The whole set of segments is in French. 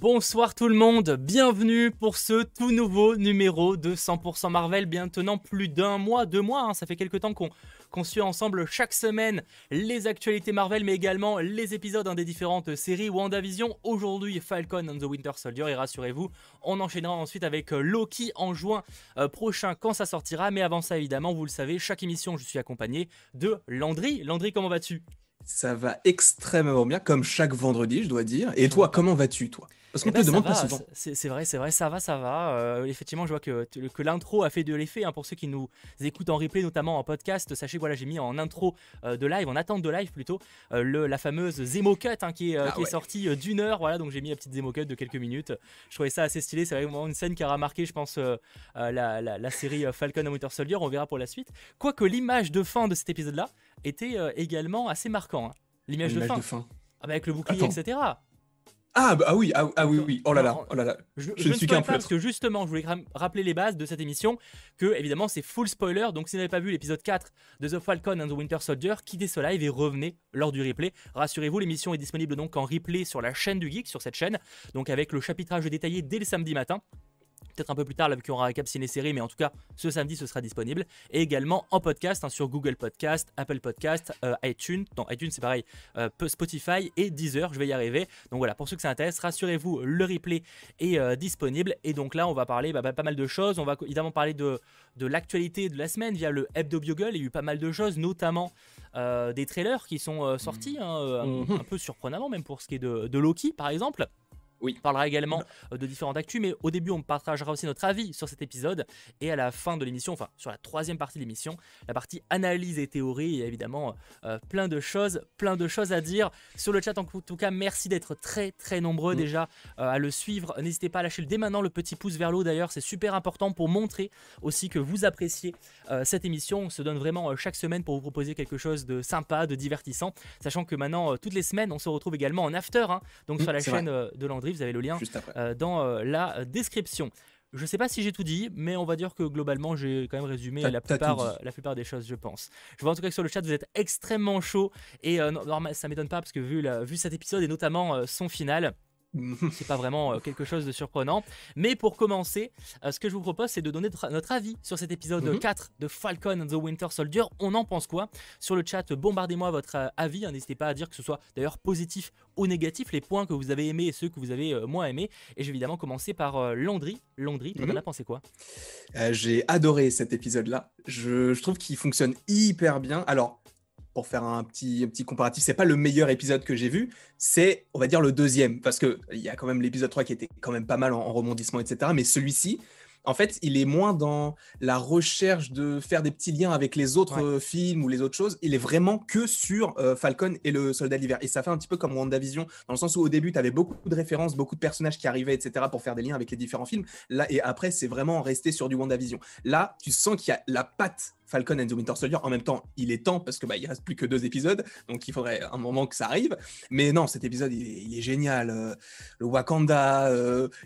Bonsoir tout le monde, bienvenue pour ce tout nouveau numéro de 100% Marvel, bien tenant plus d'un mois, deux mois, hein. ça fait quelques temps qu'on suit ensemble chaque semaine les actualités Marvel, mais également les épisodes hein, des différentes séries WandaVision. Aujourd'hui, Falcon and the Winter Soldier, et rassurez-vous, on enchaînera ensuite avec Loki en juin euh, prochain quand ça sortira. Mais avant ça, évidemment, vous le savez, chaque émission, je suis accompagné de Landry. Landry, comment vas-tu? Ça va extrêmement bien, comme chaque vendredi, je dois dire. Et toi, comment vas-tu, toi? Parce qu'on eh ben, te demande pas souvent. C'est vrai, c'est vrai, ça va, ça va. Euh, effectivement, je vois que, que l'intro a fait de l'effet. Hein, pour ceux qui nous écoutent en replay, notamment en podcast, sachez que voilà, j'ai mis en intro euh, de live, en attente de live plutôt, euh, le, la fameuse Zemo Cut hein, qui, est, ah qui est sortie d'une heure. Voilà, donc j'ai mis la petite Zemo Cut de quelques minutes. Je trouvais ça assez stylé. C'est vraiment une scène qui a remarqué, je pense, la, la, la, série Falcon and Winter Soldier. On verra pour la suite. Quoique l'image de fin de cet épisode-là était également assez marquant. Hein. L'image de, de, fin. Ah bah avec le bouclier, etc. Ah, bah, ah oui, ah, ah, oui, oui. Oh là là, oh là là. Je, ne suis qu'un Parce que justement, je voulais rappeler les bases de cette émission, que évidemment c'est full spoiler. Donc si vous n'avez pas vu l'épisode 4 de The Falcon and the Winter Soldier, quittez ce live et revenez lors du replay. Rassurez-vous, l'émission est disponible donc en replay sur la chaîne du Geek, sur cette chaîne, donc avec le chapitrage détaillé dès le samedi matin peut-être un peu plus tard, là, vu qu'on aura un cap ciné-série, mais en tout cas, ce samedi, ce sera disponible. Et également en podcast, hein, sur Google Podcast, Apple Podcast, euh, iTunes, non, iTunes, c'est pareil, euh, Spotify et Deezer, je vais y arriver. Donc voilà, pour ceux que ça intéresse, rassurez-vous, le replay est euh, disponible. Et donc là, on va parler bah, bah, pas mal de choses. On va évidemment parler de, de l'actualité de la semaine via le Hebdo Bugle. Il y a eu pas mal de choses, notamment des trailers qui sont sortis, hein, mmh. un, peu surprenamment, même pour ce qui est de, de Loki, par exemple. Oui. On parlera également euh, de différentes actus, mais au début, on partagera aussi notre avis sur cet épisode. Et à la fin de l'émission, enfin, sur la troisième partie de l'émission, la partie analyse et théorie, il y a évidemment euh, plein de choses, plein de choses à dire. Sur le chat, en tout cas, merci d'être très, très nombreux mm. déjà euh, à le suivre. N'hésitez pas à lâcher dès maintenant le petit pouce vers l'eau d'ailleurs, c'est super important pour montrer aussi que vous appréciez cette émission. On se donne vraiment chaque semaine pour vous proposer quelque chose de sympa, de divertissant, sachant que maintenant, toutes les semaines, on se retrouve également en after, hein, donc mm, sur la chaîne de Landry vous avez le lien euh, dans euh, la description. Je sais pas si j'ai tout dit, mais on va dire que globalement j'ai quand même résumé la plupart, euh, la plupart des choses, je pense. Je vois en tout cas que sur le chat vous êtes extrêmement chaud et euh, normal, ça m'étonne pas parce que vu, la, vu cet épisode et notamment son final, c'est pas vraiment euh, quelque chose de surprenant. Mais pour commencer, euh, ce que je vous propose, c'est de donner notre avis sur cet épisode 4 mhm. de Falcon and the Winter Soldier. On en pense quoi? Sur le chat, bombardez-moi votre euh, avis. Hein. N'hésitez pas à dire que ce soit d'ailleurs positif ou négatif, les points que vous avez aimés et ceux que vous avez moins aimés. Et je vais évidemment commencer par Landry. Landry, tu en as pensé quoi? J'ai adoré cet épisode-là. Je, je trouve qu'il fonctionne hyper bien. Alors, pour faire un petit, petit comparatif, c'est pas le meilleur épisode que j'ai vu, c'est, on va dire, le deuxième, parce qu'il y a quand même l'épisode 3 qui était quand même pas mal en, en rebondissement, etc. Mais celui-ci, en fait, il est moins dans la recherche de faire des petits liens avec les autres euh, films ou les autres choses. Il est vraiment que sur euh, Falcon et le Soldat d'hiver. Et ça fait un petit peu comme WandaVision, dans le sens où au début, tu avais beaucoup de références, beaucoup de personnages qui arrivaient, etc., pour faire des liens avec les différents films. Là, et après, c'est vraiment resté sur du WandaVision. Là, tu sens qu'il y a la patte Falcon and the Winter Soldier. En même temps, il est temps parce que bah, il reste plus que deux épisodes, donc il faudrait un moment que ça arrive. Mais non, cet épisode, il est, génial. Euh, le Wakanda,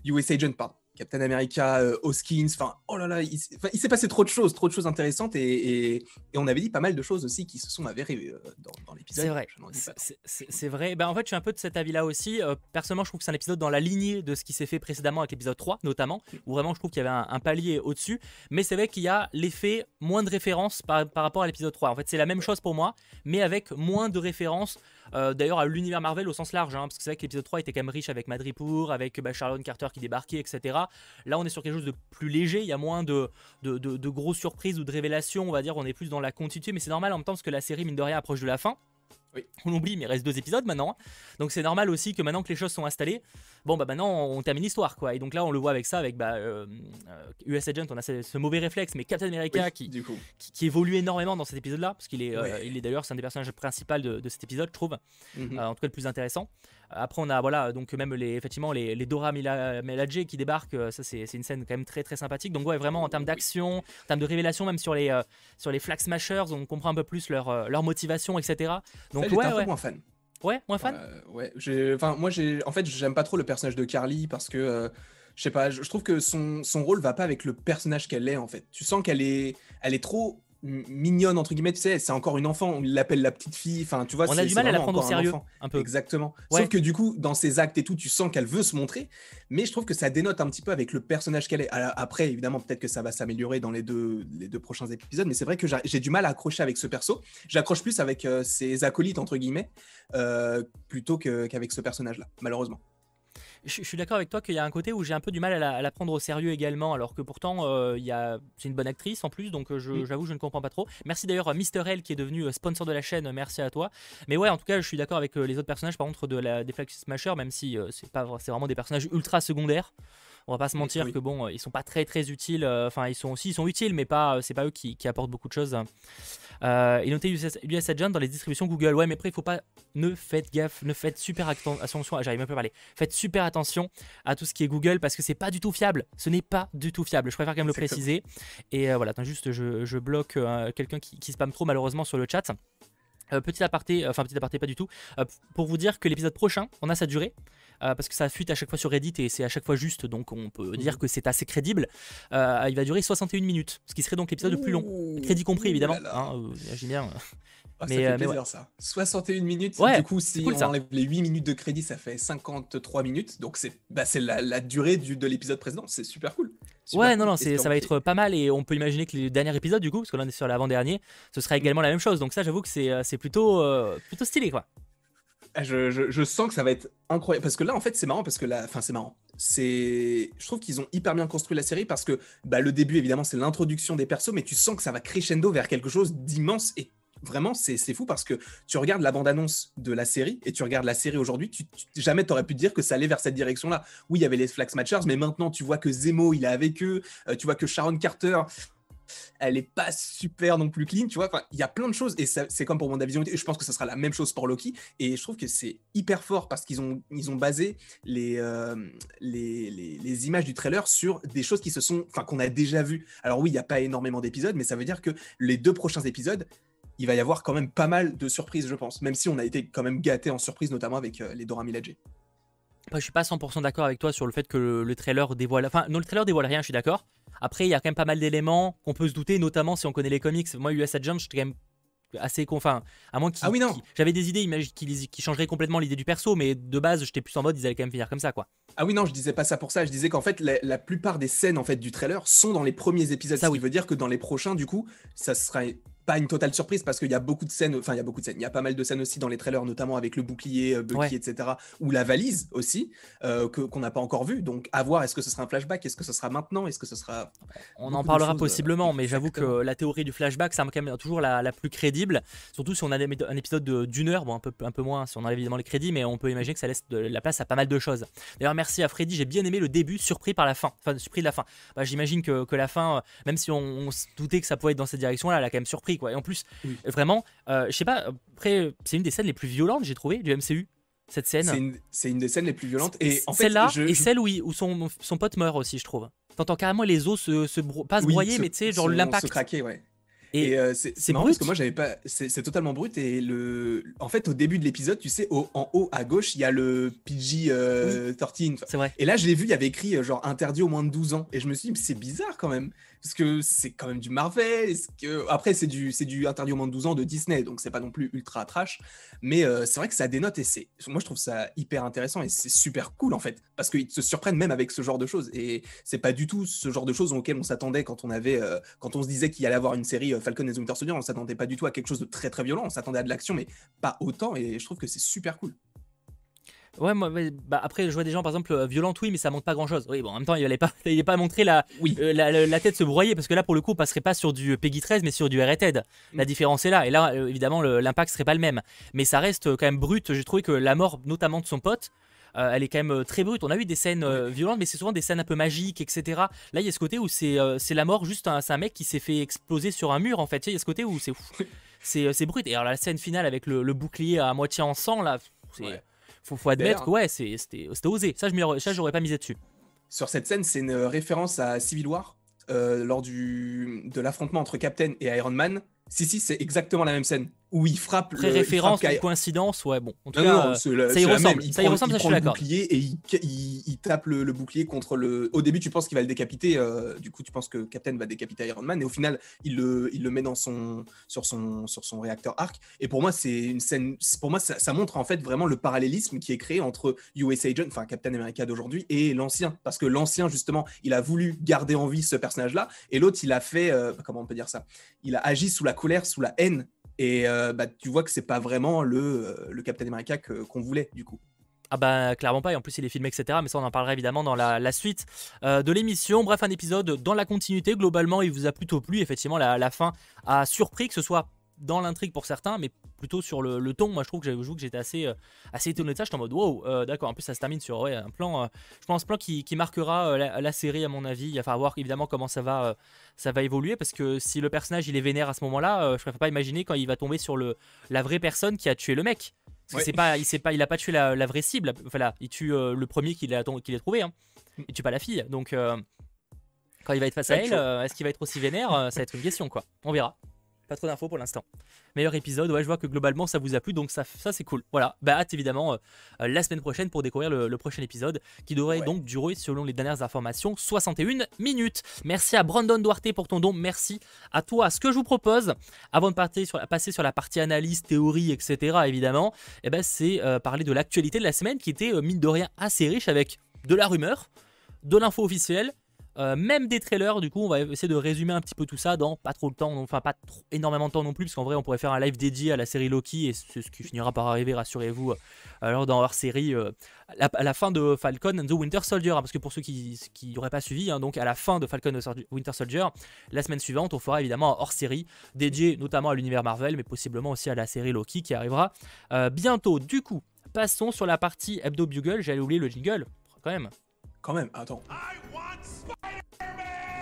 US Agent, pardon Captain America, euh, Hoskins, enfin, oh là là, il, s'est passé trop de choses, trop de choses intéressantes et, et, on avait dit pas mal de choses aussi qui se sont avérées euh, dans, l'épisode. C'est vrai, c'est vrai. Ben, en fait, je suis un peu de cet avis-là aussi. Euh, personnellement, je trouve que c'est un épisode dans la lignée de ce qui s'est fait précédemment avec l'épisode 3, notamment, où vraiment je trouve qu'il y avait un, palier au-dessus. Mais c'est vrai qu'il y a l'effet moins de références par, par rapport à l'épisode 3. En fait, c'est la même chose pour moi, mais avec moins de références euh, d'ailleurs, à l'univers Marvel au sens large, hein, parce que c'est vrai que l'épisode 3 était quand même riche avec Madripoor, avec bah, Charlotte Carter qui débarquait, etc. Là, on est sur quelque chose de plus léger, il y a moins de, de, grosses surprises ou de révélations, on va dire, on est plus dans la continuité, mais c'est normal en même temps parce que la série, mine de rien, approche de la fin. On oublie, mais il reste deux épisodes maintenant. Donc c'est normal aussi que maintenant que les choses sont installées, bon bah maintenant on termine l'histoire quoi. Et donc là on le voit avec ça, avec bah, euh, US Agent, on a ce, mauvais réflexe, mais Captain America qui, qui, évolue énormément dans cet épisode-là, parce qu'il est, euh, il est d'ailleurs c'est un des personnages principaux de, cet épisode, je trouve, mhm. euh, en tout cas le plus intéressant. Après, on a voilà, donc même les, effectivement les, les Dora Milaje qui débarquent. Euh, ça, c'est une scène quand même très très sympathique. Donc, ouais, vraiment en termes d'action, en termes de révélation, même sur les, euh, sur les Flag Smashers, on comprend un peu plus leur, euh, leur motivation, etc. Donc, ouais, un ouais. moins fan. Ouais, moins fan? ouais, enfin, moi, j'ai, en fait, j'aime pas trop le personnage de Carly parce que je sais pas, je trouve que son, son rôle va pas avec le personnage qu'elle est en fait. Tu sens qu'elle est, elle est trop mignonne entre guillemets, tu sais, c'est encore une enfant, on l'appelle la petite fille, enfin tu vois. On a du mal à la prendre au sérieux, un, peu. Exactement. Sauf que du coup, dans ses actes et tout, tu sens qu'elle veut se montrer, mais je trouve que ça dénote un petit peu avec le personnage qu'elle est. Après, évidemment, peut-être que ça va s'améliorer dans les deux, les deux prochains épisodes, mais c'est vrai que j'ai du mal à accrocher avec ce perso. J'accroche plus avec euh, ses acolytes entre guillemets, euh, plutôt qu'avec ce personnage-là, malheureusement je, suis d'accord avec toi qu'il y a un côté où j'ai un peu du mal à la, prendre au sérieux également, alors que pourtant euh, il a, c'est une bonne actrice en plus, donc euh, je, j'avoue je ne comprends pas trop. Merci d'ailleurs à Mister L qui est devenu euh, sponsor de la chaîne, merci à toi. Mais ouais, en tout cas, je suis d'accord avec les autres personnages par contre de la des Flag Smasher, même si c'est pas c'est vraiment des personnages ultra secondaires. On va pas se mentir que bon, ils sont pas très très utiles. Enfin, ils sont aussi ils sont utiles, mais pas c'est pas eux qui, qui apportent beaucoup de choses. Euh, et notez US Agent dans les distributions Google. Ouais, mais après, il faut pas. Ne faites gaffe, ne faites super attention. J'arrive même pas à parler. Faites super attention à tout ce qui est Google parce que c'est pas du tout fiable. Ce n'est pas du tout fiable. Je préfère quand même le préciser. Et euh, voilà, attends, juste, je, bloque euh, quelqu'un qui, qui spam trop malheureusement sur le chat. Petit aparté, enfin petit aparté pas du tout, pour vous dire que l'épisode prochain, on a sa durée. Euh, parce que ça fuite à chaque fois sur Reddit et c'est à chaque fois juste, donc on peut dire mhm. que c'est assez crédible. Euh, il va durer 61 minutes, ce qui serait donc l'épisode le plus long. Crédit compris, évidemment. Hein, euh, bien. Ah, mais, ça fait plaisir, ça. 61 minutes. du coup, si on enlève les 8 minutes de crédit, ça fait 53 minutes. Donc, c'est bah, la, durée du, de l'épisode précédent. C'est super cool. ouais, non, non, ça va être pas mal. Et on peut imaginer que les derniers épisodes, du coup, parce que là, on est sur l'avant-dernier, ce sera également la même chose. Donc, ça, j'avoue que c'est plutôt, plutôt stylé, quoi. Ah, je, sens que ça va être incroyable. Parce que là, en fait, c'est marrant parce que là, enfin, c'est marrant. C'est, je trouve qu'ils ont hyper bien construit la série parce que bah, le début, évidemment, c'est l'introduction des persos, mais tu sens que ça va crescendo vers quelque chose d'immense et vraiment, c'est fou parce que tu regardes la bande-annonce de la série et tu regardes la série aujourd'hui, tu, jamais t'aurais pu te dire que ça allait vers cette direction-là. Oui, il y avait les Flax Matchers, mais maintenant tu vois que Zemo, il est avec eux, euh, tu vois que Sharon Carter, elle est pas super non plus clean, tu vois. il y a plein de choses et c'est comme pour WandaVision. Je pense que ce sera la même chose pour Loki et je trouve que c'est hyper fort parce qu'ils ont, ils ont basé euh, les, les, les, images du trailer sur des choses qui se sont, enfin, qu'on a déjà vues. Alors oui, il n'y a pas énormément d'épisodes, mais ça veut dire que les deux prochains épisodes, il va y avoir quand même pas mal de surprises, je pense. Même si on a été quand même gâté en surprise, notamment avec euh, les Dora Milaje. Après, je suis pas 100% d'accord avec toi sur le fait que le, trailer dévoile. Enfin, non, le trailer dévoile rien, je suis d'accord. Après, il y a quand même pas mal d'éléments qu'on peut se douter, notamment si on connaît les comics. Moi, US Agent, j'étais quand même assez enfin à moins qu'ils ah oui non j'avais des idées qui, qui changeraient complètement l'idée du perso mais de base j'étais plus en mode ils allaient quand même finir comme ça quoi ah oui non je disais pas ça pour ça je disais qu'en fait la, plupart des scènes en fait du trailer sont dans les premiers épisodes ça ce qui veut dire que dans les prochains du coup ça sera pas une totale surprise parce qu'il y a beaucoup de scènes, enfin il y a beaucoup de scènes, il y a pas mal de scènes aussi dans les trailers, notamment avec le bouclier, euh, Bucky, etc. Ou la valise aussi, euh, que, qu'on n'a pas encore vu. Donc à voir, est-ce que ce sera un flashback, est-ce que ce sera maintenant, est-ce que ce sera... On en parlera possiblement, euh, mais j'avoue que la théorie du flashback, c'est quand même toujours la, la, plus crédible, surtout si on a un épisode d'une heure, bon un peu, un peu moins si on enlève évidemment les crédits, mais on peut imaginer que ça laisse de la place à pas mal de choses. D'ailleurs merci à Freddy, j'ai bien aimé le début, surpris par la fin, enfin surpris de la fin. Bah, j'imagine que, que, la fin, même si on, se doutait que ça pouvait être dans cette direction-là, elle a quand même surpris quoi. Et en plus, Vraiment, euh, je sais pas, après, c'est une des scènes les plus violentes, j'ai trouvé, du MCU. Cette scène. C'est une, des scènes les plus violentes. Et en celle-là et celle où, où son, son pote meurt aussi, je trouve. T'entends carrément les os se, se pas se broyer, mais tu sais, genre l'impact. Se craquer, ouais. Et, euh, c'est marrant parce que moi j'avais pas, c'est totalement brut et le, en fait au début de l'épisode, tu sais, en haut à gauche il y a le PG 13. Euh, c'est vrai. Et là je l'ai vu, il y avait écrit genre interdit au moins de 12 ans et je me suis dit c'est bizarre quand même parce que c'est quand même du Marvel. Que après c'est du c'est du interdit au moins de 12 ans de Disney, donc c'est pas non plus ultra trash, mais euh, c'est vrai que ça dénote et c'est moi je trouve ça hyper intéressant et c'est super cool en fait parce qu'ils se surprennent même avec ce genre de choses et c'est pas du tout ce genre de choses auxquelles on s'attendait quand on avait euh, quand on se disait qu'il allait avoir une série euh, Falcon et the Winter Soldier, on s'attendait pas du tout à quelque chose de très très violent, on s'attendait à de l'action mais pas autant et je trouve que c'est super cool. Ouais, moi, bah après, je vois des gens, par exemple, euh, violentes, oui, mais ça montre pas grand chose. Oui, bon, en même temps, il n'allait pas, il pas montrer la, oui. Euh, la, tête se broyer, parce que là, pour le coup, on passerait pas sur du Peggy 13, mais sur du Rated. La mm. différence est là, et là, euh, évidemment, l'impact serait pas le même. Mais ça reste quand même brut. J'ai trouvé que la mort, notamment de son pote, elle est quand même très brute. On a eu des scènes violentes, mais c'est souvent des scènes un peu magiques, etc. Là, il y a ce côté où c'est c'est la mort, juste c'est un mec qui s'est fait exploser sur un mur, en fait. Il y a ce côté où c'est c'est brut. Et alors, la scène finale avec le, bouclier à moitié en sang, là, c'est faut, faut admettre que ouais, c'était osé. Ça, je j'aurais pas misé dessus. Sur cette scène, c'est une référence à Civil War euh, lors du, de l'affrontement entre Captain et Iron Man. Si, si, c'est exactement la même scène. Où il frappe. Très le, référence, frappe coïncidence, ouais, bon. En tout non, cas, non, euh, c'est la- ça y ressemble. Il ça y ressemble, il ça, je suis le d'accord. bouclier et il, il- il tape le, le bouclier contre le. Au début, tu penses qu'il va le décapiter. euh, du coup, tu penses que Captain va décapiter Iron Man. Et au final, il le, il le met dans son, sur, son, sur son réacteur arc. Et pour moi, c'est une scène. Pour moi, ça, ça montre en fait vraiment le parallélisme qui est créé entre US Agent, enfin Captain America d'aujourd'hui, et l'ancien. Parce que l'ancien, justement, il a voulu garder en vie ce personnage-là. Et l'autre, il a fait. euh, comment on peut dire ça? Il a agi sous la colère, sous la haine. Et euh, bah, tu vois que c'est pas vraiment le, euh, le Captain America qu'on voulait, du coup. Ah bah clairement pas, et en plus il est filmé, etc. Mais ça on en parlera évidemment dans la, suite euh, de l'émission. Bref, un épisode dans la continuité, globalement il vous a plutôt plu. Effectivement, la fin a surpris, que ce soit dans l'intrigue pour certains, mais plutôt sur le, le ton. Moi je trouve que j'étais assez, euh, assez étonné de ça. J'étais en mode wow, euh, d'accord. En plus ça se termine sur ouais, un plan, euh, je pense, plan qui, qui marquera la, la série à mon avis. Il va falloir voir évidemment comment ça va, ça va évoluer parce que si le personnage il est vénère à ce moment-là, je préfère pas imaginer quand il va tomber sur le, la vraie personne qui a tué le mec. Parce que Ouais. c'est pas, il sait pas, il a pas tué la, la vraie cible. Enfin là, il tue le premier qu'il a, qu'il a trouvé. Hein. Il tue pas la fille. Donc quand il va être face à elle, est-ce qu'il va être aussi vénère Ça va être une question quoi. On verra. Pas trop d'infos pour l'instant. Meilleur épisode, ouais, je vois que globalement ça vous a plu, donc ça, ça c'est cool. Voilà, bah hâte évidemment euh, la semaine prochaine pour découvrir le, le prochain épisode qui devrait Ouais. donc durer, selon les dernières informations, 61 minutes. Merci à Brandon Duarte pour ton don, merci à toi. Ce que je vous propose, avant de partir sur, passer sur la partie analyse, théorie, etc., évidemment, eh ben, c'est euh, parler de l'actualité de la semaine qui était, euh, mine de rien, assez riche avec de la rumeur, de l'info officielle, euh, même des trailers. Du coup, on va essayer de résumer un petit peu tout ça dans pas trop de temps, enfin pas trop, énormément de temps non plus, parce qu'en vrai, on pourrait faire un live dédié à la série Loki et c'est ce qui finira par arriver, rassurez-vous, euh, alors dans leur série euh, à la, à la fin de Falcon and the Winter Soldier. hein, parce que pour ceux qui n'auraient pas suivi, hein, donc à la fin de Falcon and the Winter Soldier, la semaine suivante, on fera évidemment un hors série dédié notamment à l'univers Marvel, mais possiblement aussi à la série Loki qui arrivera euh, bientôt. Du coup, passons sur la partie Hebdo Bugle. J'allais oublier le jingle, quand même. Quand même, attends. Sunday!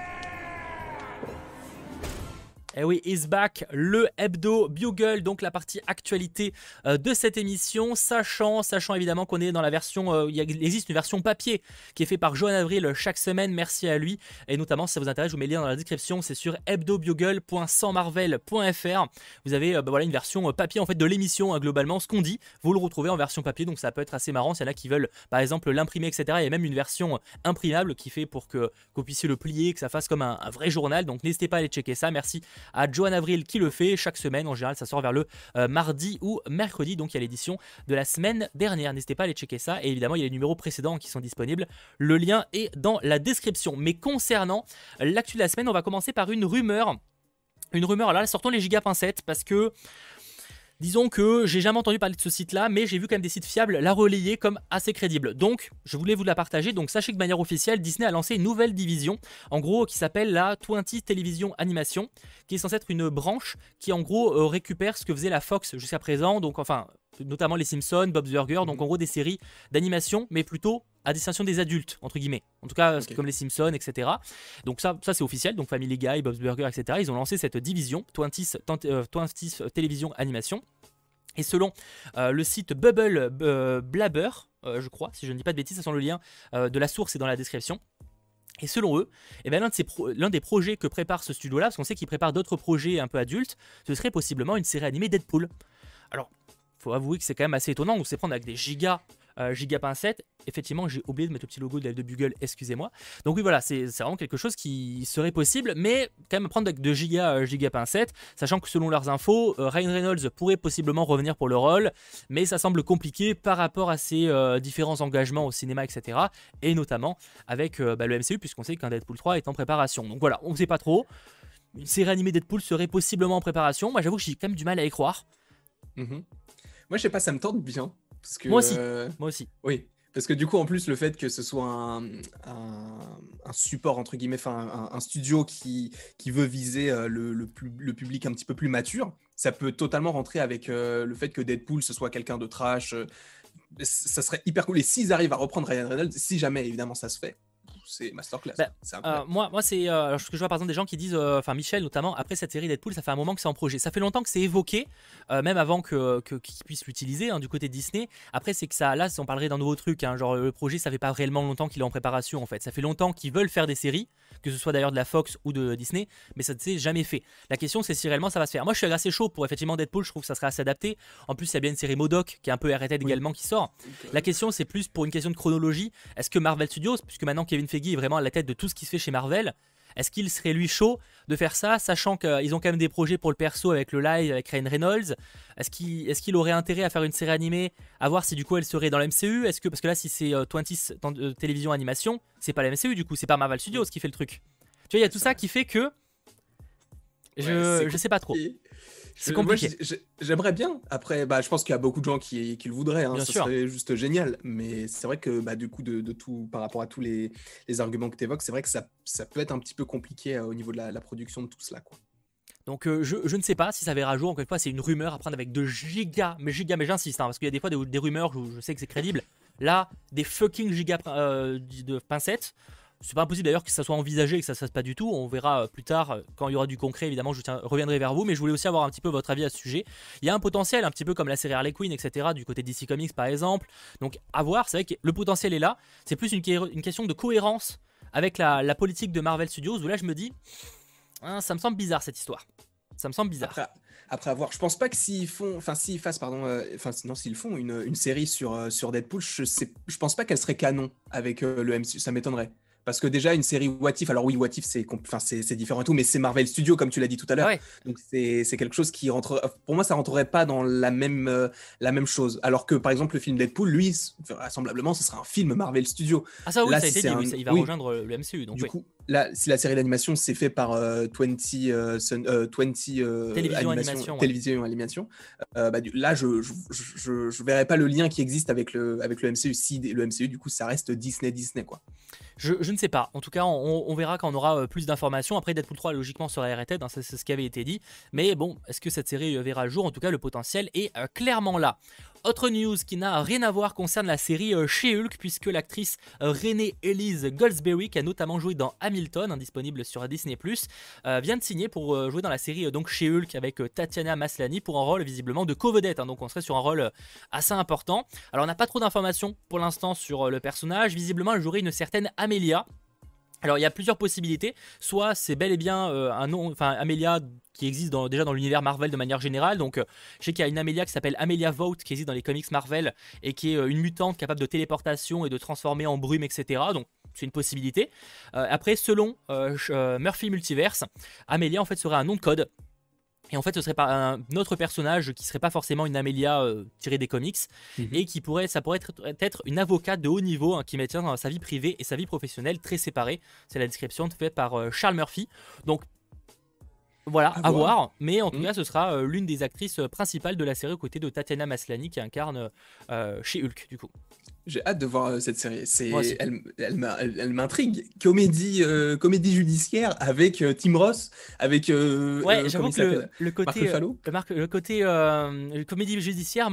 Eh oui, is back, le hebdo Bugle, donc la partie actualité euh, de cette émission, sachant, sachant évidemment qu'on est dans la version, euh, il existe une version papier qui est faite par Johan Avril chaque semaine, merci à lui, et notamment si ça vous intéresse, je vous mets le lien dans la description, c'est sur hebdobugle.sansmarvel.fr, vous avez euh, bah, voilà, une version papier en fait de l'émission, hein, globalement, ce qu'on dit, vous le retrouvez en version papier, donc ça peut être assez marrant, s'il y en a qui veulent par exemple l'imprimer, etc. Il y a même une version imprimable qui fait pour que, que vous puissiez le plier, que ça fasse comme un, un vrai journal, donc n'hésitez pas à aller checker ça, merci à Johan Avril qui le fait chaque semaine. En général, ça sort vers le euh, mardi ou mercredi. Donc il y a l'édition de la semaine dernière. N'hésitez pas à aller checker ça. Et évidemment, il y a les numéros précédents qui sont disponibles. Le lien est dans la description. Mais concernant l'actu de la semaine, on va commencer par une rumeur. Une rumeur, là, sortons les giga pincettes parce que. Disons que j'ai jamais entendu parler de ce site-là, mais j'ai vu quand même des sites fiables la relayer comme assez crédible. Donc, je voulais vous la partager. Donc, sachez que de manière officielle, Disney a lancé une nouvelle division, en gros, qui s'appelle la 20 Television Animation, qui est censée être une branche qui, en gros, euh, récupère ce que faisait la Fox jusqu'à présent. Donc, enfin, notamment les Simpsons, Bob's Burger, donc en gros des séries d'animation, mais plutôt à destination des adultes, entre guillemets. En tout cas, Ok. comme les Simpsons, etc. Donc ça, ça c'est officiel, donc Family Guy, Bob's Burger, etc. Ils ont lancé cette division, 20, euh, 20 Télévision Animation. Et selon euh, le site Bubble euh, Blabber, euh, je crois, si je ne dis pas de bêtises, ça sent le lien de la source est dans la description. Et selon eux, eh ben, l'un, de pro- des projets que prépare ce studio-là, parce qu'on sait qu'il prépare d'autres projets un peu adultes, ce serait possiblement une série animée Deadpool. Alors, faut avouer que c'est quand même assez étonnant, on sait prendre avec des gigas, euh, giga pincettes. Effectivement, j'ai oublié de mettre le petit logo de de Bugle, excusez-moi. Donc oui, voilà, c'est vraiment quelque chose qui serait possible, mais quand même prendre avec de giga, euh, giga pincettes, sachant que selon leurs infos, euh, Ryan Reynolds pourrait possiblement revenir pour le rôle, mais ça semble compliqué par rapport à ses euh, différents engagements au cinéma, etc. Et notamment avec bah, le MCU, puisqu'on sait qu'un Deadpool 3 est en préparation. Donc voilà, on ne sait pas trop. Une série animée Deadpool serait possiblement en préparation. Moi, j'avoue que j'ai quand même du mal à y croire. Mhm. Moi, je sais pas, ça me tente bien. Parce que, Moi aussi. euh, Moi aussi. oui. Parce que du coup, en plus, le fait que ce soit un, un- un support, entre guillemets, enfin, un, un studio qui, qui veut viser euh, le, le public un petit peu plus mature, ça peut totalement rentrer avec euh, le fait que Deadpool, ce soit quelqu'un de trash. euh, ça serait hyper cool. Et s'ils arrivent à reprendre Ryan Reynolds, si jamais, évidemment, ça se fait, c'est masterclass. Bah, euh, moi, moi c'est euh, ce que je vois par exemple des gens qui disent, euh, enfin Michel notamment, après cette série Deadpool, ça fait un moment que c'est en projet. Ça fait longtemps que c'est évoqué, même avant que qu'ils puissent l'utiliser hein, du côté de Disney. Après, c'est que ça, là, on parlerait d'un nouveau truc, hein, genre le projet, ça fait pas réellement longtemps qu'il est en préparation en fait. Ça fait longtemps qu'ils veulent faire des séries, que ce soit d'ailleurs de la Fox ou de Disney, mais ça ne s'est jamais fait. La question, c'est si réellement ça va se faire. Moi, je suis assez chaud pour effectivement Deadpool. Je trouve que ça serait assez adapté. En plus, il y a bien une série Modoc qui est un peu arrêtée également qui sort. La question, c'est plus pour une question de chronologie. Est-ce que Marvel Studios, puisque maintenant Kevin Feige est vraiment à la tête de tout ce qui se fait chez Marvel, est-ce qu'il serait lui chaud de faire ça, sachant qu'ils ont quand même des projets pour le perso avec le live, avec Ryan Reynolds? Est-ce qu'il est aurait intérêt à faire une série animée, à voir si du coup elle serait dans la MCU Est-ce que parce que là si c'est 20 euh, euh, télévision animation, c'est pas la MCU du coup, c'est pas Marvel Studios qui fait le truc. Tu vois, il y a tout ça qui fait que je, je sais pas trop. C'est compliqué. J'aimerais bien. Après, bah, je pense qu'il y a beaucoup de gens qui, le voudraient. Hein. Ça serait juste génial. Mais c'est vrai que bah, du coup, de, tout, par rapport à tous les, arguments que tu évoques, c'est vrai que ça, peut être un petit peu compliqué euh, au niveau de la, production de tout cela. Quoi. Donc euh, je, ne sais pas si ça verra jour. Encore une fois, c'est une rumeur à prendre avec de gigas, mais gigas, mais j'insiste, hein, parce qu'il y a des fois des, rumeurs où je sais que c'est crédible. Là, des fucking gigas euh, de pincettes. C'est pas impossible d'ailleurs que ça soit envisagé et que ça se fasse pas du tout. On verra euh, plus tard euh, quand il y aura du concret. Évidemment, je reviendrai vers vous, mais je voulais aussi avoir un petit peu votre avis à ce sujet. Il y a un potentiel, un petit peu comme la série Harley Quinn, etc. Du côté DC Comics par exemple. Donc à voir. C'est vrai que le potentiel est là. C'est plus une, question de cohérence avec la, politique de Marvel Studios. Où là, je me dis, hein, ça me semble bizarre cette histoire. Ça me semble bizarre. Après, avoir, je pense pas que s'ils font, enfin s'ils fassent, pardon, euh, enfin sinon s'ils font une, série sur, sur Deadpool, je pense pas qu'elle serait canon avec le MCU. Ça m'étonnerait. Parce que déjà, une série What If, alors oui, What If, c'est enfin, différent et tout, mais c'est Marvel Studios, comme tu l'as dit tout à l'heure. Donc, c'est quelque chose qui rentre. Pour moi, ça rentrerait pas dans la même, euh, la même chose. Alors que, par exemple, le film Deadpool, lui, vraisemblamblement, ce sera un film Marvel Studios. Ah, ça, oui, ça a été dit, il va rejoindre le MCU. Donc, du coup, là, si la série d'animation c'est fait par 20, euh, 20 euh, télévision animation, télévision animation bah, là, je je, je, je, verrais pas le lien qui existe avec le, avec le MCU. Si le MCU, du coup, ça reste Disney, Disney, quoi. Je, ne sais pas. En tout cas, on, verra quand on aura euh, plus d'informations. Après, Deadpool 3, logiquement, sera arrêté. Hein, c'est ce qui avait été dit. Mais bon, est-ce que cette série euh, verra le jour? En tout cas, le potentiel est euh, clairement là. Autre news qui n'a rien à voir concerne la série She-Hulk, puisque l'actrice Renée Elise Goldsberry, qui a notamment joué dans Hamilton, disponible sur Disney+, vient de signer pour jouer dans la série donc She-Hulk avec Tatiana Maslany pour un rôle visiblement de co-vedette. Hein. donc on serait sur un rôle assez important. Alors on n'a pas trop d'informations pour l'instant sur le personnage. Visiblement, elle jouerait une certaine Amelia. Alors il y a plusieurs possibilités. Soit c'est bel et bien euh, un nom, enfin Amelia qui existe déjà dans l'univers Marvel de manière générale. Donc euh, je sais qu'il y a une Amelia qui s'appelle Amelia Vote qui existe dans les comics Marvel et qui est euh, une mutante capable de téléportation et de transformer en brume, etc. Donc c'est une possibilité. après, selon Murphy Multiverse, Amelia en fait serait un nom de code et en fait, ce serait pas un autre personnage qui serait pas forcément une Amélia euh, tirée des comics mhm. et qui pourrait, ça pourrait être, une avocate de haut niveau hein, qui maintient sa vie privée et sa vie professionnelle très séparées. C'est la description faite par euh, Charles Murphy. Donc voilà, à, voir. Mais en tout mhm. cas, ce sera euh, l'une des actrices principales de la série aux côtés de Tatiana Maslany qui incarne chez Hulk du coup. J'ai hâte de voir euh, cette série. C'est, elle, elle, m'intrigue. Comédie, euh, comédie judiciaire avec euh, Tim Ross, avec. ouais, j'avoue que le, côté, le, côté comédie judiciaire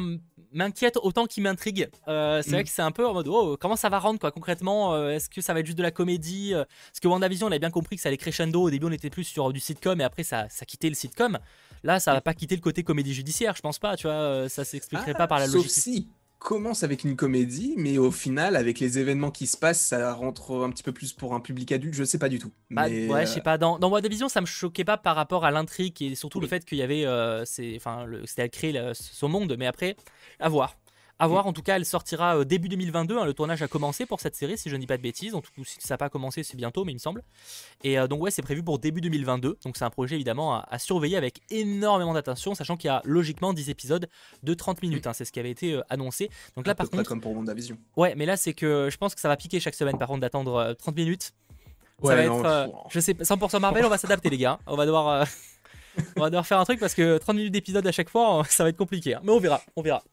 m'inquiète autant qu'il m'intrigue. c'est vrai mm. que c'est un peu en mode, oh, comment ça va rendre quoi concrètement Est-ce que ça va être juste de la comédie Parce que WandaVision, on avait bien compris que ça allait crescendo. Au début, on était plus sur du sitcom et après, ça, ça quittait le sitcom. Là, ça va pas quitter le côté comédie judiciaire, je pense pas. Tu vois, ça s'expliquerait ah, pas par la logique. Sauf commence avec une comédie, mais au final, avec les événements qui se passent, ça rentre un petit peu plus pour un public adulte. Je sais pas du tout. Bah, ouais, je sais pas. Dans, dans WandaVision, ça me choquait pas par rapport à l'intrigue et surtout le fait qu'il y avait, euh, c'était à créer son monde. Mais après, à voir. A voir, en tout cas, elle sortira euh, début 2022. Hein, le tournage a commencé pour cette série, si je ne dis pas de bêtises. En tout cas, si ça n'a pas commencé, c'est bientôt, mais il me semble. Et euh, donc, ouais, c'est prévu pour début 2022. Donc, c'est un projet évidemment à, surveiller avec énormément d'attention, sachant qu'il y a logiquement 10 épisodes de 30 minutes. Hein, c'est ce qui avait été euh, annoncé. Donc là, par contre. comme pour WandaVision. Ouais, mais là, c'est que je pense que ça va piquer chaque semaine, par contre, d'attendre 30 minutes. Ça va être, je sais, 100% Marvel, on va s'adapter, les gars. On va devoir. on va devoir faire un truc parce que 30 minutes d'épisode à chaque fois, ça va être compliqué. Hein. Mais on verra, on verra.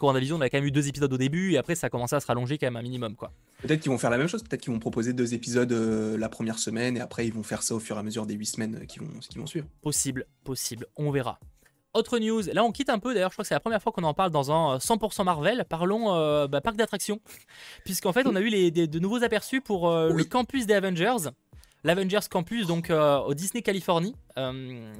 WandaVision, on a quand même eu deux épisodes au début et après ça a commencé à se rallonger quand même un minimum quoi. Peut-être qu'ils vont faire la même chose, peut-être qu'ils vont proposer deux épisodes euh, la première semaine et après ils vont faire ça au fur et à mesure des huit semaines qui vont, qui vont suivre. Possible, possible, on verra. autre news, là on quitte un peu, d'ailleurs je crois que c'est la première fois qu'on en parle dans un 100% Marvel, parlons euh, bah, parc d'attractions, puisqu'en fait on a eu les, de nouveaux aperçus pour euh, le campus des Avengers, l'Avengers Campus donc euh, au Disney Californie,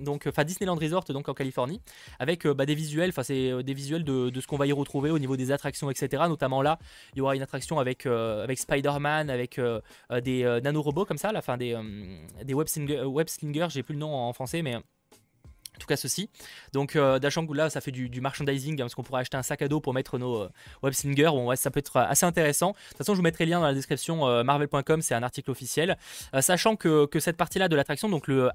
donc enfin Disneyland Resort donc en Californie, avec bah, des visuels, enfin c'est des visuels de, ce qu'on va y retrouver au niveau des attractions etc. Notamment là, il y aura une attraction avec avec Spider-Man, avec des nanorobots comme ça, la fin des des web slingers, j'ai plus le nom en français mais en tout cas ceci. Donc euh, là ça fait du, merchandising hein, parce qu'on pourrait acheter un sac à dos pour mettre nos euh, web slingers. Bon ouais, ça peut être assez intéressant. De toute façon je vous mettrai le lien dans la description euh, marvel.com, c'est un article officiel. Euh, sachant que, cette partie-là de l'attraction, donc le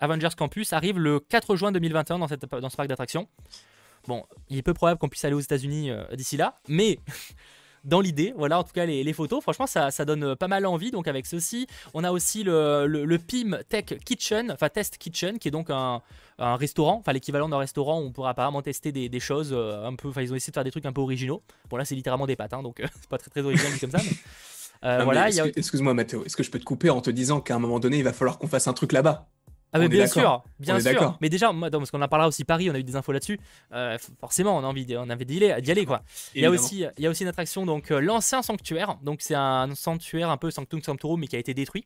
Avengers Campus, arrive le 4 juin 2021 dans, cette, dans ce parc d'attractions. Bon, il est peu probable qu'on puisse aller aux États-Unis d'ici là, mais dans l'idée. Voilà, en tout cas, les, photos, franchement, ça, donne euh, pas mal envie. Donc, avec ceci, on a aussi le, le, PIM Tech Kitchen, enfin Test Kitchen, qui est donc un, restaurant, enfin l'équivalent d'un restaurant où on pourra apparemment tester des, choses euh, un peu. Enfin, ils ont essayé de faire des trucs un peu originaux. Bon, là, c'est littéralement des pâtes, hein, donc c'est pas très très original comme ça. Euh, voilà, Excuse-moi, Mathéo, est-ce que je peux te couper en te disant qu'à un moment donné, il va falloir qu'on fasse un truc là-bas? Ah mais bien sûr, bien sûr. Mais déjà, moi, parce qu'on en parlera aussi Paris, on a eu des infos là-dessus. Euh, forcément, on a envie, on avait d'y aller, quoi. Il y a aussi, il y a aussi une attraction, donc euh, l'ancien sanctuaire. Donc c'est un sanctuaire un peu Sanctum Sanctorum, mais qui a été détruit.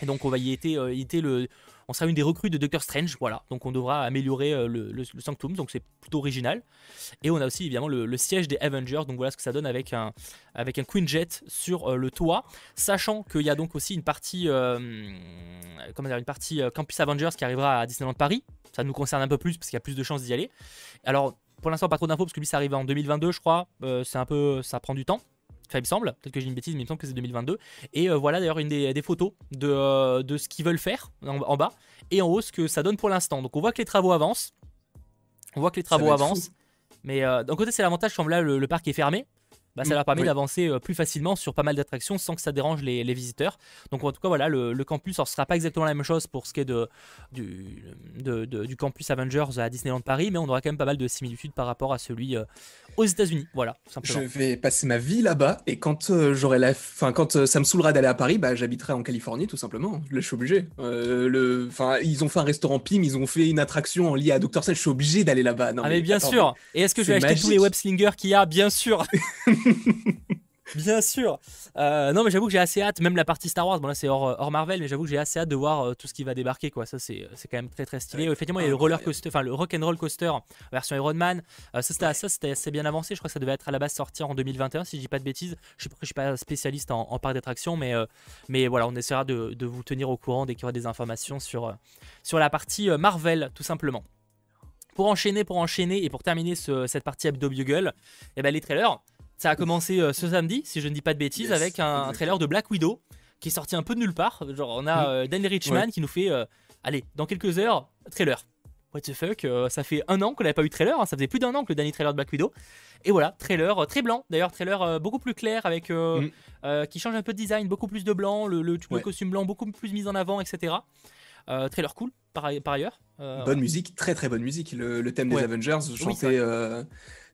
Et donc on va y être, euh, le, on sera une des recrues de Doctor Strange, voilà. Donc on devra améliorer euh, le, Sanctum, donc c'est plutôt original. Et on a aussi évidemment le, siège des Avengers, donc voilà ce que ça donne avec un, Queen Jet sur euh, le toit, sachant qu'il y a donc aussi une partie, euh, une partie Campus Avengers qui arrivera à Disneyland Paris. Ça nous concerne un peu plus parce qu'il y a plus de chances d'y aller. Alors pour l'instant pas trop d'infos parce que lui ça arrive en 2022 je crois. c'est un peu, ça prend du temps. Enfin, il me semble, peut-être que j'ai une bêtise, mais il me semble que c'est 2022. Et euh, voilà d'ailleurs une des, photos de, euh, de, ce qu'ils veulent faire en, bas et en haut ce que ça donne pour l'instant. Donc on voit que les travaux avancent. On voit que les travaux avancent. Mais euh, d'un côté, c'est l'avantage, comme là, le, parc est fermé. Bah, ça mm, leur permet d'avancer plus facilement sur pas mal d'attractions sans que ça dérange les, visiteurs. Donc en tout cas voilà, le, campus, ne sera pas exactement la même chose pour ce qui est de, du, du campus Avengers à Disneyland Paris, mais on aura quand même pas mal de similitudes par rapport à celui aux États-Unis. Voilà, Je vais passer ma vie là-bas et quand euh, j'aurai la, fin, quand ça me saoulera d'aller à Paris, bah, j'habiterai en Californie tout simplement. je suis obligé. le, enfin, ils ont fait un restaurant Pim, ils ont fait une attraction en lien à Dr. Strange. Je suis obligé d'aller là-bas. Ah mais, bien sûr. Et est-ce que je vais acheter tous les web slingers qu'il y a? Bien sûr. Bien sûr. Euh, non, mais j'avoue que j'ai assez hâte, même la partie Star Wars, bon là c'est hors, Marvel, mais j'avoue que j'ai assez hâte de voir euh, tout ce qui va débarquer, quoi. Ça c'est quand même très très stylé. Effectivement, il y a le roller coaster, enfin le rock and roll coaster version Iron Man. Euh, ça c'était assez bien avancé. Je crois que ça devait être à la base sortir en 2021, si je dis pas de bêtises. Je sais pas, je suis pas spécialiste en, parc d'attractions, mais mais voilà, on essaiera de, vous tenir au courant dès qu'il y aura des informations sur sur la partie Marvel, tout simplement. Pour enchaîner, pour enchaîner et pour terminer cette partie Abdo Bugle, et eh ben les trailers. Ça a commencé euh, ce samedi, si je ne dis pas de bêtises, avec un, trailer de Black Widow qui est sorti un peu de nulle part. Genre, on a euh, Daniel Richman qui nous fait euh, Allez, dans quelques heures, trailer. What the fuck, ça fait un an qu'on n'avait pas eu de trailer, hein. ça faisait plus d'un an que le dernier trailer de Black Widow. Et voilà, trailer très blanc, d'ailleurs, trailer beaucoup plus clair, avec mm. qui change un peu de design, beaucoup plus de blanc, le, le, costume blanc beaucoup plus mis en avant, etc. trailer cool, par, par ailleurs. bonne musique, très très bonne musique. Le, thème des Avengers, chanté.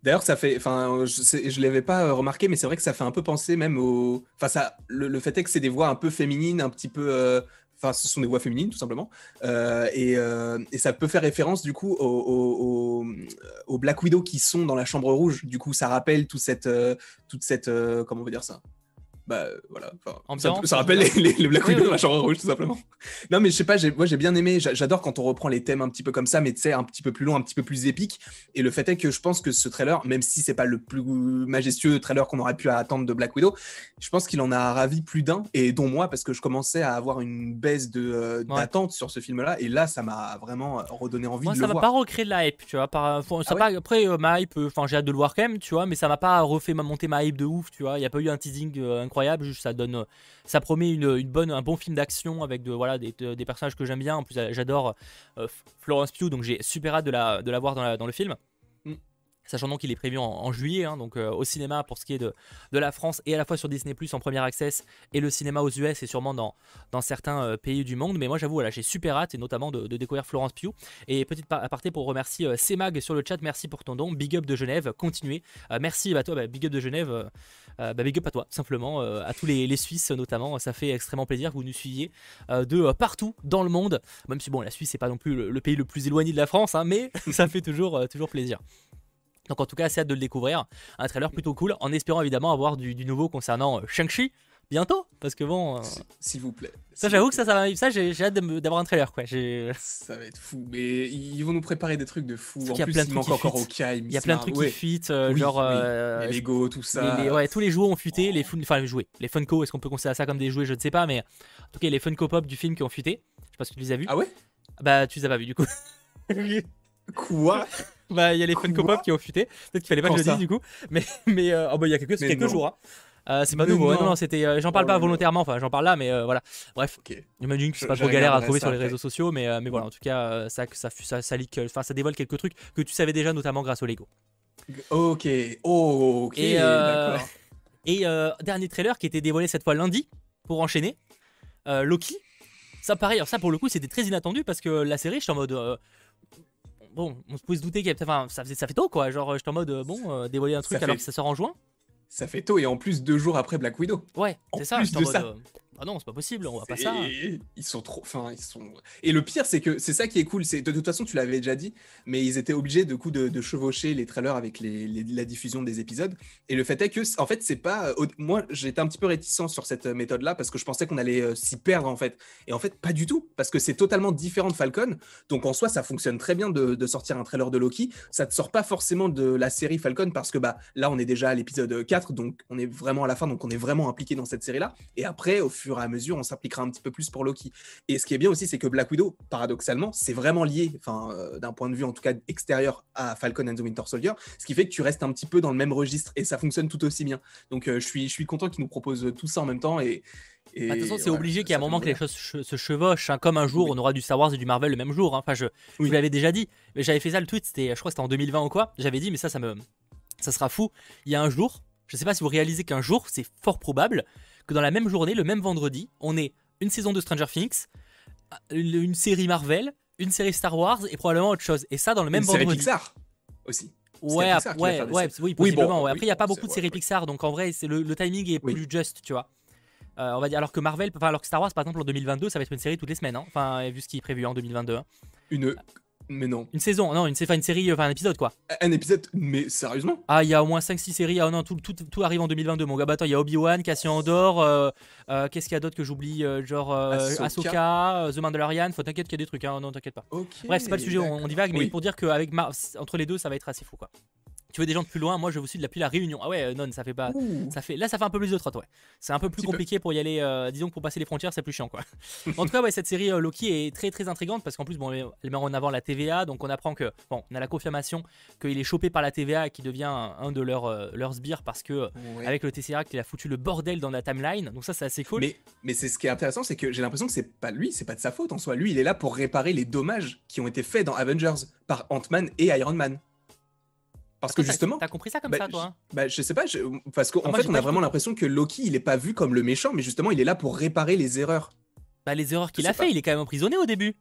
D'ailleurs, ça fait, je, je l'avais pas remarqué, mais c'est vrai que ça fait un peu penser même au, enfin, ça, le, fait est que c'est des voix un peu féminines, un petit peu, euh, enfin, ce sont des voix féminines tout simplement, euh, et, euh, et, ça peut faire référence du coup aux, au Black Widow qui sont dans la Chambre Rouge. Du coup, ça rappelle toute cette, toute cette, comment on veut dire ça? Bah voilà. Ça, ça, rappelle les, les, Black Widow dans la chambre rouge, tout simplement. Non, mais je sais pas, moi j'ai bien aimé, j'adore quand on reprend les thèmes un petit peu comme ça, mais tu sais, un petit peu plus long, un petit peu plus épique. Et le fait est que je pense que ce trailer, même si c'est pas le plus majestueux trailer qu'on aurait pu attendre de Black Widow, je pense qu'il en a ravi plus d'un, et dont moi, parce que je commençais à avoir une baisse de euh, d'attente sur ce film-là, et là, ça m'a vraiment redonné envie de le voir. Ça va pas recréer de la hype, tu vois. Par, ça ah pas, après, euh, ma hype, enfin, j'ai hâte de le voir quand même, tu vois, mais ça m'a pas refait monter ma hype de ouf, tu vois. Il y a pas eu un teasing incroyable euh, incroyable. ça donne, ça promet une, bonne, un bon film d'action avec de, voilà, des, personnages que j'aime bien. En plus, j'adore euh, Florence Pugh, donc j'ai super hâte de la, de la voir dans le film. Sachant donc qu'il est prévu en, juillet, hein, donc euh, au cinéma pour ce qui est de, la France et à la fois sur Disney Plus en première access et le cinéma aux US et sûrement dans, certains euh, pays du monde. Mais moi j'avoue, voilà, j'ai super hâte et notamment de, découvrir Florence Pugh. Et petite aparté pour remercier euh, CMAG sur le chat, merci pour ton don. Big up de Genève, continuez. merci à toi, bah, big up de Genève, bah, big up à toi, simplement, à tous les, Suisses notamment. Ça fait extrêmement plaisir que vous nous suiviez de partout dans le monde. Même si bon, la Suisse c'est pas non plus le, pays le plus éloigné de la France, hein, mais ça fait toujours plaisir. Donc en tout cas, assez hâte de le découvrir. Un trailer plutôt cool, en espérant évidemment avoir du, nouveau concernant euh, Shang-Chi bientôt, parce que bon. Euh, s'il vous plaît. Ça, j'avoue que ça, ça, ça j'ai hâte d'avoir un trailer, quoi. Ça va être fou, mais ils vont nous préparer des trucs de fou. En plus, il manque encore au Il y a plein de trucs qui fit, euh, genre. les Lego, tout ça. ouais, tous les jouets ont fuité, les enfin les jouets, les Funko, est-ce qu'on peut considérer ça comme des jouets Je ne sais pas, mais en tout cas, les Funko Pop du film qui ont fuité. Je sais pas si tu les as vus. Ah ouais? Bah, tu les as pas vus du coup. Quoi? Bah, il y a les Funko Pop qui ont futé. Peut-être qu'il fallait pas que je le dise du coup. Mais, mais euh, oh, bah, il y a quelques, quelques jours. Hein. Euh, c'est pas nouveau. Non, non, c'était. Euh, j'en parle pas oh volontairement. Enfin, j'en parle là, mais voilà. Bref. J'imagine que c'est pas trop galère à trouver sur les réseaux sociaux, mais, mais voilà. En tout cas, ça, ça, ça, ça, enfin, ça dévoile quelques trucs que tu savais déjà, notamment grâce au Lego. Ok. Oh, ok. Et, et dernier trailer qui était dévoilé cette fois lundi pour enchaîner. Loki. Ça, pareil. Alors ça, pour le coup, c'était très inattendu parce que la série, je suis en mode bon, on se peut se douter qu'il y a enfin, ça, ça fait tôt quoi. Genre, j'étais en mode, bon, euh, dévoiler un truc alors que ça sort en juin. Ça fait tôt et en plus deux jours après Black Widow. Ouais, c'est ça. Plus de ça. Euh, ah non, c'est pas possible, on voit pas ça. Ils sont trop. Enfin, ils sont. Et le pire, c'est que c'est ça qui est cool. C'est de toute façon, tu l'avais déjà dit, mais ils étaient obligés de coup de, chevaucher les trailers avec les, la diffusion des épisodes. Et le fait est que, en fait, c'est pas. Moi, j'étais un petit peu réticent sur cette méthode-là parce que je pensais qu'on allait euh, s'y perdre en fait. Et en fait, pas du tout, parce que c'est totalement différent de Falcon. Donc en soi, ça fonctionne très bien de, sortir un trailer de Loki. Ça te sort pas forcément de la série Falcon parce que bah là, on est déjà à l'épisode 4, donc on est vraiment à la fin, donc on est vraiment impliqué dans cette série-là. Et après, au fur et à mesure, on s'implique un petit peu plus pour Loki. Et ce qui est bien aussi, c'est que Black Widow, paradoxalement, c'est vraiment lié, enfin, euh, d'un point de vue en tout cas extérieur à Falcon and the Winter Soldier, ce qui fait que tu restes un petit peu dans le même registre et ça fonctionne tout aussi bien. Donc euh, je, suis, je suis content qu'ils nous proposent tout ça en même temps et. bah, de toute façon, c'est obligé qu'il y ait un moment que les choses se chevauchent. Hein, comme un jour, on aura du Star Wars et du Marvel le même jour. Hein. Enfin, je, vous l'avais déjà dit. Mais j'avais fait ça le tweet, c'était, je crois que c'était en 2020 ou quoi. J'avais dit, mais ça, ça me, ça sera fou. Il y a un jour, je sais pas si vous réalisez qu'un jour, c'est fort probable que dans la même journée, le même vendredi, on ait une saison de Stranger Things, une série Marvel, une série Star Wars et probablement autre chose. Et ça dans le même une vendredi. Série Pixar aussi. Ouais, ouais, ouais, oui, possiblement. Après, il n'y a pas beaucoup de séries Pixar, donc en vrai, c'est le, timing est plus juste, tu vois. Euh, on va dire alors que Marvel, enfin alors que Star Wars par exemple en 2022, ça va être une série toutes les semaines, hein. enfin vu ce qui est prévu en 2022. Hein. Une mais non. Une saison, non, une, une série, enfin un épisode quoi. Un épisode, mais sérieusement? Ah, il y a au moins 5-6 séries. Ah non, tout, tout, tout, arrive en 2022. Mon gars, bah attends, il y a Obi-Wan, Cassian Andor, euh, euh, qu'est-ce qu'il y a d'autre que j'oublie euh, Genre Ahsoka, The Mandalorian. Faut t'inquiète qu'il y a des trucs, hein. non, t'inquiète pas. Bref, c'est pas le sujet, on, divague, mais pour dire qu'avec entre les deux, ça va être assez fou quoi tu veux des gens de plus loin, moi je veux aussi de la, plus la réunion. Ah ouais, non, ça fait pas. Ça fait, là, ça fait un peu plus de trotte, ouais. C'est un peu plus compliqué pour y aller. Euh, disons que pour passer les frontières, c'est plus chiant, quoi. en tout cas, ouais, cette série euh, Loki est très très intrigante parce qu'en plus, bon, elle met en avant la TVA, donc on apprend que, bon, on a la confirmation qu'il est chopé par la TVA et qu'il devient un, de leurs, euh, leurs sbires parce que, avec le Tesseract, il a foutu le bordel dans la timeline. Donc ça, c'est assez cool. Mais, mais c'est ce qui est intéressant, c'est que j'ai l'impression que c'est pas lui, c'est pas de sa faute en soi. Lui, il est là pour réparer les dommages qui ont été faits dans Avengers par Ant-Man et Iron Man. Parce que justement. T'as compris ça comme bah, ça, toi Bah, je sais pas, parce qu'en fait, on a vraiment l'impression que Loki, il est pas vu comme le méchant, mais justement, il est là pour réparer les erreurs. Bah, les erreurs qu'il a fait, il est quand même emprisonné au début.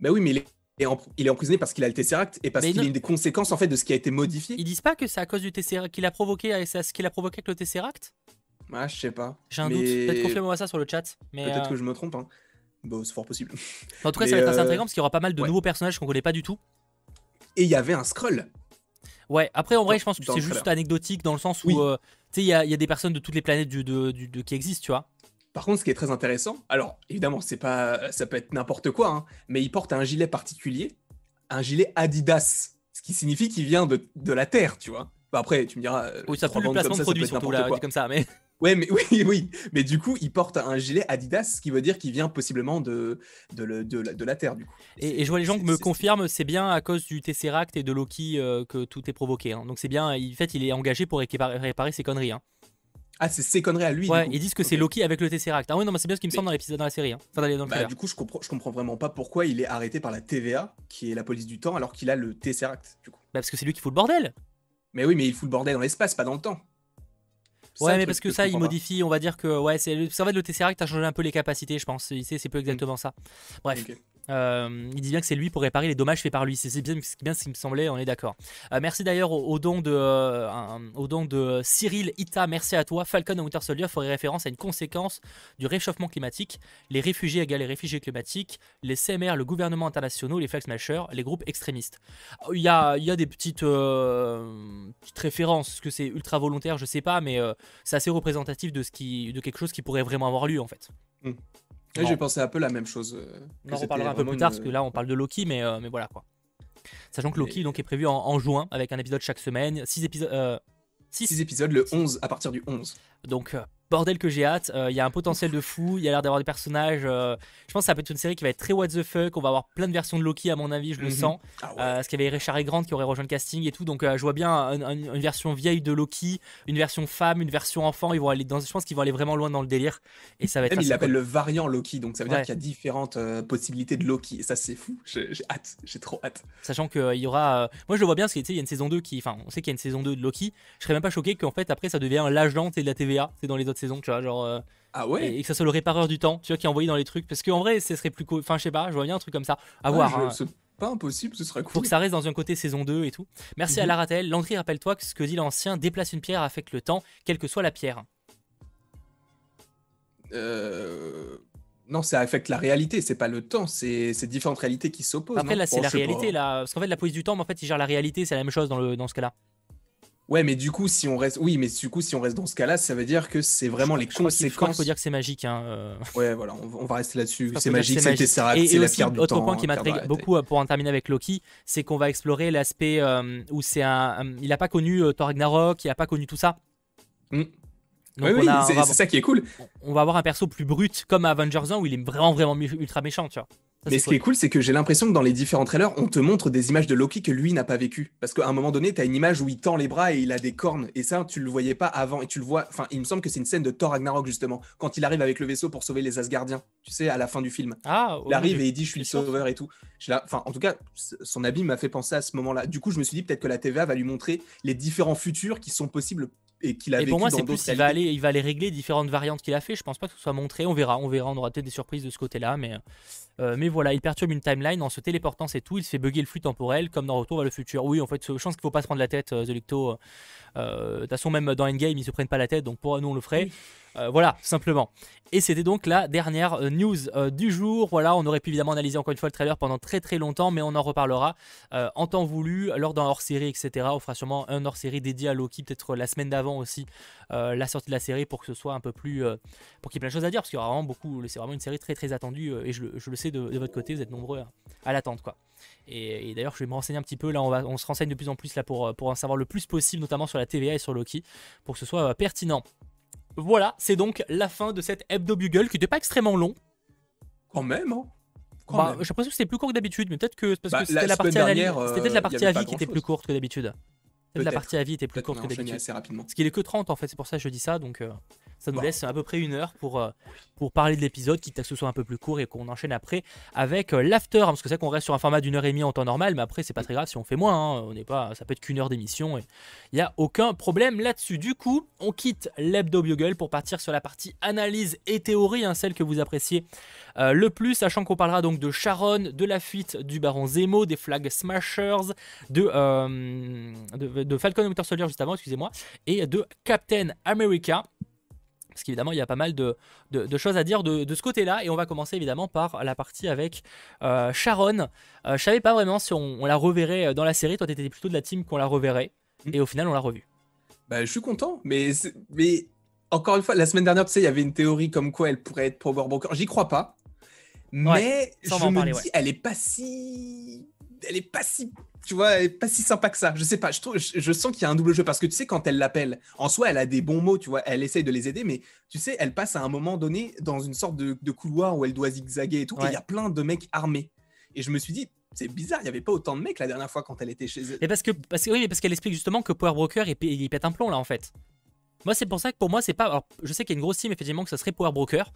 Bah oui, mais il est, il est emprisonné parce qu'il a le Tesseract et parce qu'il a une des conséquences en fait de ce qui a été modifié. Ils disent pas que c'est à cause du Tesseract qu'il a provoqué, ce qu'il a provoqué avec le Tesseract? Ah, je sais pas. J'ai un doute. Peut-être confirme-moi ça sur le chat. Peut-être euh, que je me trompe. Hein. Bon, c'est fort possible. En tout cas, ça va être assez euh, intriguant parce qu'il y aura pas mal de nouveaux personnages qu'on connaît pas du tout. Et il y avait un scroll. Ouais, après en vrai, je pense que c'est juste anecdotique dans le sens où euh, tu sais, il y, a des personnes de toutes les planètes du, de, qui existent, tu vois. Par contre, ce qui est très intéressant, alors évidemment, c'est pas, ça peut être n'importe quoi, hein, mais il porte un gilet particulier, un gilet Adidas, ce qui signifie qu'il vient de, de, la Terre, tu vois. Bah après, tu me diras. Oui, ça peut le placement de produit surtout là, comme ça, mais. Ouais, mais oui, oui. Mais du coup, il porte un gilet Adidas, ce qui veut dire qu'il vient possiblement de, de, de, la, Terre, du coup. Et, je vois les gens qui me confirment, c'est bien à cause du Tesseract et de Loki euh, que tout est provoqué. Hein. Donc c'est bien, en fait, il est engagé pour réparer, réparer ses conneries. Hein. Ah, c'est ses conneries à lui. Ouais, ils disent que c'est Loki avec le Tesseract. Ah oui, non, mais c'est bien ce qui me semble dans l'épisode dans la série. Hein. Enfin, dans, bah, du coup, je comprends, je comprends vraiment pas pourquoi il est arrêté par la TVA, qui est la police du temps, alors qu'il a le Tesseract, du coup. Bah, parce que c'est lui qui fout le bordel. Mais oui, mais il fout le bordel dans l'espace, pas dans le temps. Ouais, mais parce que, ça, il modifie, on va dire que ouais, c'est ça va le Tesseract a changé un peu les capacités, je pense. C'est peu exactement ça. Bref. Euh, il dit bien que c'est lui pour réparer les dommages faits par lui. C'est bien, ce qui me semblait, on est d'accord. Euh, merci d'ailleurs au, don de, euh, au don de Cyril Ita, merci à toi. Falcon et Winter Soldier ferait référence à une conséquence du réchauffement climatique. Les réfugiés égale les réfugiés climatiques, les CMR, le gouvernement international, les flag smashers, les groupes extrémistes. Il y a, il y a des petites, références, est-ce que c'est ultra volontaire, je sais pas, mais c'est assez représentatif de, ce qui, de quelque chose qui pourrait vraiment avoir lieu en fait. Hmm. J'ai pensé un peu la même chose. Euh, on en reparlera un peu plus tard, parce que là, on parle de Loki, mais, euh, mais voilà quoi. Sachant que Loki donc, est prévu en, juin, avec un épisode chaque semaine. 6 épisodes. 6 épisodes le 11, à partir du 11. Donc, bordel que j'ai hâte. Il euh, y a un potentiel de fou. Il y a l'air d'avoir des personnages. Euh, je pense que ça peut être une série qui va être très what the fuck. On va avoir plein de versions de Loki, à mon avis, je le mhm. sens. Ah ouais. parce qu'il y avait Richard et Grant qui aurait rejoint le casting et tout. Donc euh, je vois bien une, version vieille de Loki, une version femme, une version enfant. Ils vont aller dans, je pense qu'ils vont aller vraiment loin dans le délire. Et ça va être. Même il l'appelle le variant Loki. Donc ça veut dire qu'il y a différentes possibilités de Loki. Et ça, c'est fou. J'ai hâte. J'ai trop hâte. Sachant qu'il y aura. Moi, je le vois bien parce qu'il y a une saison 2 qui. Enfin, on sait qu'il y a une saison 2 de Loki. Je serais même pas choqué qu'en fait, après, ça devient l'agent de la TVA. C'est dans les autres saisons, tu vois. Genre. Ah ouais et, que ça soit le répareur du temps, tu vois, qui est envoyé dans les trucs. Parce qu'en vrai, ce serait plus cool. Enfin, je sais pas, je vois bien un truc comme ça. À voir. Hein. Pas impossible, ce serait cool. Faut que ça reste dans un côté saison 2 et tout. Merci à mhm. Laratel. Landry, rappelle-toi que ce que dit l'ancien déplace une pierre affecte le temps, quelle que soit la pierre. Euh. Non, ça affecte la réalité, c'est pas le temps, c'est différentes réalités qui s'opposent. Après, là, c'est la réalité, là. Parce qu'en fait, la police du temps, mais en fait, il gère la réalité, c'est la même chose dans, le, dans ce cas-là. Ouais, mais du coup, si on reste, oui, mais du coup, si on reste dans ce cas-là, ça veut dire que c'est vraiment les conséquences. Il faut dire que c'est magique. Hein, euh. Ouais, voilà, on, va rester là-dessus. C'est magique, c'est Tesseract, c'est la pierre du autre temps. point qui m'intrigue beaucoup euh, pour en terminer avec Loki, c'est qu'on va explorer l'aspect euh, où c'est un, il a pas connu Thor Ragnarok, il a pas connu tout ça. Mm. oui, oui c'est ça qui est cool. On va avoir un perso plus brut comme Avengers 1 où il est vraiment vraiment ultra méchant, tu vois mais ce qui est cool, c'est que j'ai l'impression que dans les différents trailers, on te montre des images de Loki que lui n'a pas vécu. Parce qu'à un moment donné, tu as une image où il tend les bras et il a des cornes. Et ça, tu le voyais pas avant. Et tu le vois. Enfin, il me semble que c'est une scène de Thor Ragnarok, justement, quand il arrive avec le vaisseau pour sauver les Asgardiens. Tu sais, à la fin du film. Ah, il arrive et il dit Je suis le sauveur et tout. Enfin, en tout cas, son habit m'a fait penser à ce moment-là. Du coup, je me suis dit peut-être que la TVA va lui montrer les différents futurs qui sont possibles et qu'il a et pour moi c'est plus il va aller il va aller régler différentes variantes qu'il a fait je pense pas que ce soit montré on verra on verra on aura peut-être des surprises de ce côté là mais euh, mais voilà, il perturbe une timeline en se téléportant, c'est tout. Il se fait bugger le flux temporel, comme dans Retour vers le futur. Oui, en fait, je pense qu'il faut pas se prendre la tête, euh, The Licto. Euh, de toute façon, même dans Endgame, ils se prennent pas la tête, donc pour nous, on le ferait. Euh, voilà, simplement. Et c'était donc la dernière euh, news du jour. Voilà, on aurait pu évidemment analyser encore une fois le trailer pendant très très longtemps, mais on en reparlera en temps voulu, lors d'un hors-série, etc. On fera sûrement un hors-série dédié à Loki, peut-être la semaine d'avant aussi, la sortie de la série, pour que ce soit un peu plus. pour qu'il y ait plein de choses à dire, parce qu'il y aura vraiment beaucoup. C'est vraiment une série très très attendue, et je, le sais de, votre côté, vous êtes nombreux à, l'attendre, quoi. Et, d'ailleurs, je vais me renseigner un petit peu. Là, on, va, on se renseigne de plus en plus là pour, pour en savoir le plus possible, notamment sur la TVA et sur Loki, pour que ce soit euh, pertinent. Voilà, c'est donc la fin de cette hebdo bugle qui n'était pas extrêmement long. Quand même, hein bah, J'ai l'impression que c'était plus court que d'habitude, mais peut-être que parce que bah, c'était la, partie analyse, c'était peut-être la partie avis qui était plus courte que d'habitude. Peut-être la partie avis était plus courte que d'habitude. assez rapidement. Parce qu'il est que 30 en fait, c'est pour ça que je dis ça, donc. Euh, ça nous laisse à peu près une heure pour, euh, pour parler de l'épisode, quitte à que ce soit un peu plus court et qu'on enchaîne après avec euh, l'after. Hein, parce que c'est qu'on reste sur un format d'une heure et demie en temps normal, mais après, c'est pas très grave si on fait moins. Hein, on n'est pas, ça peut être qu'une heure d'émission et il n'y a aucun problème là-dessus. Du coup, on quitte l'hebdo bugle pour partir sur la partie analyse et théorie, hein, celle que vous appréciez euh, le plus, sachant qu'on parlera donc de Sharon, de la fuite du baron Zemo, des Flag Smashers, de, de, de Falcon Winter Soldier juste avant, excusez-moi, et de Captain America. Parce qu'évidemment, il y a pas mal de, choses à dire de, ce côté-là. Et on va commencer évidemment par la partie avec euh, Sharon. Euh, je savais pas vraiment si on, la reverrait dans la série. Toi, tu étais plutôt de la team qu'on la reverrait. Mm. Et au final, on l'a revue. Bah, je suis content. Mais, mais encore une fois, la semaine dernière, tu sais, il y avait une théorie comme quoi elle pourrait être Power Broker. J'y crois pas. Mais je me dis, elle est pas si. Elle est pas si tu vois, pas si sympa que ça. Je sais pas, je, trouve, je, sens qu'il y a un double jeu parce que tu sais, quand elle l'appelle, en soi, elle a des bons mots, tu vois, elle essaye de les aider, mais tu sais, elle passe à un moment donné dans une sorte de, couloir où elle doit zigzaguer et tout, et il y a plein de mecs armés. Et je me suis dit, c'est bizarre, il n'y avait pas autant de mecs la dernière fois quand elle était chez elle. Et parce que, parce que oui, parce qu'elle explique justement que Power Broker, il, il pète un plomb là en fait. Moi, c'est pour ça que pour moi, c'est pas. Alors, je sais qu'il y a une grosse team, effectivement, que ça serait Power Broker.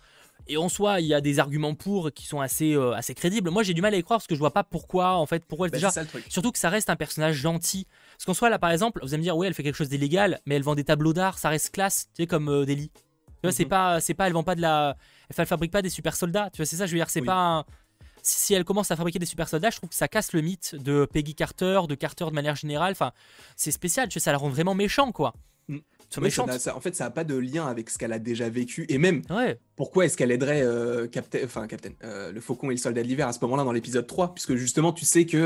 Et en soi, il y a des arguments pour qui sont assez, euh, assez crédibles. Moi, j'ai du mal à y croire parce que je vois pas pourquoi, en fait, pourquoi Bah, déjà. c'est ça le truc. Surtout que ça reste un personnage gentil. Parce qu'en soi, là, par exemple, vous allez me dire, ouais, elle fait quelque chose d'illégal, mais elle vend des tableaux d'art, ça reste classe, tu sais, comme euh. Tu vois, c'est Mhm. pas, c'est pas, elle vend pas de la, elle fabrique pas des super soldats. Tu vois, c'est ça, je veux dire, c'est Oui. pas. un- Si si elle commence à fabriquer des super soldats, je trouve que ça casse le mythe de Peggy Carter, de Carter de manière générale. Enfin, c'est spécial, tu sais, ça la rend vraiment méchant, quoi. Oui, ça méchante. n'a- ça- en fait, ça n'a pas de lien avec ce qu'elle a déjà vécu. Et même, Ouais. pourquoi est-ce qu'elle aiderait euh, Captain, enfin, Captain, euh, le Faucon et le Soldat de l'Hiver à ce moment-là dans l'épisode 3 Puisque justement, tu sais qu'il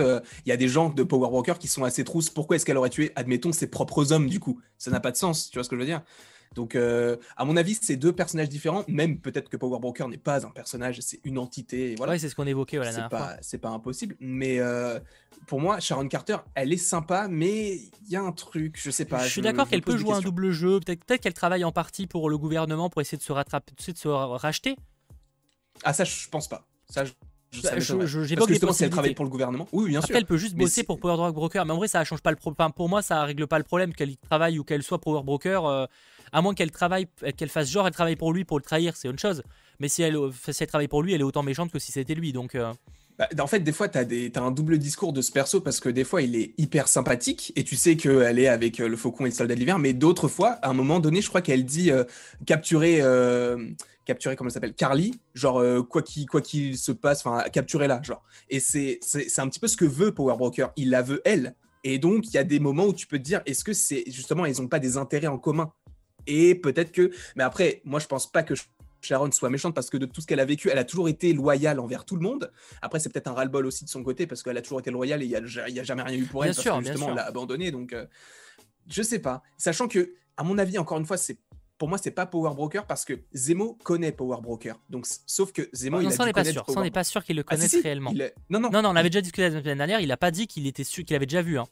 il y a des gens de Power Broker qui sont assez trousses. Pourquoi est-ce qu'elle aurait tué, admettons, ses propres hommes du coup? Ça n'a pas de sens, tu vois ce que je veux dire? Donc, euh, à mon avis, c'est deux personnages différents. Même peut-être que Power Broker n'est pas un personnage, c'est une entité. et Voilà. Ouais, c'est ce qu'on évoquait la c'est pas, c'est pas impossible. Mais euh, pour moi, Sharon Carter, elle est sympa, mais il y a un truc, je sais pas. je suis d'accord qu'elle peut jouer un double jeu. Peut-être peut qu'elle travaille en partie pour le gouvernement pour essayer de se rattraper, de se racheter. Ah, ça, je pense pas. Ça, je, Bah, m'étonnerait. je- Parce j'évoque que justement, si elle travaille pour le gouvernement. Oui, bien Après, sûr. elle peut juste Mais bosser pour Power Drug Broker. Mais en vrai, ça change pas le problème. pour moi, ça règle pas le problème qu'elle travaille ou qu'elle soit Power Broker. euh, à moins qu'elle travaille, qu'elle fasse genre, elle travaille pour lui pour le trahir, c'est une chose. Mais si elle, si elle travaille pour lui, elle est autant méchante que si c'était lui. Donc, euh, Bah, en fait, des fois, tu as, un double discours de ce perso parce que des fois, il est hyper sympathique et tu sais qu'elle est avec euh, le Faucon et le Soldat de l'Hiver, mais d'autres fois, à un moment donné, je crois qu'elle dit euh, capturer, euh, capturer, comment elle s'appelle Carly, genre euh, quoi qu'il quoi qu'il se passe, enfin, capturer-la, genre. Et c'est un petit peu ce que veut Power Broker, il la veut elle. Et donc, il y a des moments où tu peux te dire, est-ce que c'est justement, ils n'ont pas des intérêts en commun? Et peut-être que. Mais après, moi, je pense pas que Sharon soit méchante parce que de tout ce qu'elle a vécu, elle a toujours été loyale envers tout le monde. Après, c'est peut-être un ras-le-bol aussi de son côté parce qu'elle a toujours été loyale et il n'y a, jamais rien eu pour Bien elle sûr, parce bien justement, sûr. on l'a abandonnée. Donc, euh, je sais pas. Sachant que, à mon avis, encore une fois, c'est. Pour moi, c'est pas Power Broker parce que Zemo connaît Power Broker. Donc, sauf que Zemo, il non, a ça on dû n'est pas sûr. Ça n'est pas sûr qu'il le Ah, si, connaisse si, réellement. il Non, non, Non, non, on avait déjà discuté la semaine dernière. Il a pas dit qu'il était sûr qu'il avait déjà vu. Hein.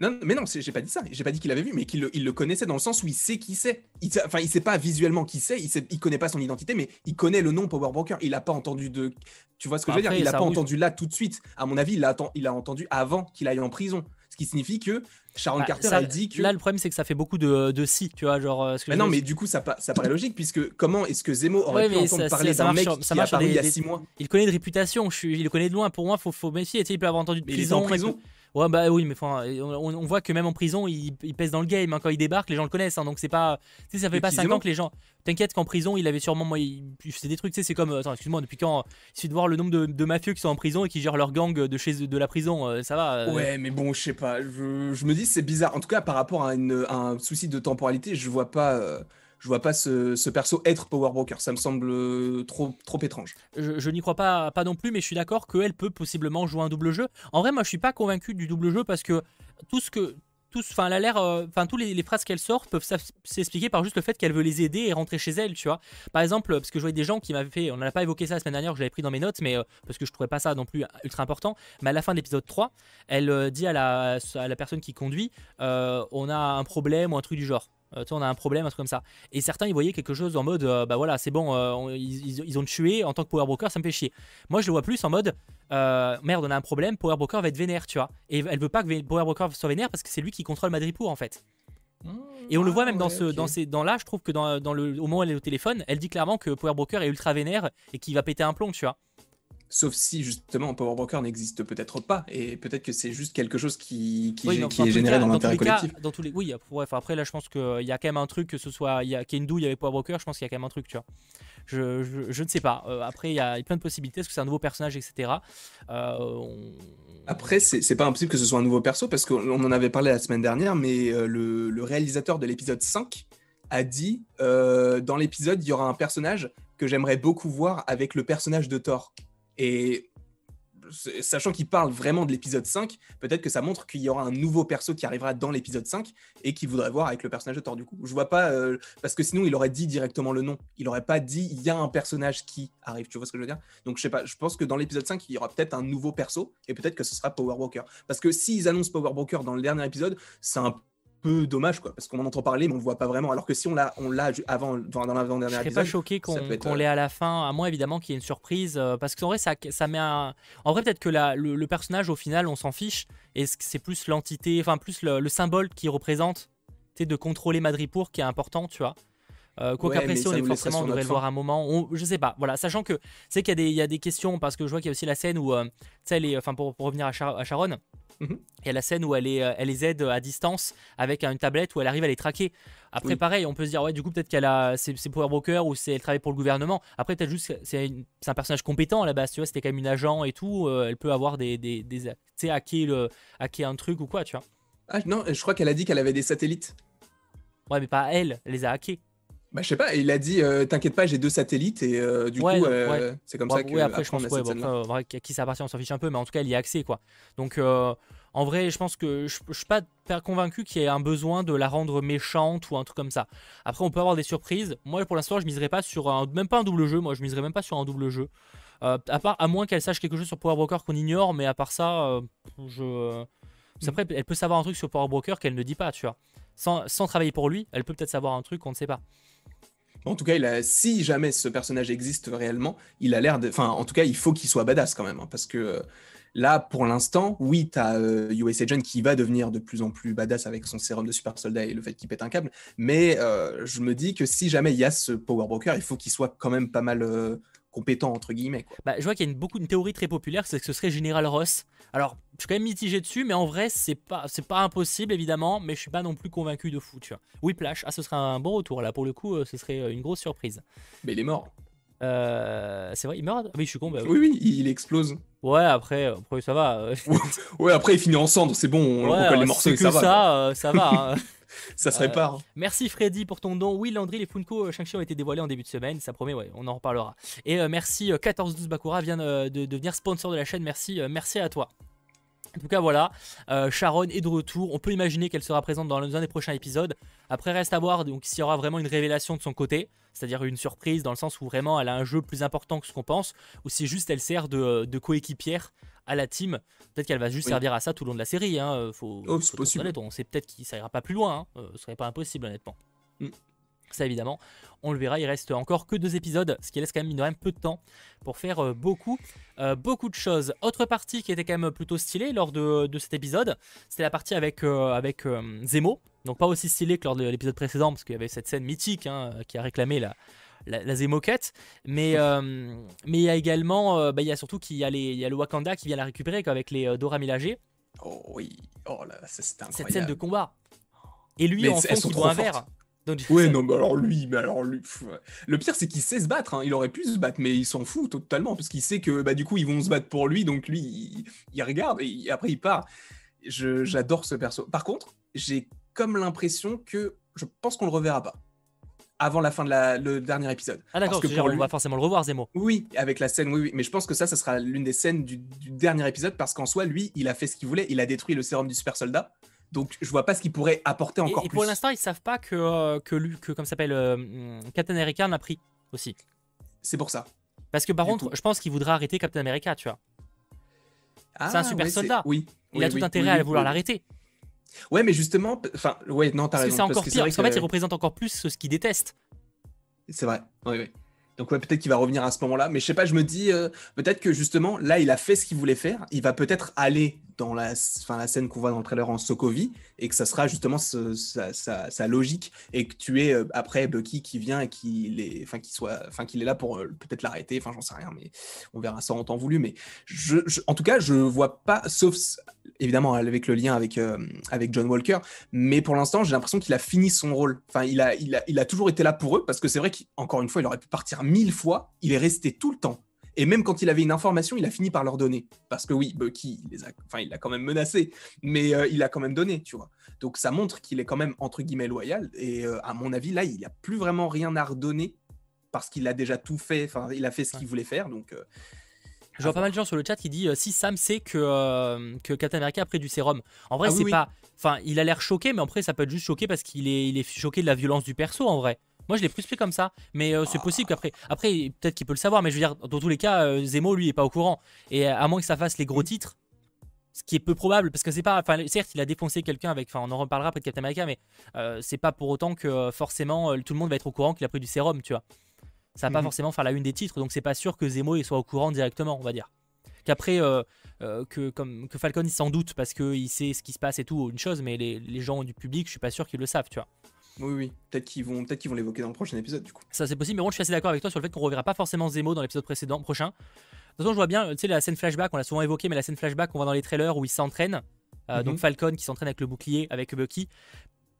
Non, mais non, j'ai pas dit ça. J'ai pas dit qu'il avait vu, mais qu'il le, il le connaissait dans le sens où il sait qui c'est. Il sait- Enfin, il sait pas visuellement qui c'est. Il, sait, il connaît pas son identité, mais il connaît le nom Power Broker. Il a pas entendu de. Tu vois ce que je veux dire? Il a pas entendu là tout de suite. À mon avis, il a, il a entendu avant qu'il aille en prison. Ce qui signifie que Sharon Bah, Carter, ça- elle dit que. Là, le problème, c'est que ça fait beaucoup de, de si, tu vois. Genre, euh, ce que mais non, mais du coup, ça, pa- ça paraît logique, puisque comment est-ce que Zemo aurait Ouais, pu entendre ça- parler d'un mec sur- ça qui marche est apparu des- il y a des- six mois? Il connaît de réputation, je suis- il le connaît de loin. Pour moi, faut, faut méfier. Tu sais, il peut avoir entendu de Mais il était en prison. prison. Ouais, bah oui, mais enfin, on, on voit que même en prison, il, il pèse dans le game. hein. Quand il débarque, les gens le connaissent. hein. donc c'est pas. Tu sais, ça fait pas qui, 5 Zemo ans que les gens. T'inquiète qu'en prison, il avait sûrement. Moi, il, il faisait des trucs. Tu sais, c'est comme. Attends, excuse-moi, depuis quand. Il suffit de voir le nombre de, de mafieux qui sont en prison et qui gèrent leur gang de chez de la prison. euh, ça va. euh, Ouais, mais bon, je sais pas. Je, je me dis c'est bizarre. En tout cas, par rapport à, une- à un souci de temporalité, je vois pas, euh, je vois pas ce, perso être Power Broker. Ça me semble euh, trop, trop étrange. Je, n'y crois pas, pas non plus, mais je suis d'accord qu'elle peut possiblement jouer un double jeu. En vrai, moi, je suis pas convaincu du double jeu parce que tout ce que. Tous, enfin, elle a l'air, euh, enfin, tous les, phrases qu'elle sort peuvent s'expliquer par juste le fait qu'elle veut les aider et rentrer chez elle, tu vois. Par exemple, parce que je voyais des gens qui m'avaient fait, on n'en a pas évoqué ça la semaine dernière, je l'avais pris dans mes notes, mais euh, parce que je trouvais pas ça non plus ultra important. Mais à la fin de l'épisode 3, elle euh, dit à la, à la personne qui conduit, euh, on a un problème ou un truc du genre. Euh, on a un problème, un truc comme ça. Et certains, ils voyaient quelque chose en mode, euh, bah voilà, c'est bon, euh, on- ils, ils- ont tué en tant que Power Broker, ça me fait chier. Moi, je le vois plus en mode, euh, merde, on a un problème, Power Broker va être vénère, tu vois. Et elle veut pas que Power Broker soit vénère parce que c'est lui qui contrôle Madripoor en fait. Et on le voit même dans ce, dans ces, dans là, je trouve que dans, dans le, au moment où elle est au téléphone, elle dit clairement que Power Broker est ultra vénère et qu'il va péter un plomb, tu vois. Sauf si justement Power Broker n'existe peut-être pas, et peut-être que c'est juste quelque chose qui, Oui, est généré cas- dans l'intérêt les cas- collectif. dans tous les, oui, après, ouais, enfin, après là, je pense qu'il y a quand même un truc que ce soit, il y a, qu'il y ait une douille avec Power Broker, je pense qu'il y a quand même un truc, tu vois. Je, je, je ne sais pas. Euh, après, il y a plein de possibilités. Est-ce que c'est un nouveau personnage, etc. Euh, on- Après, c'est pas impossible que ce soit un nouveau perso, parce qu'on on en avait parlé la semaine dernière, mais euh, le, le réalisateur de l'épisode 5 a dit euh, dans l'épisode, il y aura un personnage que j'aimerais beaucoup voir avec le personnage de Thor. Et sachant qu'il parle vraiment de l'épisode 5, peut-être que ça montre qu'il y aura un nouveau perso qui arrivera dans l'épisode 5 et qu'il voudrait voir avec le personnage de Thor du coup. Je vois pas, euh, parce que sinon il aurait dit directement le nom. Il aurait pas dit il y a un personnage qui arrive, tu vois ce que je veux dire? Donc je sais pas, je pense que dans l'épisode 5, il y aura peut-être un nouveau perso et peut-être que ce sera Power Broker. Parce que s'ils annoncent Power Broker dans le dernier épisode, c'est un peu dommage quoi, parce qu'on en entend parler mais on le voit pas vraiment. Alors que si on l'a, on l'a avant, dans, dans Je serais pas choqué qu'on être, qu'on euh, l'ait à la fin, à moins évidemment qu'il y ait une surprise. euh, parce qu'en vrai, ça, ça met un. En vrai, peut-être que la- le, le personnage, au final, on s'en fiche. Et c'est plus l'entité, enfin, plus le, le symbole qui représente. Tu de contrôler Madripour qui est important, tu vois. Euh, Quoi Ouais, qu'après, si on est forcément, on devrait le voir un moment. on- je sais pas. Voilà, sachant que c'est qu'il y, a des- il y a des questions parce que je vois qu'il y a aussi la scène où, euh, tu sais, enfin pour, pour revenir à, Char- à Sharon, Mhm. il y a la scène où elle, est, euh, elle les aide à distance avec une tablette où elle arrive à les traquer. Après, Oui. pareil, on peut se dire, ouais, du coup, peut-être qu'elle a. C'est Power Broker ou c'est elle travaille pour le gouvernement. Après, peut-être juste, c'est un personnage compétent à la base, tu vois, c'était quand même une agent et tout. euh, elle peut avoir des. des, des- tu sais, hacker, le, hacker un truc ou quoi, tu vois. Ah non, je crois qu'elle a dit qu'elle avait des satellites. Ouais, mais pas elle, elle les a hackés. Bah, je sais pas, il a dit euh, T'inquiète pas, j'ai deux satellites et euh, du Ouais, coup, euh, c'est comme Ouais, ça que. ouais, après, je pense ouais, bon, après, à qui ça appartient, on s'en fiche un peu, mais en tout cas, elle y a accès, quoi. Donc, euh, en vrai, je pense que je, je suis pas convaincu qu'il y ait un besoin de la rendre méchante ou un truc comme ça. Après, on peut avoir des surprises. Moi, pour l'instant, je miserais pas sur un, même pas un double jeu. Moi, je miserais même pas sur un double jeu. À part, à moins qu'elle sache quelque chose sur Power Broker qu'on ignore, mais à part ça, je. Après, elle peut savoir un truc sur Power Broker qu'elle ne dit pas, tu vois. Sans, sans travailler pour lui, elle peut peut-être savoir un truc qu'on ne sait pas. En tout cas, si jamais ce personnage existe réellement, il a l'air de. Enfin, en tout cas, il faut qu'il soit badass quand même. hein, parce que euh, là, pour l'instant, oui, t'as euh, US Agent qui va devenir de plus en plus badass avec son sérum de super soldat et le fait qu'il pète un câble. Mais euh, je me dis que si jamais il y a ce Power Broker, il faut qu'il soit quand même pas mal euh, compétent, entre guillemets. Quoi. Bah, je vois qu'il y a une, beaucoup, une théorie très populaire, c'est que ce serait Général Ross. Alors, je suis quand même mitigé dessus, mais en vrai, c'est pas, c'est pas impossible, évidemment, mais je suis pas non plus convaincu de fou, tu vois. Whiplash, ah, ce serait un bon retour, là, pour le coup, euh, ce serait euh, une grosse surprise. Mais il est mort. Euh, c'est vrai, il meurt Oui, je suis con, bah oui. Oui, oui, il explose. Ouais, après, euh, après ça va. Ouais, après, il finit en cendre, c'est bon, on ouais, les morceaux et que ça va. ça, euh, ça va. hein. Ça se Euh, répare. Merci Freddy pour ton don. Oui, Landry, les Funko Shang-Chi ont été dévoilés en début de semaine. Ça promet, ouais, on en reparlera. Et euh, merci euh, 1412 Bakura vient de, de devenir sponsor de la chaîne. Merci, merci à toi. En tout cas, voilà, euh, Sharon est de retour. On peut imaginer qu'elle sera présente dans un des prochains épisodes. Après, reste à voir donc s'il y aura vraiment une révélation de son côté, c'est-à-dire une surprise dans le sens où vraiment elle a un jeu plus important que ce qu'on pense, ou si juste elle sert de, de coéquipière à la team. Peut-être qu'elle va juste Oui. servir à ça tout le long de la série. Hein. euh, Faut, Oh, faut possible. On sait peut-être qu'il ça ira pas plus loin. Hein. euh, ce serait pas impossible, honnêtement. Mm. Ça évidemment, on le verra, il reste encore que deux épisodes, ce qui laisse quand même, mine de rien, peu de temps pour faire euh, beaucoup, euh, beaucoup de choses. Autre partie qui était quand même plutôt stylée lors de, de cet épisode, c'était la partie avec, euh, avec euh, Zemo. Donc pas aussi stylé que lors de l'épisode précédent, parce qu'il y avait cette scène mythique hein, qui a réclamé la, la, la Zemoquette. Mais mais il y a également, bah, il y a surtout qu'il y a, les, il y a le Wakanda qui vient la récupérer avec les Dora Milaje. Oh oui, oh là, c'était incroyable. Cette scène de combat. Et lui, Mais en fond, qui boit un verre. Donc, Ouais, non, mais alors lui, mais alors lui. pff, ouais. Le pire, c'est qu'il sait se battre. hein. Il aurait pu se battre, mais il s'en fout totalement parce qu'il sait que bah du coup ils vont se battre pour lui, donc lui, il, il regarde et il- après il part. Je- J'adore ce perso. Par contre, j'ai comme l'impression que je pense qu'on le reverra pas avant la fin de la, le dernier épisode. Ah d'accord, on lui- va forcément le revoir Zemo. Oui, avec la scène, oui, oui. Mais je pense que ça, ça sera l'une des scènes du, du dernier épisode parce qu'en soi, lui, il a fait ce qu'il voulait. Il a détruit le sérum du super soldat. Donc, je vois pas ce qu'il pourrait apporter encore et plus. pour l'instant, ils savent pas que, euh, que, comme s'appelle, euh, Captain America l'a pris aussi. C'est pour ça. Parce que par contre, coup. je pense qu'il voudra arrêter Captain America, tu vois. C'est un super ouais, soldat. Oui. Il oui, a tout oui, intérêt oui, à vouloir l'arrêter. Ouais, mais justement, enfin, ouais, non, t'as Parce que raison. c'est encore que pire. Parce qu'en fait, il représente encore plus ce qu'il déteste. C'est vrai, oui, oui. Donc ouais, peut-être qu'il va revenir à ce moment-là, mais je sais pas, je me dis euh, peut-être que justement là, il a fait ce qu'il voulait faire. Il va peut-être aller dans la, enfin, la scène qu'on voit dans le trailer en Sokovie et que ça sera justement sa, logique et que tu es euh, après Bucky qui vient et qu'il est, enfin, qu'il soit, enfin, qu'il est là pour euh, peut-être l'arrêter. Enfin, j'en sais rien, mais on verra ça en temps voulu. Mais je, en tout cas, je vois pas, sauf évidemment avec le lien avec euh, avec John Walker, mais pour l'instant, j'ai l'impression qu'il a fini son rôle. Enfin, il a, il a, il a toujours été là pour eux parce que c'est vrai qu'encore une fois, il aurait pu partir mille fois. Il est resté tout le temps. Et même quand il avait une information, il a fini par leur donner. Parce que oui, Bucky, il les a, enfin, il l'a quand même menacé, mais euh, il a quand même donné, tu vois. Donc ça montre qu'il est quand même entre guillemets loyal. Et euh, à mon avis, là, il n'a plus vraiment rien à redonner parce qu'il a déjà tout fait. Enfin, il a fait ce qu'il voulait faire. Donc euh, Je vois pas mal de gens sur le chat qui dit euh, si Sam sait que, euh, que Captain America a pris du sérum. En vrai, Ah c'est oui. pas. Enfin, il a l'air choqué, mais après, ça peut être juste choqué parce qu'il est, il est choqué de la violence du perso en vrai. Moi, je l'ai plus pris comme ça, mais euh, c'est Ah. possible qu'après. Après, peut-être qu'il peut le savoir, mais je veux dire, dans tous les cas, euh, Zemo, lui, est pas au courant. Et euh, à moins que ça fasse les gros titres, ce qui est peu probable, parce que c'est pas. Enfin, certes, il a défoncé quelqu'un avec. Enfin, on en reparlera après de Captain America, mais euh, c'est pas pour autant que forcément tout le monde va être au courant qu'il a pris du sérum, tu vois. Ça va pas Mhm. forcément faire la une des titres, donc c'est pas sûr que Zemo il soit au courant directement, on va dire. Qu'après, que, comme, que Falcon il s'en doute parce qu'il sait ce qui se passe et tout, une chose, mais les, les gens du public, je suis pas sûr qu'ils le savent, tu vois. Oui, oui. Peut-être qu'ils vont, peut qu'ils vont l'évoquer dans le prochain épisode, du coup. Ça, c'est possible, mais bon, je suis assez d'accord avec toi sur le fait qu'on reverra pas forcément Zemo dans l'épisode précédent, prochain. De toute façon, je vois bien, tu sais, la scène flashback, on l'a souvent évoqué, mais la scène flashback qu'on voit dans les trailers où il s'entraîne. Euh, donc Mhm. Falcon qui s'entraîne avec le bouclier, avec Bucky.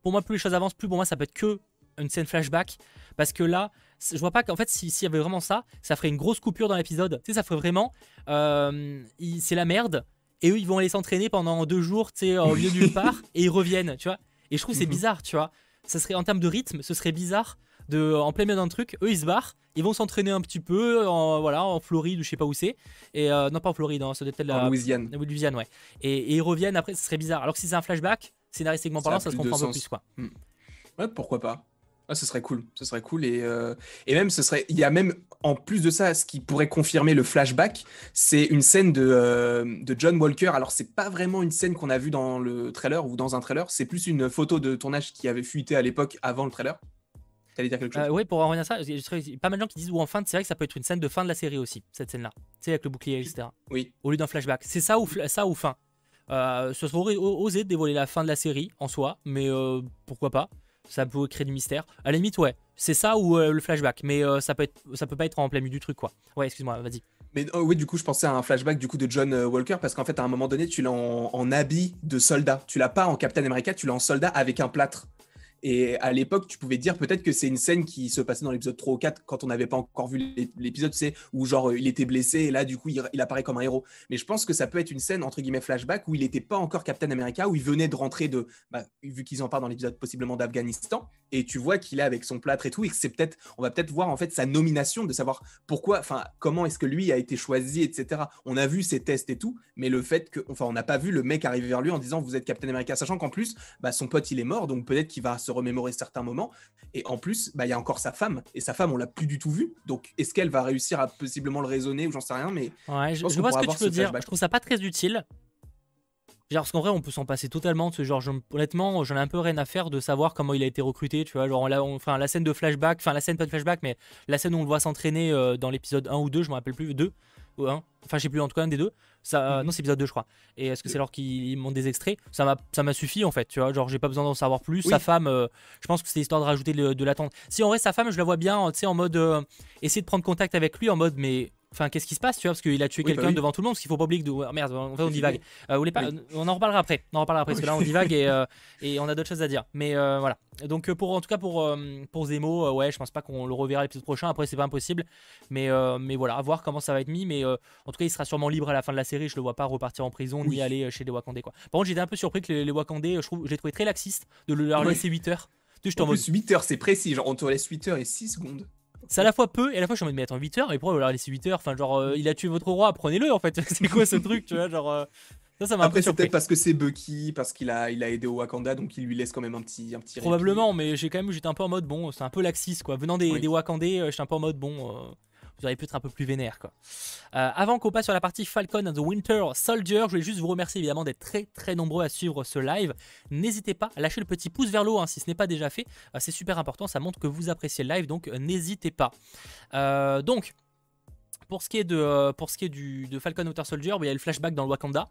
Pour moi, plus les choses avancent, plus pour moi, ça peut être que une scène flashback. Parce que là, je vois pas qu'en fait, si- s'il y avait vraiment ça, ça ferait une grosse coupure dans l'épisode. Tu sais, ça ferait vraiment. euh, c'est la merde. Et eux, ils vont aller s'entraîner pendant deux jours, tu sais, au milieu de nulle part. Et ils reviennent, tu vois. Et je trouve que c'est Mhm. bizarre, tu vois. Ça serait en termes de rythme, ce serait bizarre de en plein milieu d'un truc. Eux, ils se barrent. Ils vont s'entraîner un petit peu en, voilà, en Floride ou je sais pas où c'est. Et euh, non, pas en Floride, hein, ça doit être la, En Louisiane. la Louisiane, ouais. Et, et ils reviennent après, ce serait bizarre. Alors que si c'est un flashback, scénaristiquement parlant, ça se comprend un peu plus, quoi. Ouais, pourquoi pas. Ah, ce serait cool, ce serait cool et, euh, et même ce serait, il y a même en plus de ça, ce qui pourrait confirmer le flashback, c'est une scène de, euh, de John Walker. Alors c'est pas vraiment une scène qu'on a vue dans le trailer ou dans un trailer, c'est plus une photo de tournage qui avait fuité à l'époque avant le trailer. T'allais dire quelque chose? Euh, oui, pour en revenir à ça, il y a pas mal de gens qui disent ou en fin, c'est vrai que ça peut être une scène de fin de la série aussi, cette scène-là. Tu sais, avec le bouclier, etc. Oui. Au lieu d'un flashback. C'est ça ou, ça ou fin. Ce serait osé de dévoiler la fin de la série en soi, mais pourquoi pas Ça peut créer du mystère. À la limite, ouais, c'est ça ou euh, le flashback, mais euh, ça, peut être, ça peut pas être en plein milieu du truc, quoi. Ouais, excuse-moi, vas-y. Mais oh, oui, du coup, je pensais à un flashback du coup de John euh, Walker parce qu'en fait, à un moment donné, tu l'as en, en habit de soldat. Tu l'as pas en Captain America, tu l'as en soldat avec un plâtre. Et à l'époque, tu pouvais dire peut-être que c'est une scène qui se passait dans l'épisode 3 ou 4 quand on n'avait pas encore vu l'é- l'épisode, sais, où genre euh, il était blessé et là, du coup, il, il apparaît comme un héros. Mais je pense que ça peut être une scène entre guillemets flashback où il n'était pas encore Captain America, où il venait de rentrer de, bah, vu qu'ils en parlent dans l'épisode possiblement d'Afghanistan, et tu vois qu'il est avec son plâtre et tout, et que c'est peut-être, on va peut-être voir en fait sa nomination, de savoir pourquoi, enfin, comment est-ce que lui a été choisi, etc. On a vu ses tests et tout, mais le fait que, enfin, on n'a pas vu le mec arriver vers lui en disant vous êtes Captain America, sachant qu'en plus, bah, son pote il est mort, donc peut-être qu'il va se remémorer certains moments. Et en plus, bah, il y a encore sa femme, et sa femme on l'a plus du tout vue, donc est-ce qu'elle va réussir à possiblement le raisonner ou j'en sais rien, mais Ouais, je, je qu'on vois ce que tu veux dire. flashback. Je trouve ça pas très utile. Genre, parce qu'en vrai, on peut s'en passer totalement de ce genre. Je- honnêtement, j'en ai un peu rien à faire de savoir comment il a été recruté. Tu vois, genre, là, on- enfin, la scène de flashback, enfin, la scène pas de flashback, mais la scène où on le voit s'entraîner euh, dans l'épisode 1 ou 2, je me rappelle plus, 2 ou 1. Enfin, je sais plus, en tout cas, un des deux. Ça, Mhm. Non, c'est épisode 2, je crois. Et est-ce que c'est alors qu'ils montent des extraits? Ça m'a ça m'a suffi, en fait. Tu vois, genre, j'ai pas besoin d'en savoir plus. Oui. Sa femme, euh, je pense que c'est histoire de rajouter le- de l'attente. Si en vrai, sa femme, je la vois bien, tu sais, en mode. euh, essayer de prendre contact avec lui en mode, mais. Enfin, qu'est-ce qui se passe, tu vois Parce qu'il a tué Oui, bah quelqu'un oui. devant tout le monde, parce qu'il faut pas oublier que. de- oh, merde, en fait, on divague. Euh, vous voulez pas- Oui. On en reparlera après. On en reparlera après, parce que là, on divague et, euh, et on a d'autres choses à dire. Mais euh, voilà. Donc, euh, pour, en tout cas, pour, pour Zemo, ouais, je pense pas qu'on le reverra l'épisode prochain. Après, c'est pas impossible. Mais, mais voilà, à voir comment ça va être mis. Mais en tout cas, il sera sûrement libre à la fin de la série. Je le vois pas repartir en prison ni aller chez les Wakandais. Quoi. Par contre, j'étais un peu surpris que les, les Wakandais, je, trouve, je les trouvais très laxistes de leur laisser 8 heures. Tu en plus 8 heures, c'est précis, genre on te laisse 8 heures et 6 secondes. C'est à la fois peu et à la fois je suis en mode mais attends 8 heures mais pourquoi leur laissez 8 heures? Enfin genre euh, il a tué votre roi prenez-le en fait c'est quoi ce truc tu vois genre euh, ça Après, c'est peut-être parce que c'est Bucky, parce qu'il a, il a aidé au Wakanda, donc il lui laisse quand même un petit, un petit répit. probablement mais j'ai quand même j'étais un peu en mode bon c'est un peu laxiste quoi venant des, Oui. des Wakandais euh, j'étais un peu en mode bon euh, vous auriez pu être un peu plus vénère quoi. Euh, avant qu'on passe sur la partie Falcon and the Winter Soldier, je voulais juste vous remercier évidemment d'être très très nombreux à suivre ce live. N'hésitez pas à lâcher le petit pouce vers le haut hein, si ce n'est pas déjà fait. Euh, c'est super important, ça montre que vous appréciez le live, donc euh, n'hésitez pas. Donc, pour ce qui est de, pour ce qui est du, Falcon Winter Soldier, il y a le flashback dans le Wakanda.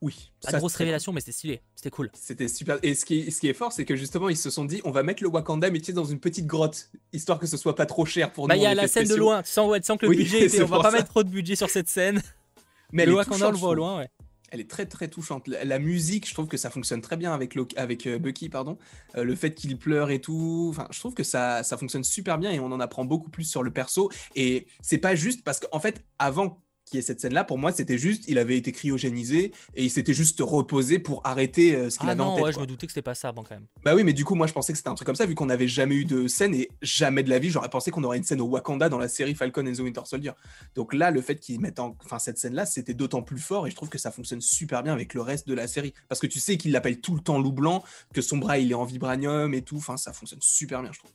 Oui. Pas grosse révélation, mais c'était stylé, c'était cool. C'était super. Et ce qui, est, ce qui est fort, c'est que justement, ils se sont dit, on va mettre le Wakanda, mais tu sais, dans une petite grotte, histoire que ce soit pas trop cher pour Bah, nous. il y a la scène de loin, tu sens, ouais, tu sens que le Oui, budget était, on va pas ça. mettre trop de budget sur cette scène. Mais le Wakanda, on le voit au loin, ouais. Elle est très très touchante. La, la musique, je trouve que ça fonctionne très bien avec, avec euh, Bucky, pardon. Euh, le fait qu'il pleure et tout, enfin, je trouve que ça, ça fonctionne super bien et on en apprend beaucoup plus sur le perso. Et c'est pas juste parce qu'en fait, avant qu'il y ait cette scène-là, pour moi, c'était juste, il avait été cryogénisé et il s'était juste reposé pour arrêter euh, ce qu'il Ah avait en non, tête. ouais, je me doutais que c'était pas ça, bon, quand même. Bah oui, mais du coup, moi, je pensais que c'était un truc comme ça, vu qu'on n'avait jamais eu de scène et jamais de la vie, j'aurais pensé qu'on aurait une scène au Wakanda dans la série Falcon and the Winter Soldier. Donc là, le fait qu'ils mettent en... enfin, cette scène-là, c'était d'autant plus fort et je trouve que ça fonctionne super bien avec le reste de la série. Parce que tu sais qu'il l'appelle tout le temps loup blanc, que son bras, il est en vibranium et tout. Enfin, ça fonctionne super bien, je trouve.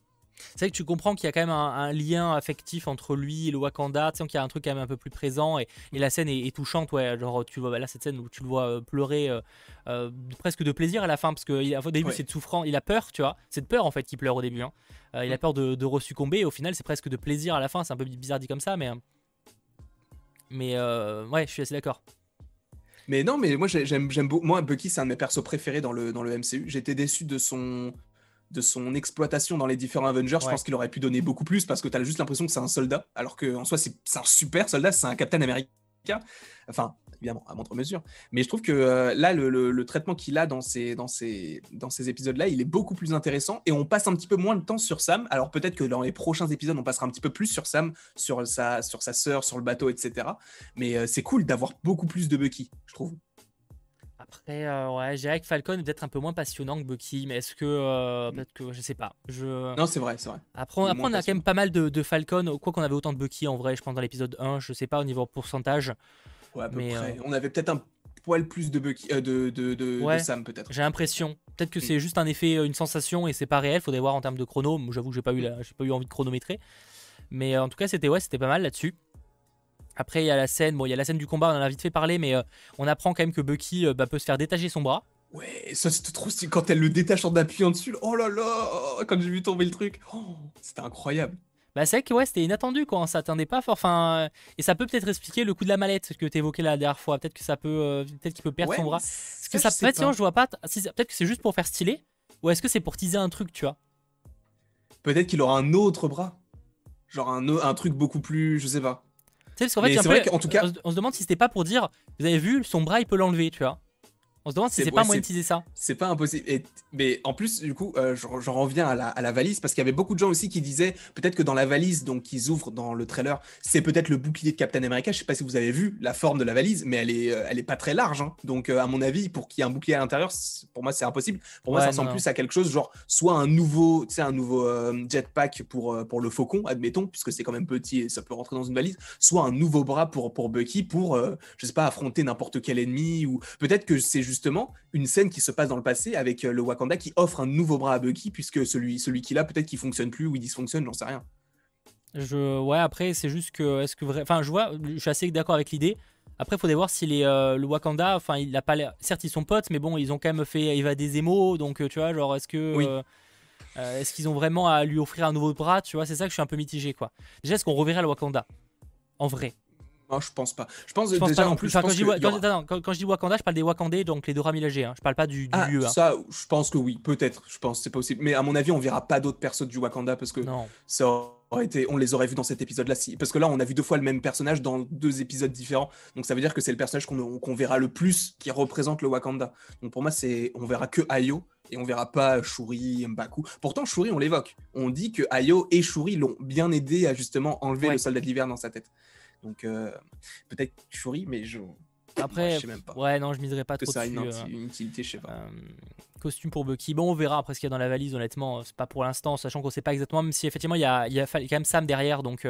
C'est vrai que tu comprends qu'il y a quand même un, un lien affectif entre lui et le Wakanda, tu sais qu'il y a un truc quand même un peu plus présent et, et la scène est, est touchante, ouais, genre tu vois bah là cette scène où tu le vois euh, pleurer euh, euh, presque de plaisir à la fin parce qu'au début Ouais. c'est de souffrance, il a peur, tu vois, c'est de peur en fait qu'il pleure au début, hein. Euh, il a Mm. peur de, de resuccomber et au final c'est presque de plaisir à la fin, c'est un peu bizarre dit comme ça mais... Mais ouais, je suis assez d'accord. Mais non, mais moi j'aime beaucoup. Moi, Bucky, c'est un de mes persos préférés dans le, dans le MCU. J'étais déçu de son, de son exploitation dans les différents Avengers. Je pense qu'il aurait pu donner beaucoup plus parce que tu as juste l'impression que c'est un soldat, alors qu'en soi, c'est un super soldat, c'est un Captain America. Enfin, évidemment, à moindre mesure. Mais je trouve que euh, là, le, traitement qu'il a dans ces, dans ces, dans ces épisodes-là, il est beaucoup plus intéressant et on passe un petit peu moins de temps sur Sam. Alors peut-être que dans les prochains épisodes, on passera un petit peu plus sur Sam, sur sa, sur sa sœur, sur le bateau, etc. Mais euh, c'est cool d'avoir beaucoup plus de Bucky, je trouve. Après, euh, ouais, j'ai que Falcon est peut-être un peu moins passionnant que Bucky, mais est-ce que. Euh, mm. peut-être que. Je sais pas. Je... Non, c'est vrai, c'est vrai. Après, on, après, on a quand même pas mal de, de Falcon, quoi qu'on avait autant de Bucky en vrai, je pense, dans l'épisode 1, je sais pas au niveau pourcentage. Ouais, à peu mais, près. Euh, on avait peut-être un poil plus de, Bucky, de, de, de, Sam, peut-être. J'ai l'impression. Peut-être que mm. c'est juste un effet, une sensation et c'est pas réel, faudrait voir en termes de chrono. J'avoue que j'ai pas, eu mm. j'ai pas eu envie de chronométrer. Mais en tout cas, c'était ouais, c'était pas mal là-dessus. Après, il y a la scène, bon, il y a la scène du combat, on en a vite fait parler, mais euh, on apprend quand même que Bucky euh, bah, peut se faire détacher son bras. Ouais, ça c'était trop stylé quand elle le détache en appuyant dessus. Oh là là, quand j'ai vu tomber le truc, oh, c'était incroyable. Bah c'est vrai que ouais, c'était inattendu quoi, on s'attendait pas fort. Enfin, et ça peut peut-être expliquer le coup de la mallette que tu évoquais la dernière fois. Peut-être que ça peut, euh, peut-être qu'il peut perdre son bras. Est-ce que ça peut être, je vois pas. peut-être que c'est juste pour faire stylé, ou est-ce que c'est pour teaser un truc, tu vois? Peut-être qu'il aura un autre bras, genre un, un truc beaucoup plus, je sais pas. Sais, parce qu'en fait, tout cas... on, se demande si c'était pas pour dire, vous avez vu, son bras, il peut l'enlever, tu vois. On se demande si c'est pas monétiser ça. C'est pas impossible. mais en plus, du coup, euh, j'en reviens à la, valise parce qu'il y avait beaucoup de gens aussi qui disaient peut-être que dans la valise, donc qu'ils ouvrent dans le trailer, c'est peut-être le bouclier de Captain America. Je sais pas si vous avez vu la forme de la valise, mais elle est, euh, elle est pas très large. Hein. Donc, euh, à mon avis, pour qu'il y ait un bouclier à l'intérieur, pour moi, c'est impossible. Pour moi, ça ressemble plus à quelque chose genre soit un nouveau, tu sais, un nouveau jetpack pour, pour le Faucon, admettons, puisque c'est quand même petit et ça peut rentrer dans une valise, soit un nouveau bras pour, pour Bucky pour, je sais pas, affronter n'importe quel ennemi ou peut-être que c'est justement une scène qui se passe dans le passé avec euh, le Wakanda qui offre un nouveau bras à Bucky puisque celui, celui qu'il a peut-être qu'il fonctionne plus ou il dysfonctionne, j'en sais rien. Je, ouais, après c'est juste que, est-ce que vrai, enfin je vois, je suis assez d'accord avec l'idée. Après, il faudrait voir si les, euh, le Wakanda, enfin, il a pas certes ils sont potes, mais bon, ils ont quand même fait Eva des émos, donc euh, tu vois, genre est-ce que est-ce qu'ils ont vraiment à lui offrir un nouveau bras, tu vois, c'est ça que je suis un peu mitigé quoi. Déjà, est-ce qu'on reverrait le Wakanda? En vrai je pense pas. Je pense, déjà en plus. quand, je dis, Wakanda, je parle des Wakandais, donc les deux Ramilagés. Hein. Je parle pas du, du ah. Hein. Ça, je pense que oui, peut-être. Je pense c'est possible. Mais à mon avis, on verra pas d'autres persos du Wakanda parce que ça aurait été, on les aurait vus dans cet épisode-là. Parce que là, on a vu deux fois le même personnage dans deux épisodes différents. Donc ça veut dire que c'est le personnage qu'on verra le plus qui représente le Wakanda. Donc pour moi, c'est on verra que Ayo et on verra pas Shuri, Mbaku. Pourtant, Shuri, on l'évoque. On dit que Ayo et Shuri l'ont bien aidé à justement enlever le soldat d'hiver dans sa tête. Donc euh, peut-être Shuri, mais je. Après, sais même pas. ouais, non, je miserais pas trop ça dessus. Une, euh, une, utilité, je sais pas. Euh, costume pour Bucky. Bon, on verra après ce qu'il y a dans la valise, honnêtement. C'est pas pour l'instant, sachant qu'on sait pas exactement, même si effectivement il y a, y a quand même Sam derrière, donc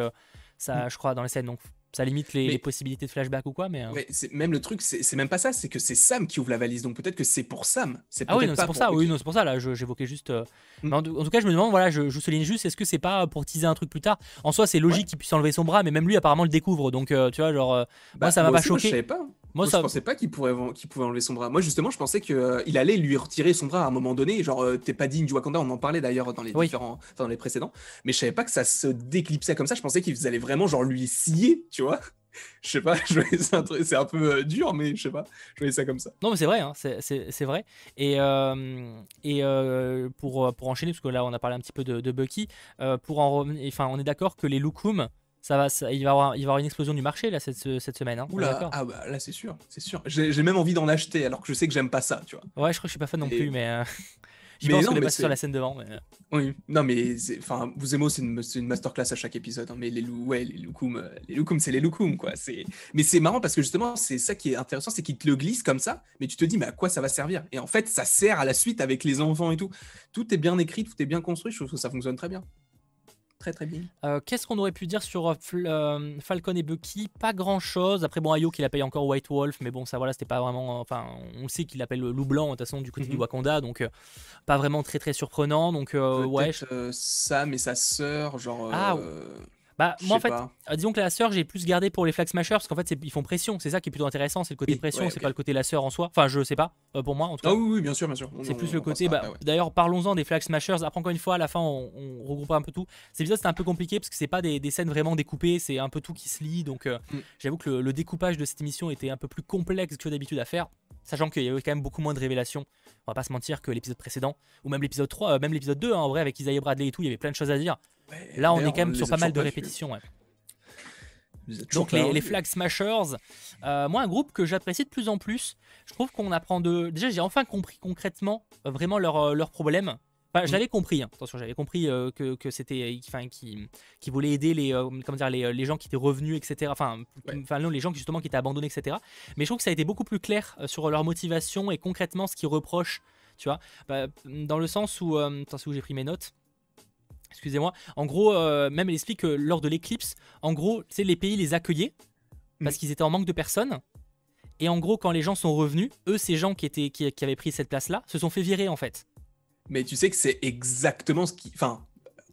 ça, mm. je crois, dans les scènes. Donc ça limite les, possibilités de flashback ou quoi. Mais, ouais, même le truc, c'est même pas ça, c'est que c'est Sam qui ouvre la valise. Donc peut-être que c'est pour Sam. Ah oui, c'est pour, ça. Oui, c'est pour ça. Là, j'évoquais juste. Mm. en, tout cas, je me demande, voilà, je, je souligne juste, est-ce que c'est pas pour teaser un truc plus tard? En soi, c'est logique qu'il puisse enlever son bras, mais même lui, apparemment, le découvre. Donc, tu vois, genre, moi, bah, ça m'a pas choqué. Moi, je savais pas. Moi, ça... je pensais pas qu'il pourrait, qu'il pouvait enlever son bras. Moi, justement, je pensais qu'il euh, allait lui retirer son bras à un moment donné. Genre, euh, t'es pas digne du Wakanda, on en parlait d'ailleurs dans les différents, enfin, dans les précédents. Mais je savais pas que ça se déclipsait comme ça. Je pensais qu'ils allaient vraiment genre lui scier, tu vois. Je sais pas, c'est un peu euh, dur, mais je sais pas, je voyais ça comme ça. Non, mais c'est vrai, hein, c'est vrai. Et, et pour, pour enchaîner, parce que là, on a parlé un petit peu de, de Bucky, pour en, enfin, on est d'accord que les Lukum ça va, il, va avoir, il va y avoir une explosion du marché là cette, cette semaine. Hein. Oula, ah bah là c'est sûr, c'est sûr. J'ai même envie d'en acheter alors que je sais que j'aime pas ça, tu vois. Ouais, je crois que je suis pas fan non plus, mais euh... je pense qu'on est passé sur la scène devant. Mais... Euh. Oui, non mais enfin, vous aimez c'est une, une, masterclass à chaque épisode, hein, mais les lou, ouais, les loukoum, euh, les loukoum, c'est les loukoum quoi. C'est, mais c'est marrant parce que justement c'est ça qui est intéressant, c'est qu'ils te le glissent comme ça, mais tu te dis mais à quoi ça va servir? Et en fait ça sert à la suite avec les enfants et tout. Tout est bien écrit, tout est bien construit. Je trouve que ça fonctionne très bien très bien. Euh, qu'est-ce qu'on aurait pu dire sur euh, euh, Falcon et Bucky? Pas grand chose. Après, bon, Ayo qui l'appelle encore White Wolf, mais bon, ça voilà, c'était pas vraiment. Enfin, on sait qu'il l'appelle loup blanc de toute façon du côté du mhm. Wakanda, donc pas vraiment très très surprenant. Donc, ouais. Sam et sa sœur, genre. Ah, Bah, moi en fait, pas. euh, disons que la sœur, j'ai plus gardé pour les Flag Smashers parce qu'en fait, ils font pression. C'est ça qui est plutôt intéressant. C'est le côté Oui, pression, ouais, c'est pas le côté la sœur en soi. Enfin, je sais pas, euh, pour moi en tout cas. Ah oui, oui, bien sûr, bien sûr. C'est plus on le côté. bah, ouais. D'ailleurs, parlons-en des Flag Smashers. Après, encore une fois, à la fin, on, on regroupera un peu tout. Cet épisode, c'était un peu compliqué parce que c'est pas des, des scènes vraiment découpées, c'est un peu tout qui se lie. Donc, euh, Mm. j'avoue que le, le découpage de cette émission était un peu plus complexe que d'habitude à faire. Sachant qu'il y avait quand même beaucoup moins de révélations, on va pas se mentir, que l'épisode précédent, ou même l'épisode 3, euh, même l'épisode 2, hein, en vrai, avec Isaiah Bradley et tout, il y avait plein de choses à dire. Ouais, Là, on est quand même sur pas mal de pas répétitions. ouais. Donc pas les. Flag Smashers, euh, moi un groupe que j'apprécie de plus en plus, je trouve qu'on apprend de... Déjà j'ai enfin compris concrètement euh, vraiment leurs leurs problèmes. Enfin, je Mhm. l'avais compris, hein. attention, j'avais compris euh, que, que c'était, enfin, qui, qui voulait aider les, euh, comment dire, les, les gens qui étaient revenus, etc. Enfin, Ouais. enfin non, les gens qui justement qui étaient abandonnés, etc. Mais je trouve que ça a été beaucoup plus clair euh, sur leur motivation et concrètement ce qu'ils reprochent, tu vois, Bah, dans le sens où, euh, attends, c'est où j'ai pris mes notes. Excusez-moi. En gros, euh, même elle explique que lors de l'éclipse, en gros, sais, les pays les accueillaient parce Mm. qu'ils étaient en manque de personnes. Et en gros, quand les gens sont revenus, eux, ces gens qui, étaient, qui, qui avaient pris cette place-là, se sont fait virer en fait. Mais tu sais que c'est exactement ce qui. Enfin,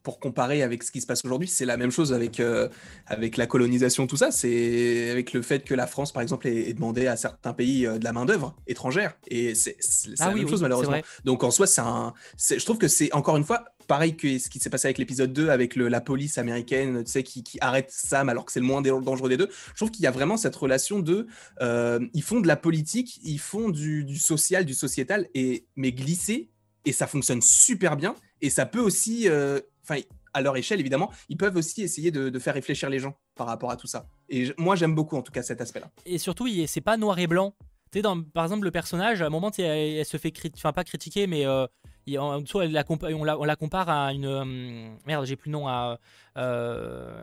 pour comparer avec ce qui se passe aujourd'hui, c'est la même chose avec, euh, avec la colonisation, tout ça. C'est avec le fait que la France, par exemple, ait, demandé à certains pays euh, de la main-d'œuvre étrangère. Et c'est c'est la même chose, malheureusement. Donc en soi, c'est un. Je trouve que c'est encore une fois pareil que ce qui s'est passé avec l'épisode 2 avec le- la police américaine, tu sais, qui, qui arrête Sam alors que c'est le moins dangereux des deux. Je trouve qu'il y a vraiment cette relation de. euh, ils font de la politique, ils font du, du social, du sociétal, et, mais glissé, et ça fonctionne super bien. Et ça peut aussi. euh, Enfin. à leur échelle, évidemment, ils peuvent aussi essayer de, de faire réfléchir les gens par rapport à tout ça. Et moi, j'aime beaucoup, en tout cas, cet aspect-là. Et surtout, c'est pas noir et blanc. Tu dans- par exemple, le personnage, à un moment, elle, elle se fait critiquer, enfin pas critiquer, mais euh, il- en dessous, elle la compa- on, la, on la compare à une. euh, merde, j'ai plus le nom à. euh,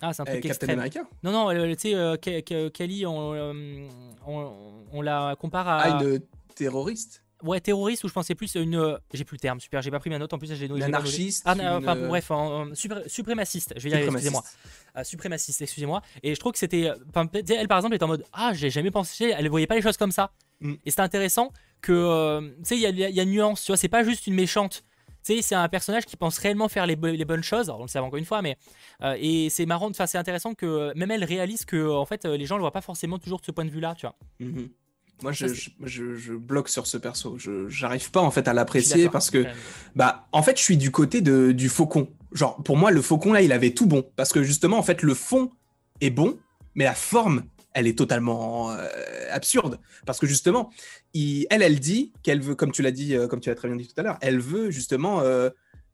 ah, c'est un truc Captain extrême. America Non, non, tu sais, Ke- Ke- Kelly, on, on, on la compare à. Ah, une terroriste Ouais, terroriste, ou je pensais plus à une. euh, J'ai plus le terme, super, j'ai pas pris ma note, en plus, j'ai anarchiste Ah, une, enfin, euh, bref, en- en supré- suprémaciste, je vais y arriver, excusez-moi. Euh, suprémaciste, excusez-moi. Et je trouve que c'était. peut-être, elle, par exemple, était en mode Ah, j'ai jamais pensé, elle voyait pas les choses comme ça. Mm. Et c'était intéressant que. euh, tu sais, il y a, il y a- il y a une nuance, tu vois, c'est pas juste une méchante. Tu sais, c'est un personnage qui pense réellement faire les, bo- les bonnes choses. Alors, on le sait encore une fois, mais. euh, et c'est marrant, enfin, c'est intéressant que euh, même elle réalise que, en fait, euh, les gens le voient pas forcément toujours de ce point de vue-là, tu vois. Mhm. Moi, je, bloque sur ce perso. Je j'arrive pas en fait à l'apprécier parce que, même. bah, en fait, je suis du côté de, du faucon. Genre, pour moi, le faucon là, il avait tout bon parce que justement, en fait, le fond est bon, mais la forme, elle est totalement euh, absurde parce que justement, il- elle, elle dit qu'elle veut, comme tu l'as dit, euh, comme tu l'as très bien dit tout à l'heure, elle veut justement, euh,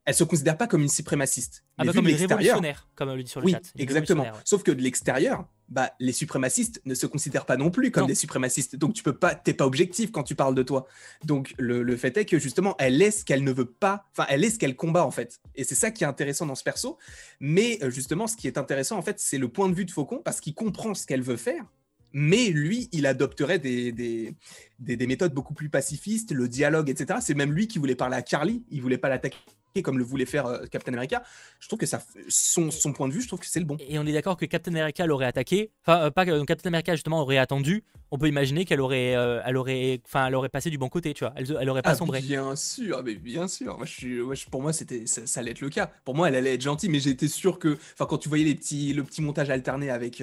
elle se considère pas comme une suprémaciste. Ah, Mais bah, comme une l'extérieur, révolutionnaire, comme elle le dit sur le oui, chat. Exactement. ouais. Sauf que de l'extérieur, bah, les suprémacistes ne se considèrent pas non plus comme Non. des suprémacistes. Donc tu peux pas, t'es pas objectif quand tu parles de toi. Donc le, le fait est que justement, elle est ce qu'elle ne veut pas, enfin, elle est ce qu'elle combat en fait. Et c'est ça qui est intéressant dans ce perso. Mais euh, justement, ce qui est intéressant en fait, c'est le point de vue de Faucon parce qu'il comprend ce qu'elle veut faire. Mais lui, il adopterait des, des, des, des méthodes beaucoup plus pacifistes, le dialogue, etc. C'est même lui qui voulait parler à Carly. Il voulait pas l'attaquer comme le voulait faire euh, Captain America. Je trouve que ça, son, son point de vue, je trouve que c'est le bon. Et on est d'accord que Captain America l'aurait attaqué. Enfin, euh, pas que Captain America justement aurait attendu. On peut imaginer qu'elle aurait, euh, elle aurait, enfin, elle aurait passé du bon côté, tu vois. Elle, elle aurait pas Ah, sombré. bien sûr, mais bien sûr. Moi, je suis, moi, je- pour moi, c'était, ça, ça allait être le cas. Pour moi, elle allait être gentille, mais j'étais sûr que, enfin, quand tu voyais les petits, le petit montage alterné avec,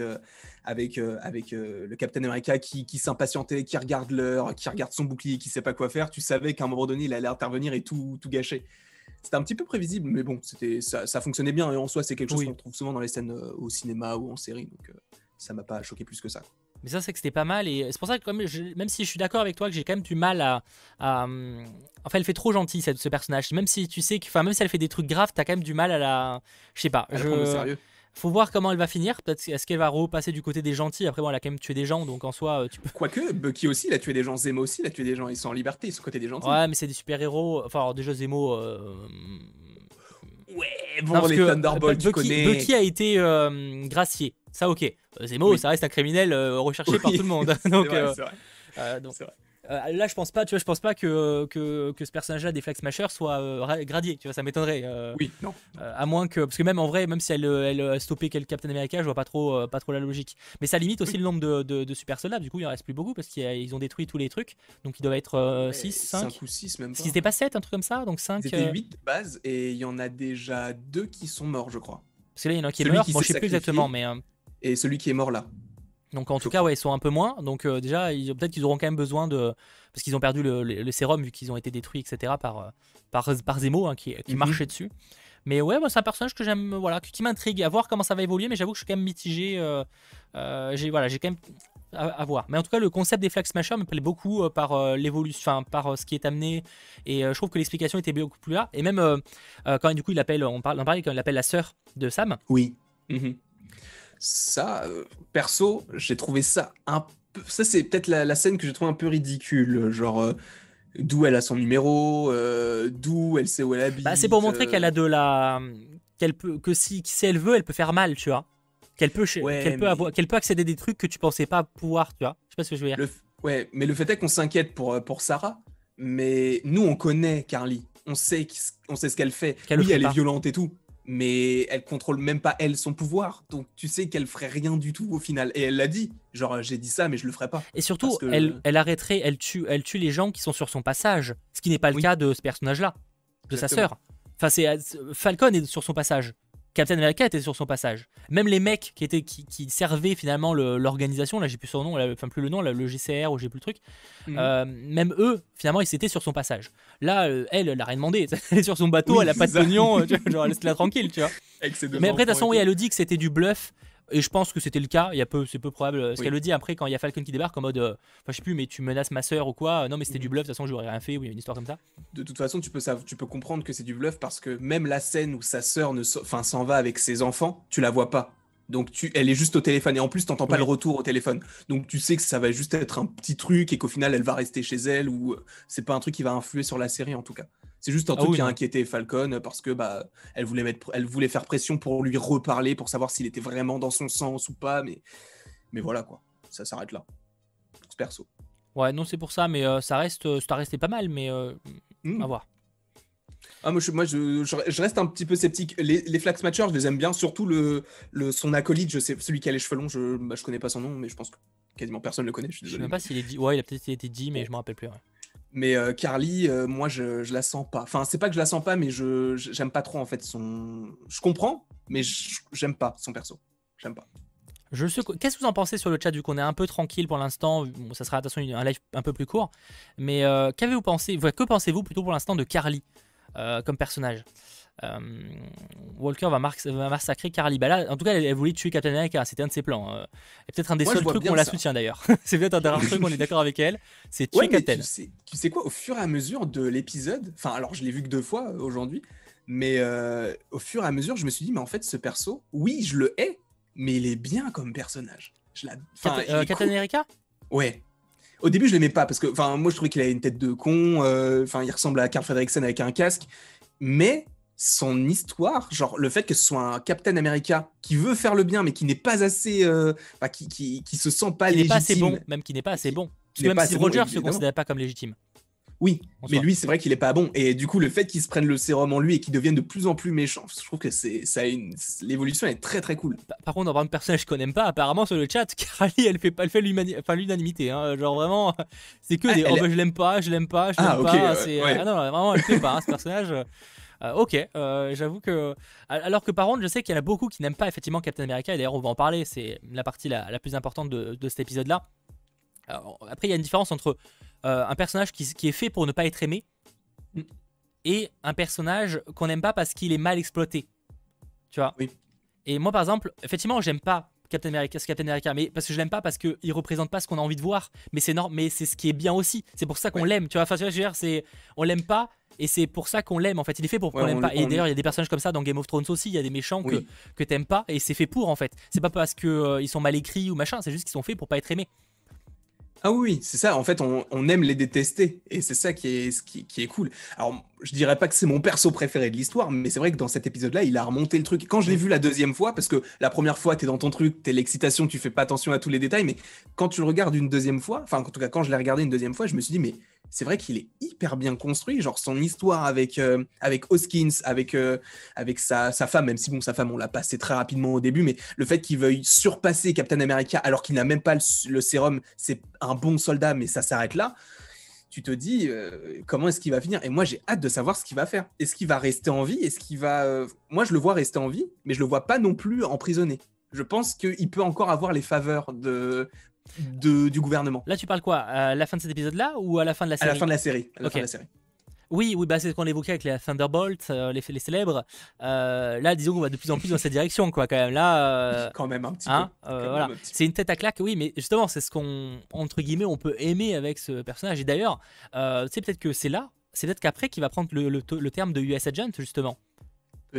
avec, avec le Captain America qui, qui s'impatientait, qui regarde l'heure, qui regarde son bouclier, qui sait pas quoi faire, tu savais qu'à un moment donné, il allait intervenir et tout, tout gâcher. C'était un petit peu prévisible, mais bon, c'était, ça, ça fonctionnait bien. Et en soi, c'est quelque chose Oui. qu'on trouve souvent dans les scènes euh, au cinéma ou en série, donc euh, ça m'a pas choqué plus que ça. Mais ça, c'est que c'était pas mal. Et c'est pour ça que, je- même si je suis d'accord avec toi, que j'ai quand même du mal à. à, hum, Enfin, elle fait trop gentil, cette, ce personnage. Même si tu sais que. Enfin, même si elle fait des trucs graves, t'as quand même du mal à la. Je sais pas. À la je- prendre au sérieux. Faut voir comment elle va finir. Peut-être est-ce qu'elle va repasser du côté des gentils? Après, bon, elle a quand même tué des gens, donc en soi, euh, tu peux. Quoique, Bucky aussi, il a tué des gens, Zemo aussi, il a tué des gens, ils sont en liberté, ils sont côté des gentils. Ouais, mais c'est des super-héros. Enfin, alors, déjà, Zemo. euh, Ouais, bon, Non, les Thunderbolts, tu Bucky, connais. Bucky a été euh, gracié. Ça, ok. Euh, Zemo, Oui. ça reste un criminel euh, recherché par tout le monde. donc, vrai, euh, vrai, euh, donc, c'est vrai. Euh, là, je pense pas. Tu vois, je pense pas que que, que ce personnage-là des Flag Smashers soit euh, ra- gradié. Tu vois, ça m'étonnerait. euh, Oui, non. euh, à moins que, parce que même en vrai, même si elle elle euh, stoppait quel Captain America, je vois pas trop pas trop la logique. Mais ça limite aussi le nombre de, de, de super soldats. Du coup, il en reste plus beaucoup parce qu'ils ont détruit tous les trucs. Donc, il doit être 6, 5. 5 ou 6 même pas. Qu'ils étaient pas 7, un truc comme ça. Donc 5. Ils étaient 8 de base et il y en a déjà deux qui sont morts, je crois. Parce que là, il y en a un qui est mort. Moi, je sais plus exactement, mais. Et celui qui est mort là. Donc en tout cas, ouais, ils sont un peu moins. Donc déjà, peut-être qu'ils auront quand même besoin de, parce qu'ils ont perdu le, sérum vu qu'ils ont été détruits, etc. par par, par Zemo hein, qui, qui mhm. marchait dessus. Mais ouais, c'est un personnage que j'aime, voilà, qui m'intrigue, à voir comment ça va évoluer. Mais j'avoue que je suis quand même mitigé. j'ai voilà, j'ai quand même à, voir. Mais en tout cas, le concept des Flag Smashers me plaît beaucoup euh, par euh, l'évolution, par euh, ce qui est amené. Et je trouve que l'explication était beaucoup plus là. Et même quand du coup il appelle, on parle, on parlait quand il appelle la sœur de Sam. Oui. Mhm. Ça, perso, j'ai trouvé ça un peu. Ça, c'est peut-être la, scène que j'ai trouvé un peu ridicule. Genre. D'où elle a son numéro, d'où elle sait où elle habite. Bah, c'est pour montrer qu'elle a de la, qu'elle peut, que si, si elle veut, elle peut faire mal, tu vois qu'elle peut, qu'elle peut, avoir, qu'elle peut accéder à des trucs que tu pensais pas pouvoir, tu vois. Je sais pas ce que je veux dire. Ouais, mais le fait est qu'on s'inquiète pour, euh, pour Sarah, mais nous on connaît Carly, on sait, on sait ce qu'elle fait. oui, elle est violente et tout, mais elle contrôle même pas elle son pouvoir, donc tu sais qu'elle ferait rien du tout au final. Et elle l'a dit, genre j'ai dit ça, mais je le ferai pas. Et surtout, elle, elle arrêterait, elle tue, elle tue les gens qui sont sur son passage, ce qui n'est pas le cas de ce personnage-là, de sa sœur. Enfin, c'est Falcon est sur son passage. Captain America était sur son passage. Même les mecs qui étaient qui, servaient finalement l'organisation, là j'ai plus son nom, enfin plus le nom, le GCR ou j'ai plus le truc. Mhm. Euh, même eux, finalement, ils étaient sur son passage. Là, euh, elle, elle a rien demandé. Elle est sur son bateau, elle a pas de pognon, genre laisse-la tranquille, tu vois. Mais après, de toute façon, oui, elle a dit que c'était du bluff et je pense que c'était le cas. Il y a peu, c'est peu probable. Ce qu'elle le dit après quand il y a Falcon qui débarque en mode, euh, je sais plus, mais tu menaces ma soeur ou quoi. Non, mais c'était du mhm. bluff. De toute façon, j'aurais rien fait. Oui, il y a une histoire comme ça. De toute façon, tu peux, tu peux comprendre que c'est du bluff parce que même la scène où sa sœur ne, enfin s'en va avec ses enfants, tu la vois pas. Donc tu, elle est juste au téléphone et en plus t'entends pas le retour au téléphone. Donc tu sais que ça va juste être un petit truc et qu'au final elle va rester chez elle ou euh, c'est pas un truc qui va influer sur la série en tout cas. C'est juste un ah truc qui a inquiété Falcon parce que bah elle voulait mettre, elle voulait faire pression pour lui reparler pour savoir s'il était vraiment dans son sens ou pas, mais mais voilà quoi, ça s'arrête là. Perso. Ouais, non c'est pour ça, mais euh, ça reste, euh, ça resté pas mal, mais euh, mmh. à voir. Ah, moi, je, moi je, je, reste un petit peu sceptique. Les, les Flax Matchers, je les aime bien, surtout le, le, son acolyte, je sais, celui qui a les cheveux longs, je, bah, je connais pas son nom, mais je pense que quasiment personne le connaît. Je, suis désolé, sais même pas s'il est dit. Ouais, il a peut-être été dit, mais je me rappelle plus. Mais euh, Carly, euh, moi, je, la sens pas. Enfin, c'est pas que je la sens pas, mais je j'aime pas trop en fait son. Je comprends, mais j'aime pas son perso. J'aime pas. Je sais... Qu'est-ce que vous en pensez sur le chat vu qu'on est un peu tranquille pour l'instant Ça sera attention un live un peu plus court. Mais euh, qu'avez-vous pensé Que pensez-vous plutôt pour l'instant de Carly comme personnage? Euh, Walker va, massacrer Carly. Bah en tout cas, elle, voulait tuer Captain America. C'était un de ses plans. Euh. et peut-être un des seuls trucs où on la soutient d'ailleurs. c'est peut-être un des rares trucs où on est d'accord avec elle. C'est tuer Captain. Tu sais, quoi Au fur et à mesure de l'épisode, enfin, alors je l'ai vu que deux fois euh, aujourd'hui, mais au fur et à mesure, je me suis dit, mais en fait, ce perso, oui, je le hais, mais il est bien comme personnage. Je Captain America? Ouais. Au début, je l'aimais pas parce que, enfin, moi, je trouvais qu'il avait une tête de con. Enfin, il ressemble à Carl Fredricksen avec un casque. Mais son histoire, genre le fait que ce soit un Captain America qui veut faire le bien mais qui n'est pas assez, euh, qui, qui, qui, se sent pas légitime, pas assez bon, même qui n'est pas assez bon. Parce que même si Roger se considère pas comme légitime. Oui, mais lui c'est vrai qu'il est pas bon et du coup le fait qu'il se prenne le sérum en lui et qu'il devienne de plus en plus méchant, je trouve que c'est ça une l'évolution est très très cool. Par, contre, dans un personnage qu'on n'aime pas, apparemment sur le chat, Carly elle fait pas elle fait l'unanimité, hein, genre vraiment c'est que ah, des oh bah, je l'aime pas, je l'aime pas, je l'aime ah, pas, ah non, vraiment elle fait pas hein, ce personnage. Euh, ok, euh, j'avoue que. Alors que par contre, je sais qu'il y en a beaucoup qui n'aiment pas effectivement Captain America, et d'ailleurs, on va en parler, c'est la partie la, plus importante de, cet épisode-là. Après, il y a une différence entre euh, un personnage qui, qui, est fait pour ne pas être aimé et un personnage qu'on n'aime pas parce qu'il est mal exploité. Tu vois? Oui. Et moi, par exemple, effectivement, j'aime pas Captain America, Captain America, mais parce que je l'aime pas parce qu'il représente pas ce qu'on a envie de voir. Mais c'est mais c'est ce qui est bien aussi. C'est pour ça qu'on l'aime. Tu vois, enfin, je veux dire, c'est on l'aime pas et c'est pour ça qu'on l'aime en fait. Il est fait pour qu'on l'aime pas. Et d'ailleurs, il y a des personnages comme ça dans Game of Thrones aussi. Il y a des méchants que, que t'aimes pas et c'est fait pour en fait. C'est pas parce qu'ils euh, ils sont mal écrits ou machin, c'est juste qu'ils sont faits pour pas être aimés. Ah oui, c'est ça. En fait, on, aime les détester. Et c'est ça qui est, qui, est cool. Alors, je dirais pas que c'est mon perso préféré de l'histoire, mais c'est vrai que dans cet épisode-là, il a remonté le truc. quand je l'ai vu la deuxième fois, parce que la première fois, tu es dans ton truc, tu es l'excitation, tu fais pas attention à tous les détails, mais quand tu le regardes une deuxième fois, enfin, en tout cas, quand je l'ai regardé une deuxième fois, je me suis dit, mais c'est vrai qu'il est hyper bien construit. Genre son histoire avec, euh, avec Hoskins, avec, euh, avec sa, sa, femme, même si bon, sa femme, on l'a passé très rapidement au début, mais le fait qu'il veuille surpasser Captain America alors qu'il n'a même pas le, sérum, c'est un bon soldat, mais ça s'arrête là. tu te dis euh, comment est-ce qu'il va finir? Et moi, j'ai hâte de savoir ce qu'il va faire. Est-ce qu'il va rester en vie? Est-ce qu'il va Moi, je le vois rester en vie, mais je le vois pas non plus emprisonné. Je pense qu'il peut encore avoir les faveurs de, de, du gouvernement. Là, tu parles quoi À la fin de cet épisode-là ou à la fin de la série À la fin de la série. À la fin de la série. Oui, oui, bah c'est ce qu'on évoquait avec les Thunderbolts, euh, les, les, célèbres. Euh, là, disons qu'on va de plus en plus dans cette direction, quoi, quand même. Là, euh, quand même un petit hein, peu. voilà. C'est une tête à claque, oui, mais justement, c'est ce qu'on, entre guillemets, on peut aimer avec ce personnage. Et d'ailleurs, c'est peut-être que c'est là, c'est peut-être qu'après qu'il va prendre le, le, terme de US Agent, justement.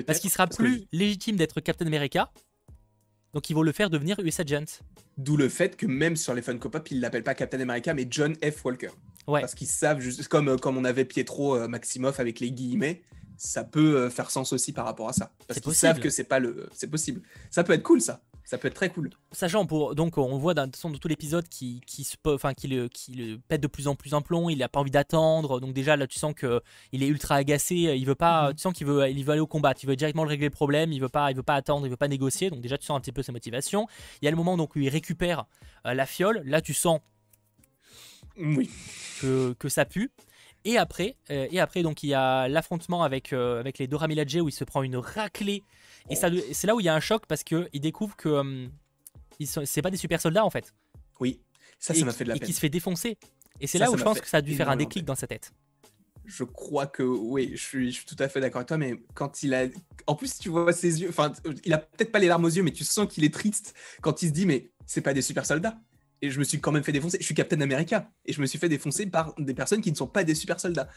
Parce qu'il sera plus légitime d'être Captain America. Donc ils vont le faire devenir US Agent. D'où le fait que même sur les Funko Pop, ils l'appellent pas Captain America, mais John F. Walker. Parce qu'ils savent, juste, comme, euh, comme on avait Pietro euh, Maximoff avec les guillemets, ça peut euh, faire sens aussi par rapport à ça. Parce qu'ils savent que c'est pas le. C'est possible. Ça peut être cool, ça. Ça peut être très cool. Sachant, pour, donc on voit dans, dans tout l'épisode qui, qui, enfin, qui, le, qui le pète de plus en plus un plomb, il n'a pas envie d'attendre. Donc déjà là tu sens qu'il est ultra agacé, il veut pas, mhm. tu sens qu'il veut, il veut aller au combat, il veut directement régler le problème, il veut pas, il veut pas attendre, il veut pas négocier. Donc déjà tu sens un petit peu sa motivation. Il y a le moment donc où il récupère la fiole, là tu sens oui. que, que ça pue. Et après, euh, et après donc il y a l'affrontement avec, euh, avec les Dora Milaje où il se prend une raclée. Et ça, c'est là où il y a un choc parce qu'il découvre que hum, c'est pas des super soldats en fait. Oui, ça, ça m'a fait de la peine. Et qui se fait défoncer. Et c'est là où je pense que ça a dû faire un déclic dans sa tête. Je crois que oui, je suis, je suis tout à fait d'accord avec toi, mais quand il a. En plus, tu vois ses yeux, enfin, il a peut-être pas les larmes aux yeux, mais tu sens qu'il est triste quand il se dit, mais c'est pas des super soldats et je me suis quand même fait défoncer. Je suis Captain America et je me suis fait défoncer par des personnes qui ne sont pas des super soldats.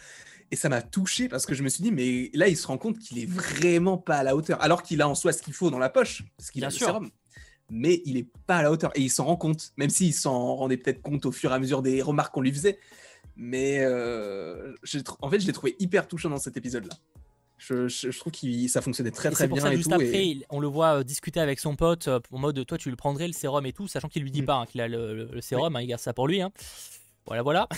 Et ça m'a touché parce que je me suis dit, mais là, il se rend compte qu'il est vraiment pas à la hauteur. Alors qu'il a en soi ce qu'il faut dans la poche, parce qu'il a le sérum. Mais il est pas à la hauteur et il s'en rend compte, même s'il s'en rendait peut-être compte au fur et à mesure des remarques qu'on lui faisait. Mais euh, en fait, je l'ai trouvé hyper touchant dans cet épisode-là. Je, trouve que ça fonctionnait très très bien. juste après, on le voit euh, discuter avec son pote euh, en mode toi tu le prendrais le sérum et tout, sachant qu'il lui dit mm. pas hein, qu'il a le, sérum, hein, il garde ça pour lui. Hein. Voilà, voilà.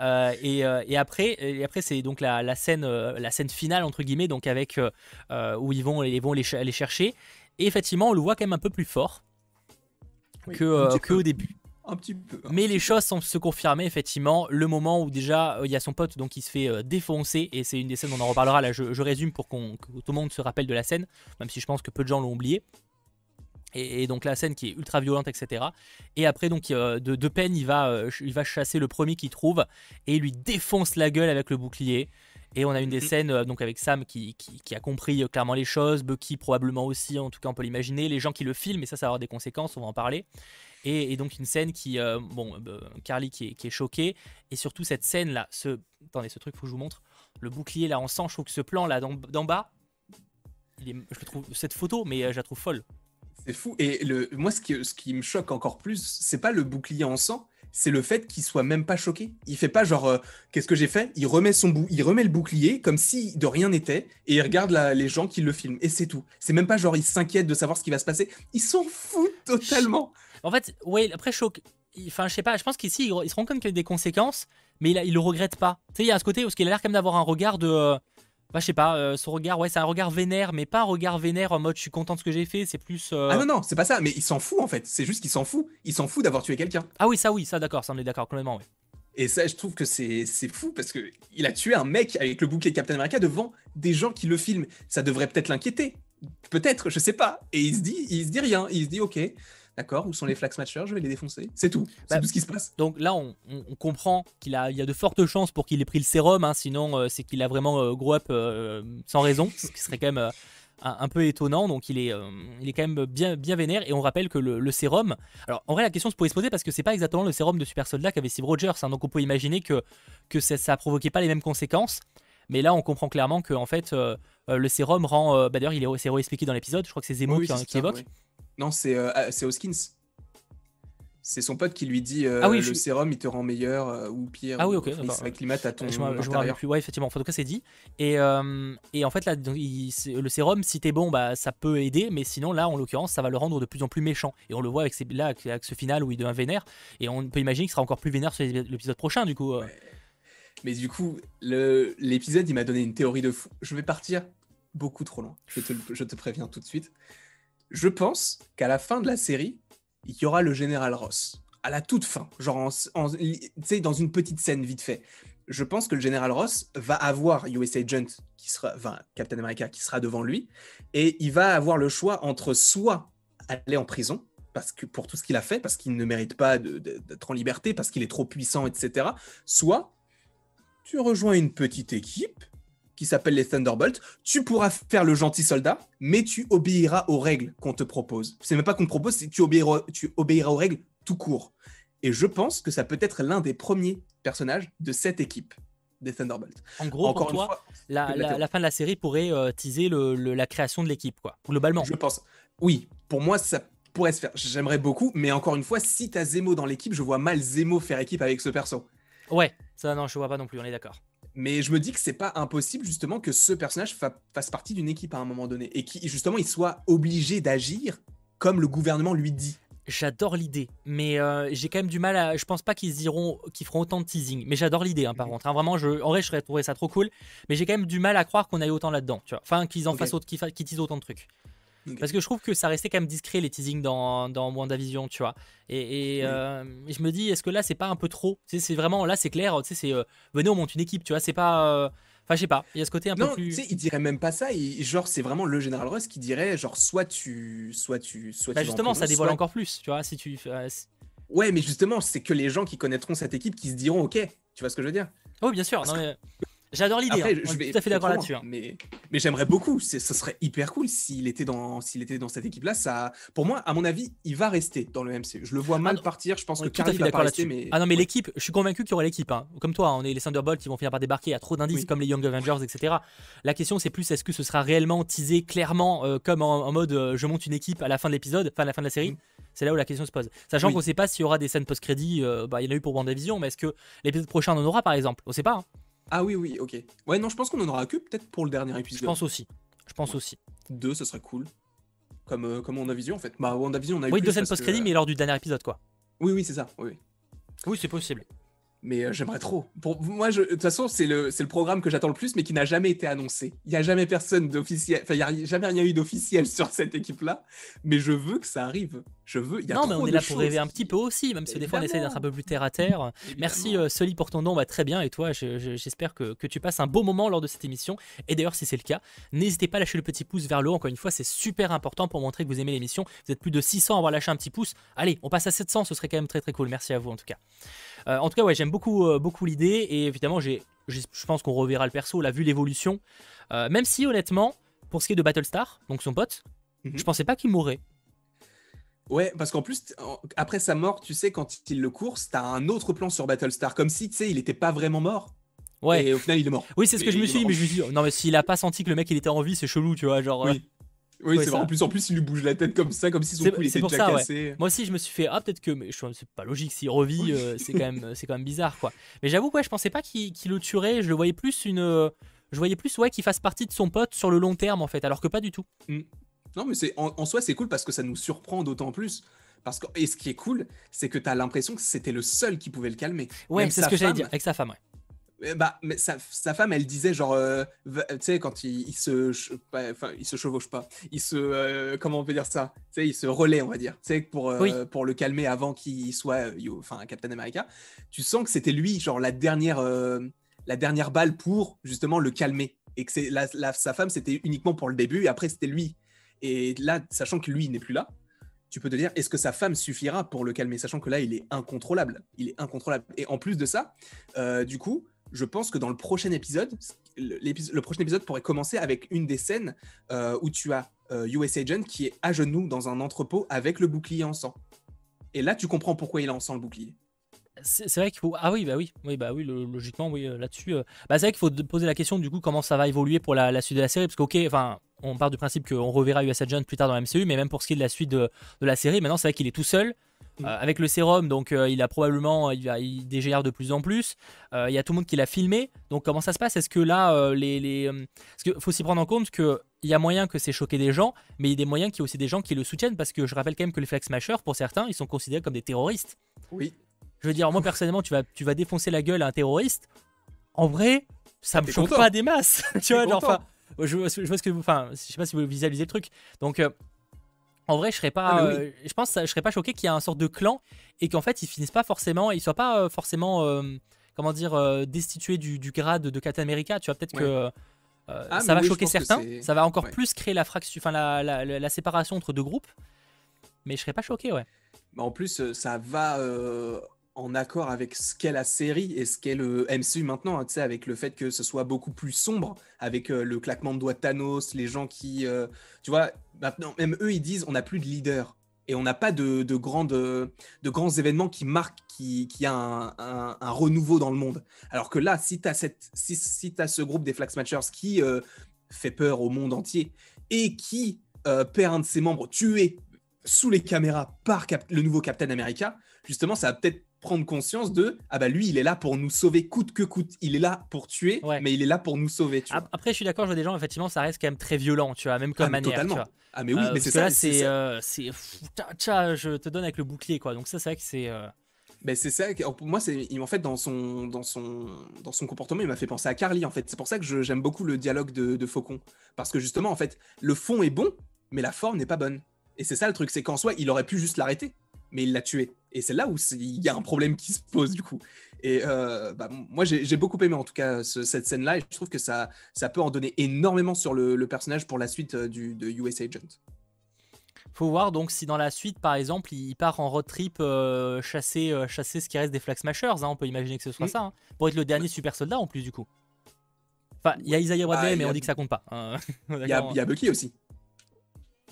Euh, et, et, après, et après c'est donc la, la, scène, la scène finale entre guillemets, donc avec où ils vont, ils vont les, les, chercher. Et effectivement, on le voit quand même un peu plus fort que, que au début. Un petit peu. Mais les choses semblent se confirmer effectivement. Le moment où déjà euh, il y a son pote donc il se fait euh, défoncer et c'est une des scènes dont on en reparlera. Là, je, résume pour qu'on que tout le monde se rappelle de la scène, même si je pense que peu de gens l'ont oublié. Et, donc la scène qui est ultra violente, etc. Et après donc euh, de, de, peine il va il va chasser le premier qu'il trouve et il lui défonce la gueule avec le bouclier. Et on a une des mm. scènes donc avec Sam qui, qui, a compris clairement les choses, Bucky probablement aussi, en tout cas on peut l'imaginer, les gens qui le filment, et ça ça va avoir des conséquences, on va en parler. Et, donc une scène qui, euh, bon, euh, Carly qui est, choquée, et surtout cette scène là, ce, attendez, ce truc, faut que je vous montre, le bouclier là en sang, je trouve que ce plan là d'en bas, il est, je trouve cette photo, mais euh, je la trouve folle. C'est fou. Et le, moi, ce qui, ce qui me choque encore plus, c'est pas le bouclier en sang, c'est le fait qu'il soit même pas choqué. Il fait pas genre qu'est-ce que j'ai fait? Il remet son bou il remet le bouclier comme si de rien n'était et il regarde les gens qui le filment et c'est tout. C'est même pas genre il s'inquiète de savoir ce qui va se passer. Il s'en fout totalement. En fait, ouais, après choc. Enfin, je sais pas, je pense qu'ici, il, se rend compte qu'il y a des conséquences, mais il, il le regrette pas. Tu sais, il y a ce côté où il a l'air quand même d'avoir un regard de. Euh, bah, je sais pas, euh, son regard, ouais, c'est un regard vénère, mais pas un regard vénère en mode je suis content de ce que j'ai fait, c'est plus. Euh, ah non, non, c'est pas ça, mais il s'en fout en fait. C'est juste qu'il s'en fout. Il s'en fout d'avoir tué quelqu'un. Ah oui, ça, oui, ça, d'accord, ça, on est d'accord, complètement, oui. Et ça, je trouve que c'est fou parce que il a tué un mec avec le bouquet de Captain America devant des gens qui le filment. Ça devrait peut-être l'inquiéter. Peut-être, je sais pas. Et il se dit, il se dit rien. Il se dit, ok, D'accord, où sont les flax matchers Je vais les défoncer. C'est tout. C'est bah, tout ce qui se passe. Donc là, on, comprend qu'il a, il y a de fortes chances pour qu'il ait pris le sérum. Hein, sinon, euh, c'est qu'il a vraiment euh, grow up euh, sans raison, ce qui serait quand même un, peu étonnant. Donc il est, il est quand même bien, bien vénère. Et on rappelle que le, sérum. Alors en vrai, la question se pourrait se poser parce que c'est pas exactement le sérum de super soldat qu'avait Steve Rogers. Hein, donc on peut imaginer que, que ça, ça provoquait pas les mêmes conséquences. Mais là, on comprend clairement que en fait, le sérum rend. Bah, D'ailleurs, il est, c'est expliqué dans l'épisode. Je crois que c'est Zemo qui, évoque. Non, c'est euh, ah, Hoskins. C'est son pote qui lui dit euh, ah oui, le sérum il te rend meilleur euh, ou pire. Ah oui, ok. Il s'acclimate à ton je intérieur. Plus. Ouais, effectivement. En tout cas, c'est dit. Et, et en fait, là, le sérum, si t'es bon, bah, ça peut aider. Mais sinon, là, en l'occurrence, ça va le rendre de plus en plus méchant. Et on le voit avec, ces, là, avec ce final où il devient vénère. Et on peut imaginer qu'il sera encore plus vénère sur l'épisode prochain, du coup. Mais du coup, l'épisode, il m'a donné une théorie de fou. Je vais partir beaucoup trop loin. Je te, préviens tout de suite je pense qu'à la fin de la série, il y aura le général Ross. à la toute fin, genre dans une petite scène vite fait, je pense que le général Ross va avoir US Agent, qui sera, enfin, Captain America, qui sera devant lui, et il va avoir le choix entre soit aller en prison, parce que pour tout ce qu'il a fait, parce qu'il ne mérite pas d'être en liberté, parce qu'il est trop puissant, etc. Soit tu rejoins une petite équipe qui s'appelle les Thunderbolts, tu pourras faire le gentil soldat, mais tu obéiras aux règles qu'on te propose. C'est même pas qu'on te propose, c'est tu obéiras, tu obéiras aux règles tout court. Et je pense que ça peut être l'un des premiers personnages de cette équipe des Thunderbolts. En gros, Encore pour toi, la, fin de la série pourrait euh, teaser la création de l'équipe, quoi, globalement. Je pense. Oui, pour moi, ça pourrait se faire. J'aimerais beaucoup, mais encore une fois, si tu as Zemo dans l'équipe, je vois mal Zemo faire équipe avec ce perso. Ouais, ça non, je vois pas non plus, on est d'accord. Mais je me dis que c'est pas impossible justement que ce personnage fasse partie d'une équipe à un moment donné et qui justement il soit obligé d'agir comme le gouvernement lui dit. J'adore l'idée, mais euh, j'ai quand même du mal à. Je pense pas qu'ils iront, qu'ils feront autant de teasing. Mais j'adore l'idée, hein, par contre. Hein. vraiment, je, en vrai, je serais trouvé ça trop cool. Mais j'ai quand même du mal à croire qu'on aille autant là-dedans. Tu vois. Enfin, qu'ils en fassent autant, qu'ils teasent autant de trucs. Parce que je trouve que ça restait quand même discret les teasings dans, dans WandaVision, tu vois. Et, euh, je me dis, est-ce que là, c'est pas un peu trop? C'est vraiment, là, c'est clair, tu sais, c'est euh, venez, on monte une équipe, tu vois, c'est pas. Enfin, je sais pas, il y a ce côté un peu plus. tu sais, il dirait même pas ça. genre, c'est vraiment le général Ross qui dirait, genre, soit tu. Soit tu. Soit bah, justement, ça dévoile encore plus, tu vois, si tu. ouais, mais justement, c'est que les gens qui connaîtront cette équipe qui se diront, ok, tu vois ce que je veux dire? Oui, bien sûr. Non, mais... J'adore l'idée. Hein. Je suis tout à fait d'accord là-dessus. Hein. Mais, mais j'aimerais beaucoup. Ce serait hyper cool s'il était dans s'il était dans cette équipe-là. Ça, pour moi, à mon avis, il va rester dans le MCU. Je le vois mal ah partir. Je pense que Carly va pas rester. Mais... Ah non, mais l'équipe, je suis convaincu qu'il y aura l'équipe. Hein. Comme toi, on est les Thunderbolts qui vont finir par débarquer. Il y a trop d'indices comme les Young Avengers, etc. La question, c'est plus est-ce que ce sera réellement teasé clairement euh, comme en, mode euh, je monte une équipe à la fin de l'épisode, enfin à la fin de la série? Mm. C'est là où la question se pose. Sachant qu'on ne sait pas s'il y aura des scènes post-crédit. Euh, bah, il y en a eu pour WandaVision, mais est-ce que l'épisode prochain en aura par exemple? On ne sait pas. Ah oui, oui, ok. Ouais, non, je pense qu'on en aura que peut-être pour le dernier épisode. Je pense aussi. Je pense aussi. Deux, ce serait cool. Comme, euh, comme WandaVision en fait. Bah, WandaVision, on a eu Oui, deux scènes post-crédit, mais lors du dernier épisode, quoi. Oui, oui, c'est ça. Oui, oui c'est possible mais euh, j'aimerais trop. Pour moi, de toute façon, c'est le, le programme que j'attends le plus, mais qui n'a jamais été annoncé. Il n'y a jamais personne d'officiel, enfin, il n'y a jamais rien eu d'officiel sur cette équipe-là, mais je veux que ça arrive. Je veux. Y a non, mais on est là pour rêver un petit peu aussi, même si des fois on essaye d'être un peu plus terre à terre. Merci euh, Sully pour ton nom, va très bien. Et toi, j'espère que, que, tu passes un beau moment lors de cette émission. Et d'ailleurs, si c'est le cas, n'hésitez pas à lâcher le petit pouce vers le haut. Encore une fois, c'est super important pour montrer que vous aimez l'émission. Vous êtes plus de 600 à avoir lâché un petit pouce. Allez, on passe à 700, ce serait quand même très très cool. Merci à vous en tout cas. Euh, en tout cas, ouais, j'aime beaucoup, euh, beaucoup l'idée et évidemment, j'ai, je pense qu'on reverra le perso, a vu l'évolution. Euh, même si, honnêtement, pour ce qui est de Battlestar, donc son pote, mhm. je pensais pas qu'il mourrait. Ouais, parce qu'en plus, après sa mort, tu sais, quand il le course, t'as un autre plan sur Battlestar, comme si, tu sais, il était pas vraiment mort. Ouais. Et au final, il est mort. Oui, c'est ce que je me suis dit, mais je me suis dit, non, mais s'il a pas senti que le mec il était en vie, c'est chelou, tu vois, genre. Oui, c'est vrai. En plus, en plus, il lui bouge la tête comme ça, comme si son cou était déjà cassé. Moi aussi, je me suis fait ah peut-être que, mais c'est pas logique s'il revit, euh, c'est quand même, c'est quand même bizarre quoi. Mais j'avoue ouais, je pensais pas qu'il le tuerait. Je le voyais plus une, je voyais plus ouais qu'il fasse partie de son pote sur le long terme en fait, alors que pas du tout. Mm. Non, mais c'est en, soi c'est cool parce que ça nous surprend d'autant plus. Parce que, et ce qui est cool, c'est que tu as l'impression que c'était le seul qui pouvait le calmer. Ouais, c'est ce que j'allais dire, avec sa femme, ouais. Bah, mais sa, femme, elle disait genre, euh, tu sais, quand il, se, enfin, il se chevauche pas, il se, euh, comment on peut dire ça, tu sais, il se relaie, on va dire, tu sais, pour, euh, pour le calmer avant qu'il soit, enfin, Captain America. Tu sens que c'était lui, genre la dernière, la dernière balle pour justement le calmer, et que c'est sa femme, c'était uniquement pour le début, et après c'était lui. Et là, sachant que lui n'est plus là, tu peux te dire, est-ce que sa femme suffira pour le calmer, sachant que là, il est incontrôlable, il est incontrôlable. Et en plus de ça, du coup je pense que dans le prochain épisode, le prochain épisode pourrait commencer avec une des scènes euh, où tu as US euh, Agent qui est à genoux dans un entrepôt avec le bouclier en sang. Et là, tu comprends pourquoi il est en sang le bouclier. C'est vrai qu'il faut. Ah oui, bah oui, oui, bah oui, logiquement, oui, euh, là-dessus. Bah c'est vrai qu'il faut poser la question du coup comment ça va évoluer pour la, suite de la série, parce qu'ok, enfin, on part du principe qu'on reverra US Agent plus tard dans la MCU, mais même pour ce qui est de la suite de la série, maintenant c'est vrai qu'il est tout seul. Euh, avec le sérum, donc euh, il a probablement, il, va, il dégénère de plus en plus. Euh, il y a tout le monde qui l'a filmé. Donc comment ça se passe? Est-ce que là, les, les... Parce qu'il faut s'y prendre en compte qu'il y a moyen que c'est choqué des gens, mais il y a des moyens qu'il y a aussi des gens qui le soutiennent parce que je rappelle quand même que les Flex Smashers, pour certains, ils sont considérés comme des terroristes. Oui. Je veux dire, moi personnellement, tu vas, tu vas défoncer la gueule à un terroriste. En vrai, ça me choque pas des masses. tu vois, genre, enfin, je, je, vois ce que vous, enfin, je sais pas si vous visualisez le truc. Donc, En vrai, je serais pas, Ah, euh, je pense, je serais pas choqué qu'il y ait un sorte de clan et qu'en fait ils finissent pas forcément, ils soient pas euh, forcément, euh, comment dire, destitués du, du grade de Captain America. Tu vois, peut-être que euh, Ah, ça va oui, choquer certains, ça va encore ouais. plus créer la fraction, enfin la, la, la- la séparation entre deux groupes. Mais je serais pas choqué, ouais. Bah, en plus, ça va euh, en accord avec ce qu'est la série et ce qu'est le MCU maintenant, hein, avec le fait que ce soit beaucoup plus sombre, avec euh, le claquement de doigts de Thanos, les gens qui, euh, tu vois, maintenant, même eux, ils disent, on n'a plus de leader. Et on n'a pas de, de, grandes, de grands événements qui marquent qui y a un, un- renouveau dans le monde. Alors que là, si tu as, si, si t'as ce groupe des Flag Smashers qui euh, fait peur au monde entier et qui perd un de ses membres tué sous les caméras par le nouveau Captain America, justement, ça va peut-être prendre conscience de ah bah lui il est là pour nous sauver coûte que coûte il est là pour tuer Ouais. mais il est là pour nous sauver tu vois. Ap- Après, je suis d'accord, je vois des gens, effectivement, ça reste quand même très violent, tu vois, même comme Ah, manière. totalement. tu vois. ah mais oui Euh, mais c'est ça c'est euh, je te donne avec le bouclier, quoi. Donc ça, c'est vrai que c'est. euh, Ben, c'est ça, pour moi, c'est, en fait, dans son, dans, son, dans son comportement, il m'a fait penser à Carly, en fait. C'est pour ça que j'aime beaucoup le dialogue de, de Faucon. Parce que justement, en fait, le fond est bon, mais la forme n'est pas bonne. Et c'est ça le truc, c'est qu'en soi, il aurait pu juste l'arrêter, mais il l'a tué. Et c'est là où il y a un problème qui se pose, du coup. Et euh, bah, moi, j'ai beaucoup aimé, en tout cas, ce- cette scène-là, et je trouve que ça, ça peut en donner énormément sur le, le personnage pour la suite euh, du, de US Agent. Faut voir donc si dans la suite, par exemple, il part en road trip euh, chasser, euh, chasser ce qui reste des Flag Smashers. hein, on peut imaginer que ce soit Mm. ça. hein, pour être le dernier super soldat en plus, du coup. Enfin, il y a Isaiah Bradley, Ah, mais a- on dit que ça compte pas. hein. Il y a, D'accord. il y a Bucky aussi.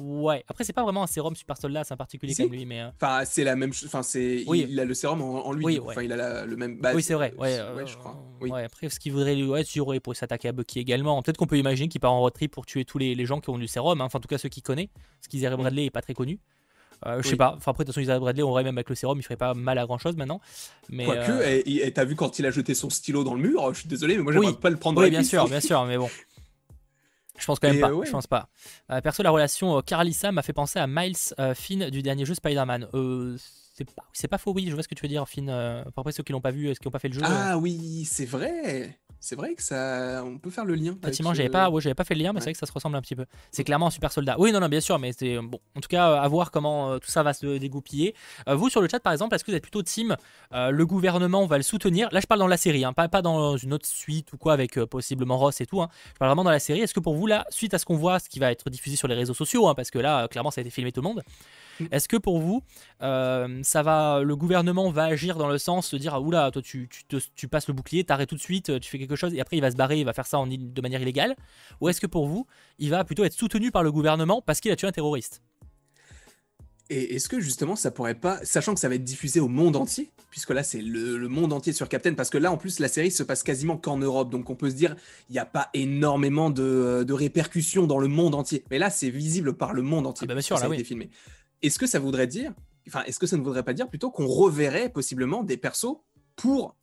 Ouais, après, c'est pas vraiment un sérum super soldat, c'est un particulier Si. comme lui, mais. euh, Enfin, c'est la même chose. Enfin, c'est. Oui. Il, il a le sérum en, en lui. Oui, ouais. Enfin, il a la- le même. bah, oui, c'est vrai. Ouais, euh, euh, je crois. Oui. ouais, après, ce qu'il voudrait lui. Ouais, tu aurais pour s'attaquer à Bucky également. Peut-être qu'on peut imaginer qu'il part en road trip pour tuer tous les, les gens qui ont du sérum. hein. Enfin, en tout cas, ceux qu'il connaît. Parce qu'Isaiah Bradley est pas très connu. Euh, je sais Oui. pas. Enfin, après, de toute façon, Isaiah Bradley, on aurait même avec le sérum, il ferait pas mal à grand chose maintenant. Mais, Quoique, euh, et t'as vu quand il a jeté son stylo dans le mur, je suis désolé, mais moi j'aimerais Oui. pas le prendre Oui, bien sûr, bien sûr, mais bon. Je pense quand même Et, pas. euh, ouais. Je pense pas. Euh, perso, la relation euh, Carlissa m'a fait penser à Miles Finn du dernier jeu Spider-Man. Euh, c'est pas, c'est pas faux, oui. Je vois ce que tu veux dire, Finn. Euh, après ceux qui l'ont pas vu, est-ce qui n'ont pas fait le jeu euh, Ah oui, c'est vrai. C'est vrai que ça. On peut faire le lien. Effectivement, j'avais pas, ouais, j'avais pas fait le lien, mais c'est vrai que ça se ressemble un petit peu. C'est clairement un super soldat. Oui, non, non, bien sûr, mais c'est bon. En tout cas, euh, à voir comment euh, tout ça va se dégoupiller. Euh, vous sur le chat, par exemple, est-ce que vous êtes plutôt team euh, Le gouvernement va le soutenir? Là, je parle dans la série, hein, pas, pas dans une autre suite ou quoi avec euh, possiblement Ross et tout. hein. Je parle vraiment dans la série. Est-ce que pour vous, là, suite à ce qu'on voit, ce qui va être diffusé sur les réseaux sociaux, hein, parce que là, euh, clairement, ça a été filmé tout le monde. Mm. Est-ce que pour vous, euh, ça va, le gouvernement va agir dans le sens de dire ah, oula, toi tu, tu, te- tu passes le bouclier, t'arrêtes tout de suite, tu fais quelque chose et après il va se barrer, il va faire ça en, de manière illégale Ou est-ce que pour vous, il va plutôt être soutenu par le gouvernement parce qu'il a tué un terroriste? Et est-ce que justement ça pourrait pas, sachant que ça va être diffusé au monde entier, puisque là c'est le, le monde entier sur Captain, parce que là en plus la série se passe quasiment qu'en Europe, donc on peut se dire il n'y a pas énormément de, de répercussions dans le monde entier. Mais là c'est visible par le monde entier. Ah bah bien sûr, ça là, a oui. Est-ce que ça voudrait dire, enfin est-ce que ça ne voudrait pas dire plutôt qu'on reverrait possiblement des persos pour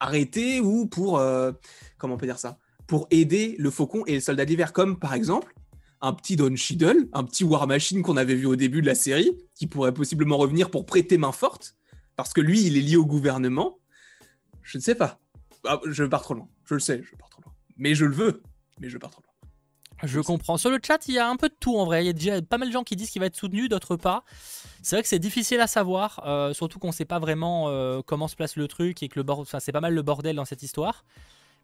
arrêter ou pour euh, comment on dire ça, pour aider le Faucon et le Soldat d'hiver, comme par exemple un petit Don Cheadle, un petit War Machine qu'on avait vu au début de la série, qui pourrait possiblement revenir pour prêter main forte, parce que lui, il est lié au gouvernement. Je ne sais pas. Ah, je pars trop loin. Je le sais, je pars trop loin. Mais je le veux. Mais je pars trop loin. Je comprends. Sur le chat, il y a un peu de tout en vrai. Il y a déjà pas mal de gens qui disent qu'il va être soutenu, d'autres pas. C'est vrai que c'est difficile à savoir, euh, surtout qu'on sait pas vraiment euh, comment se place le truc et que le bord... enfin, c'est pas mal le bordel dans cette histoire.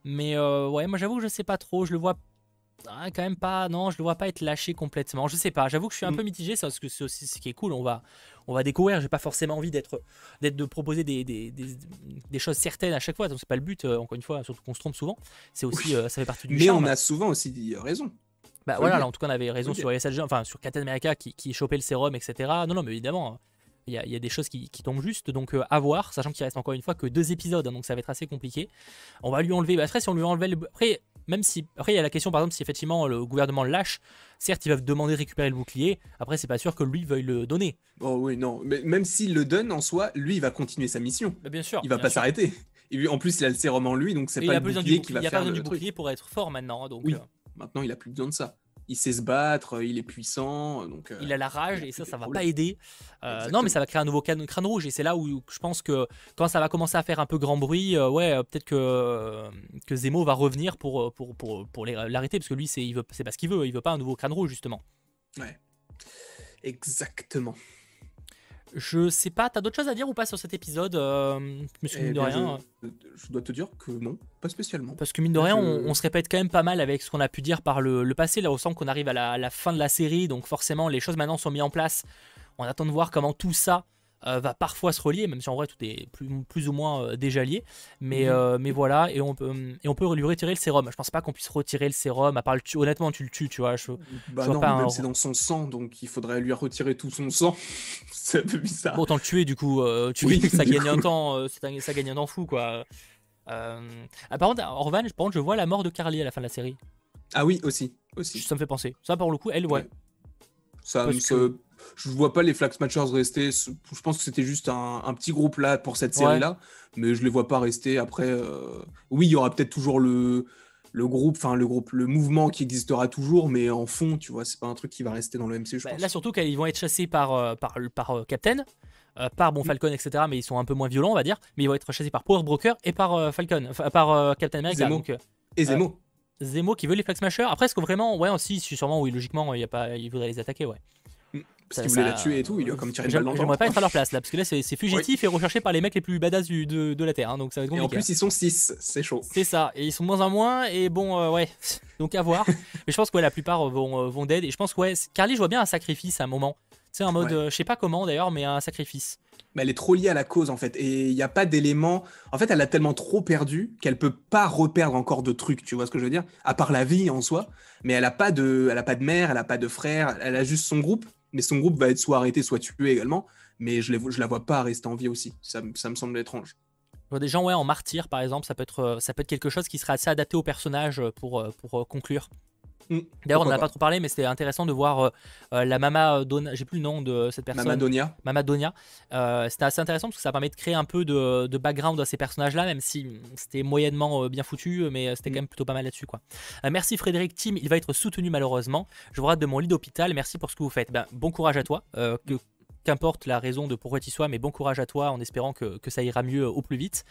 Mais euh, ouais, moi j'avoue que je sais pas trop. Je le vois ah, quand même pas. Non, je le vois pas être lâché complètement. Je sais pas. J'avoue que je suis un Mm. peu mitigé, c'est parce que c'est aussi ce qui est cool. On va, on va découvrir. J'ai pas forcément envie d'être, d'être de proposer des, des, des, des choses certaines à chaque fois. Donc c'est pas le but. encore une fois, surtout qu'on se trompe souvent. C'est aussi, Oui. euh, ça fait partie du Mais charme. on a souvent aussi raison. Bah voilà, là, en tout cas, on avait raison sur SLG, enfin sur Captain America qui, qui chopait le sérum, etc. Non, non, mais évidemment, il y a, il y a des choses qui, qui tombent juste, donc euh, à voir, sachant qu'il reste encore une fois que deux épisodes, hein, donc ça va être assez compliqué. On va lui enlever, bah, après, si on lui enlevait le. Après, même si. Après, il y a la question, par exemple, si effectivement le gouvernement lâche, certes, ils va demander de récupérer le bouclier, après, c'est pas sûr que lui veuille le donner. Oh oui, non. Mais même s'il le donne en soi, lui, il va continuer sa mission. Mais bien sûr. Il va bien pas s'arrêter. Et lui, en plus, il a le sérum en lui, donc c'est pas il le bouclier qui va il y a pas faire besoin du bouclier pour être fort maintenant, hein, donc Oui. euh, Maintenant, il a plus besoin de ça. Il sait se battre, euh, il est puissant, donc. euh, il a la rage a et ça, ça va pas aider. Euh, non, mais ça va créer un nouveau crâne rouge et c'est là où je pense que quand ça va commencer à faire un peu grand bruit, euh, ouais, euh, peut-être que, euh, que Zemo va revenir pour, euh, pour, pour, pour l'arrêter parce que lui, c'est pas ce qu'il veut, il veut pas un nouveau crâne rouge justement. Ouais. Exactement. Je sais pas, t'as d'autres choses à dire ou pas sur cet épisode euh, Monsieur Eh mine de rien. je, je dois te dire que non, pas spécialement. Parce que mine de rien, Je- on, on se répète quand même pas mal avec ce qu'on a pu dire par le, le passé. Là, on sent qu'on arrive à la, à la fin de la série, donc forcément, les choses maintenant sont mises en place. On attend de voir comment tout ça euh, va parfois se relier, même si en vrai tout est plus, plus ou moins euh, déjà lié. Mais, Mhm. euh, mais voilà, et on, peut, et on peut lui retirer le sérum. Je pense pas qu'on puisse retirer le sérum, à part le tu- honnêtement, tu le tues, tu vois. Je, Bah non, pas un- c'est dans son sang, donc il faudrait lui retirer tout son sang. c'est un peu bizarre. Bon, autant le tuer, du coup. tuer, Oui, ça gagne un temps, un- ça gagne un temps fou, quoi. Par contre, en revanche, par contre, je vois la mort de Carly à la fin de la série. Ah oui, aussi. aussi. Ça me fait penser. Ça, pour le coup, elle, ouais. Ouais. Ça, Parce ça- que- Je vois pas les Flax Matchers rester. Je pense que c'était juste un, un petit groupe là pour cette série-là, mais je les vois pas rester. Après, euh, oui, il y aura peut-être toujours le, le groupe, enfin le groupe, le mouvement qui existera toujours, mais en fond, tu vois, c'est pas un truc qui va rester dans le MCU, je Bah, pense. là, surtout qu'ils vont être chassés par, euh, par, le- par euh, Captain, euh, par bon Falcon, etc. Mais ils sont un peu moins violents, on va dire. Mais ils vont être chassés par Power Broker et par Falcon, par Captain America. Zemo. Donc, Et Zemo. Zemo qui veut les Flag Smashers. Après, est-ce que vraiment, ouais, aussi, sûrement, oui, logiquement, il y a pas, il voudrait les attaquer, ouais. Parce qu'il voulait ça- la tuer et tout, il lui a comme tiré une balle dans le J'aimerais pas être à leur place là, parce que là, c'est fugitif et recherché par les mecs les plus badass du- de, de la Terre. hein, donc ça va être Et en compliqué. plus, ils sont 6, c'est chaud. C'est ça, et ils sont moins en moins, et bon, euh, ouais, donc à voir. Mais je pense que ouais, la plupart euh, vont, euh, vont dead, et je pense que ouais, Carly, je vois bien un sacrifice à un moment. Tu sais, en mode, Ouais. euh, je sais pas comment d'ailleurs, mais un sacrifice. Mais elle est trop liée à la cause en fait. Et il n'y a pas d'éléments. En fait, elle a tellement trop perdu qu'elle peut pas reperdre encore de trucs. Tu vois ce que je veux dire? À part la vie en soi. Mais elle a pas de, elle a pas de mère, elle a pas de frère. Elle a juste son groupe. Mais son groupe va être soit arrêté, soit tué également. Mais je, la vois pas rester en vie aussi. Ça, me- semble étrange. Je vois des gens ouais, en martyr, par exemple, ça peut, être, euh, quelque chose qui serait assez adapté au personnage pour, euh, pour euh, conclure. Hmm, D'ailleurs, on n'en a pas trop parlé, mais c'était intéressant de voir euh, euh, la Mama Donna, j'ai plus le nom de cette personne. Mamadonia. Mama Donia. Euh, c'était assez intéressant parce que ça permet de créer un peu de, de background à ces personnages-là, même si mm, c'était moyennement euh, bien foutu, mais euh, c'était Mm. quand même plutôt pas mal là-dessus. quoi. Euh, merci Frédéric Tim, il va être soutenu malheureusement. Je vous rate de mon lit d'hôpital, merci pour ce que vous faites. Ben, bon courage à toi, euh, que qu'importe la raison de pourquoi tu y sois, mais bon courage à toi en espérant que, que ça ira mieux au plus vite.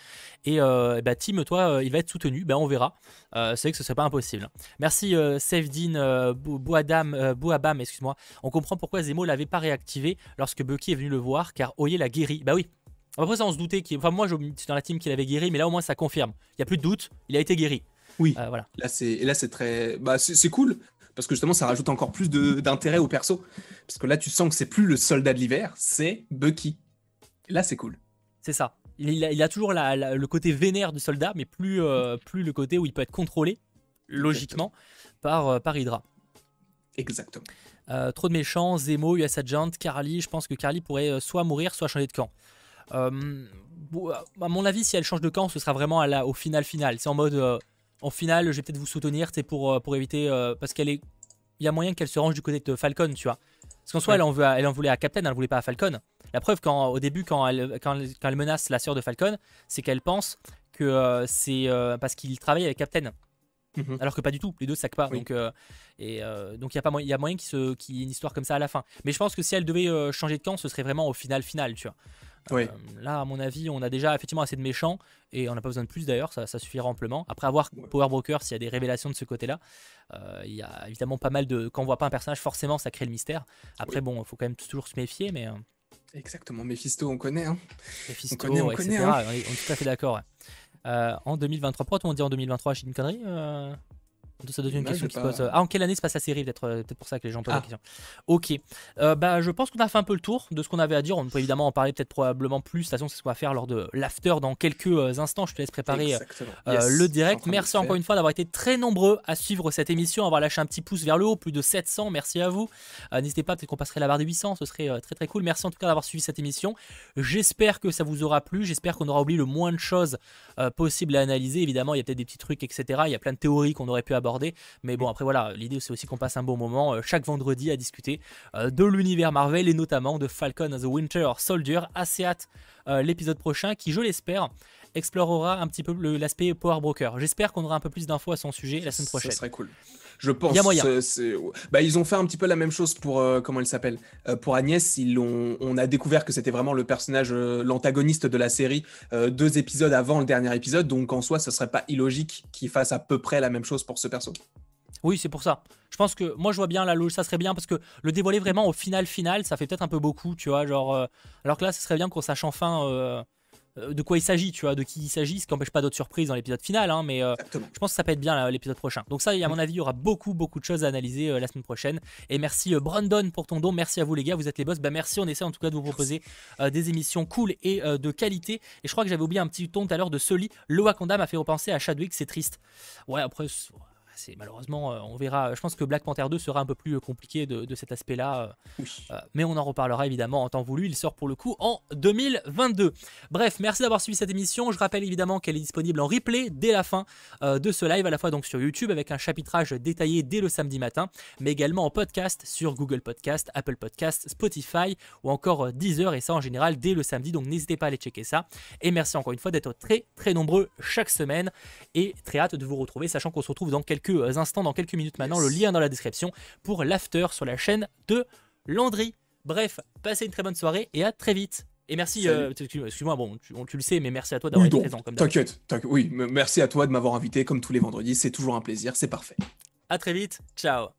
Et euh, bah, Tim, toi, euh, il va être soutenu, ben, on verra. Euh, c'est vrai que ce serait pas impossible. Merci euh, Sevdin euh, Bou- Bouadam, euh, Bouabam, excuse-moi. On comprend pourquoi Zemo l'avait pas réactivé lorsque Bucky est venu le voir, car Oye l'a guéri. Bah oui. Après ça, on se doutait qu'il. Enfin, moi, je suis dans la team qu'il avait guéri, mais là, au moins, ça confirme. Il y a plus de doute, il a été guéri. Oui. Euh, voilà. Là, c'est, et là, c'est très, bah, c'est, c'est cool. Parce que justement, ça rajoute encore plus d'intérêt au perso. Parce que là, tu sens que c'est plus le soldat de l'hiver, c'est Bucky. Et là, c'est cool. C'est ça. Il, a, il a toujours la- la- le côté vénère du soldat, mais plus, euh, plus le côté où il peut être contrôlé, logiquement, par, euh, par Hydra. Exactement. Euh, trop de méchants, Zemo, US Agent, Carly. Je pense que Carly pourrait soit mourir, soit changer de camp. Bon, à mon avis, si elle change de camp, ce sera vraiment à la- au final final. C'est en mode, en finale, je vais peut-être vous soutenir, c'est pour, euh, pour éviter, euh, parce qu'elle est, il y a moyen qu'elle se range du côté de Falcon, tu vois. Parce qu'en soi, Ouais. elle, en veut à- elle en voulait à Captain, elle en voulait pas à Falcon. La preuve, quand, au début, quand elle, quand, elle, quand elle menace la sœur de Falcon, c'est qu'elle pense que euh, c'est euh, parce qu'il travaille avec Captain. Mhm. Alors que pas du tout, les deux saquent pas. Oui. Donc, et, donc il y a pas moyen, y a moyen qu'il y ait une histoire comme ça à la fin. Mais je pense que si elle devait changer de camp, ce serait vraiment au final final, tu vois. Oui. Euh, là, à mon avis, on a déjà effectivement assez de méchants et on n'a pas besoin de plus d'ailleurs, ça, ça suffira amplement. Après avoir Ouais. Power Broker, s'il y a des révélations de ce côté-là, euh, il y a évidemment pas mal de. Quand on voit pas un personnage, forcément, ça crée le mystère. Après, Oui. bon, il faut quand même toujours se méfier, mais. euh, Exactement. Mephisto, on connaît. Hein. Mephisto, connaît, on etc. connaît, hein. On, est, on est tout à fait d'accord. ouais. Euh, en 2023, pourquoi monde dit en 2023 J'ai une connerie ça être une question qui se pose. Ah, en quelle année se passe la série Peut-être euh, peut-être pour ça que les gens posent la Ah. question. Ok. Euh, bah, je pense qu'on a fait un peu le tour de ce qu'on avait à dire. On peut évidemment en parler peut-être probablement plus. De toute façon, c'est ce qu'on va faire lors de l'after dans quelques euh, instants. Je te laisse préparer euh, Yes, le en direct. Merci encore une fois d'avoir été très nombreux à suivre cette émission, avoir lâché un petit pouce vers le haut, plus de 700. Merci à vous. Euh, N'hésitez pas, peut-être qu'on passerait la barre des 800, ce serait très très cool. Merci en tout cas d'avoir suivi cette émission. J'espère que ça vous aura plu. J'espère qu'on aura oublié le moins de choses possibles à analyser. Évidemment, il y a peut-être des petits trucs, etc. Il y a plein de théories qu'on aurait pu aborder. Mais bon, après voilà, l'idée c'est aussi qu'on passe un bon moment euh, chaque vendredi à discuter euh, de l'univers Marvel et notamment de Falcon and the Winter Soldier. Assez hâte euh, l'épisode prochain qui, je l'espère, explorera un petit peu l'aspect Power Broker. J'espère qu'on aura un peu plus d'infos à son sujet la semaine prochaine. Ça serait cool. Je pense. Y a moyen. Bah, ils ont fait un petit peu la même chose pour euh, comment elle s'appelle. Euh, pour Agnès, ils l'ont. On a découvert que c'était vraiment le personnage, euh, l'antagoniste de la série, deux épisodes avant le dernier épisode. Donc en soi, ce serait pas illogique qu'ils fassent à peu près la même chose pour ce perso. Oui, c'est pour ça. Je pense que moi je vois bien la loge, ça serait bien parce que le dévoiler vraiment au final final, ça fait peut-être un peu beaucoup, tu vois, genre alors que là, ce serait bien qu'on sache enfin de quoi il s'agit, tu vois, de qui il s'agit, ce qui n'empêche pas d'autres surprises dans l'épisode final, hein, mais je pense que ça peut être bien l'épisode prochain. Donc ça, à mon avis, il y aura beaucoup, beaucoup de choses à analyser la semaine prochaine. Et merci Brandon pour ton don, merci à vous les gars, vous êtes les boss. Bah merci, on essaie en tout cas de vous proposer des émissions cool et de qualité. Et je crois que j'avais oublié un petit ton tout à l'heure de Soli. Le Wakanda m'a fait repenser à Chadwick, c'est triste. Ouais, après c'est malheureusement, euh, on verra. Je pense que Black Panther 2 sera un peu plus euh, compliqué de, cet aspect-là. Euh, mais on en reparlera évidemment en temps voulu. Il sort pour le coup en 2022. Bref, merci d'avoir suivi cette émission. Je rappelle évidemment qu'elle est disponible en replay dès la fin de ce live, à la fois donc sur YouTube avec un chapitrage détaillé dès le samedi matin, mais également en podcast sur Google Podcast, Apple Podcast, Spotify ou encore Deezer et ça en général dès le samedi. Donc n'hésitez pas à aller checker ça. Et merci encore une fois d'être très très nombreux chaque semaine et très hâte de vous retrouver, sachant qu'on se retrouve dans quelques instants, dans quelques minutes maintenant, le lien dans la description pour l'after sur la chaîne de Landry. Bref, passez une très bonne soirée et à très vite. Et merci, euh, excuse-moi, bon, tu, tu, le sais, mais merci à toi d'avoir été présent. T'inquiète, oui, merci à toi de m'avoir invité comme tous les vendredis, c'est toujours un plaisir, c'est parfait. À très vite, ciao.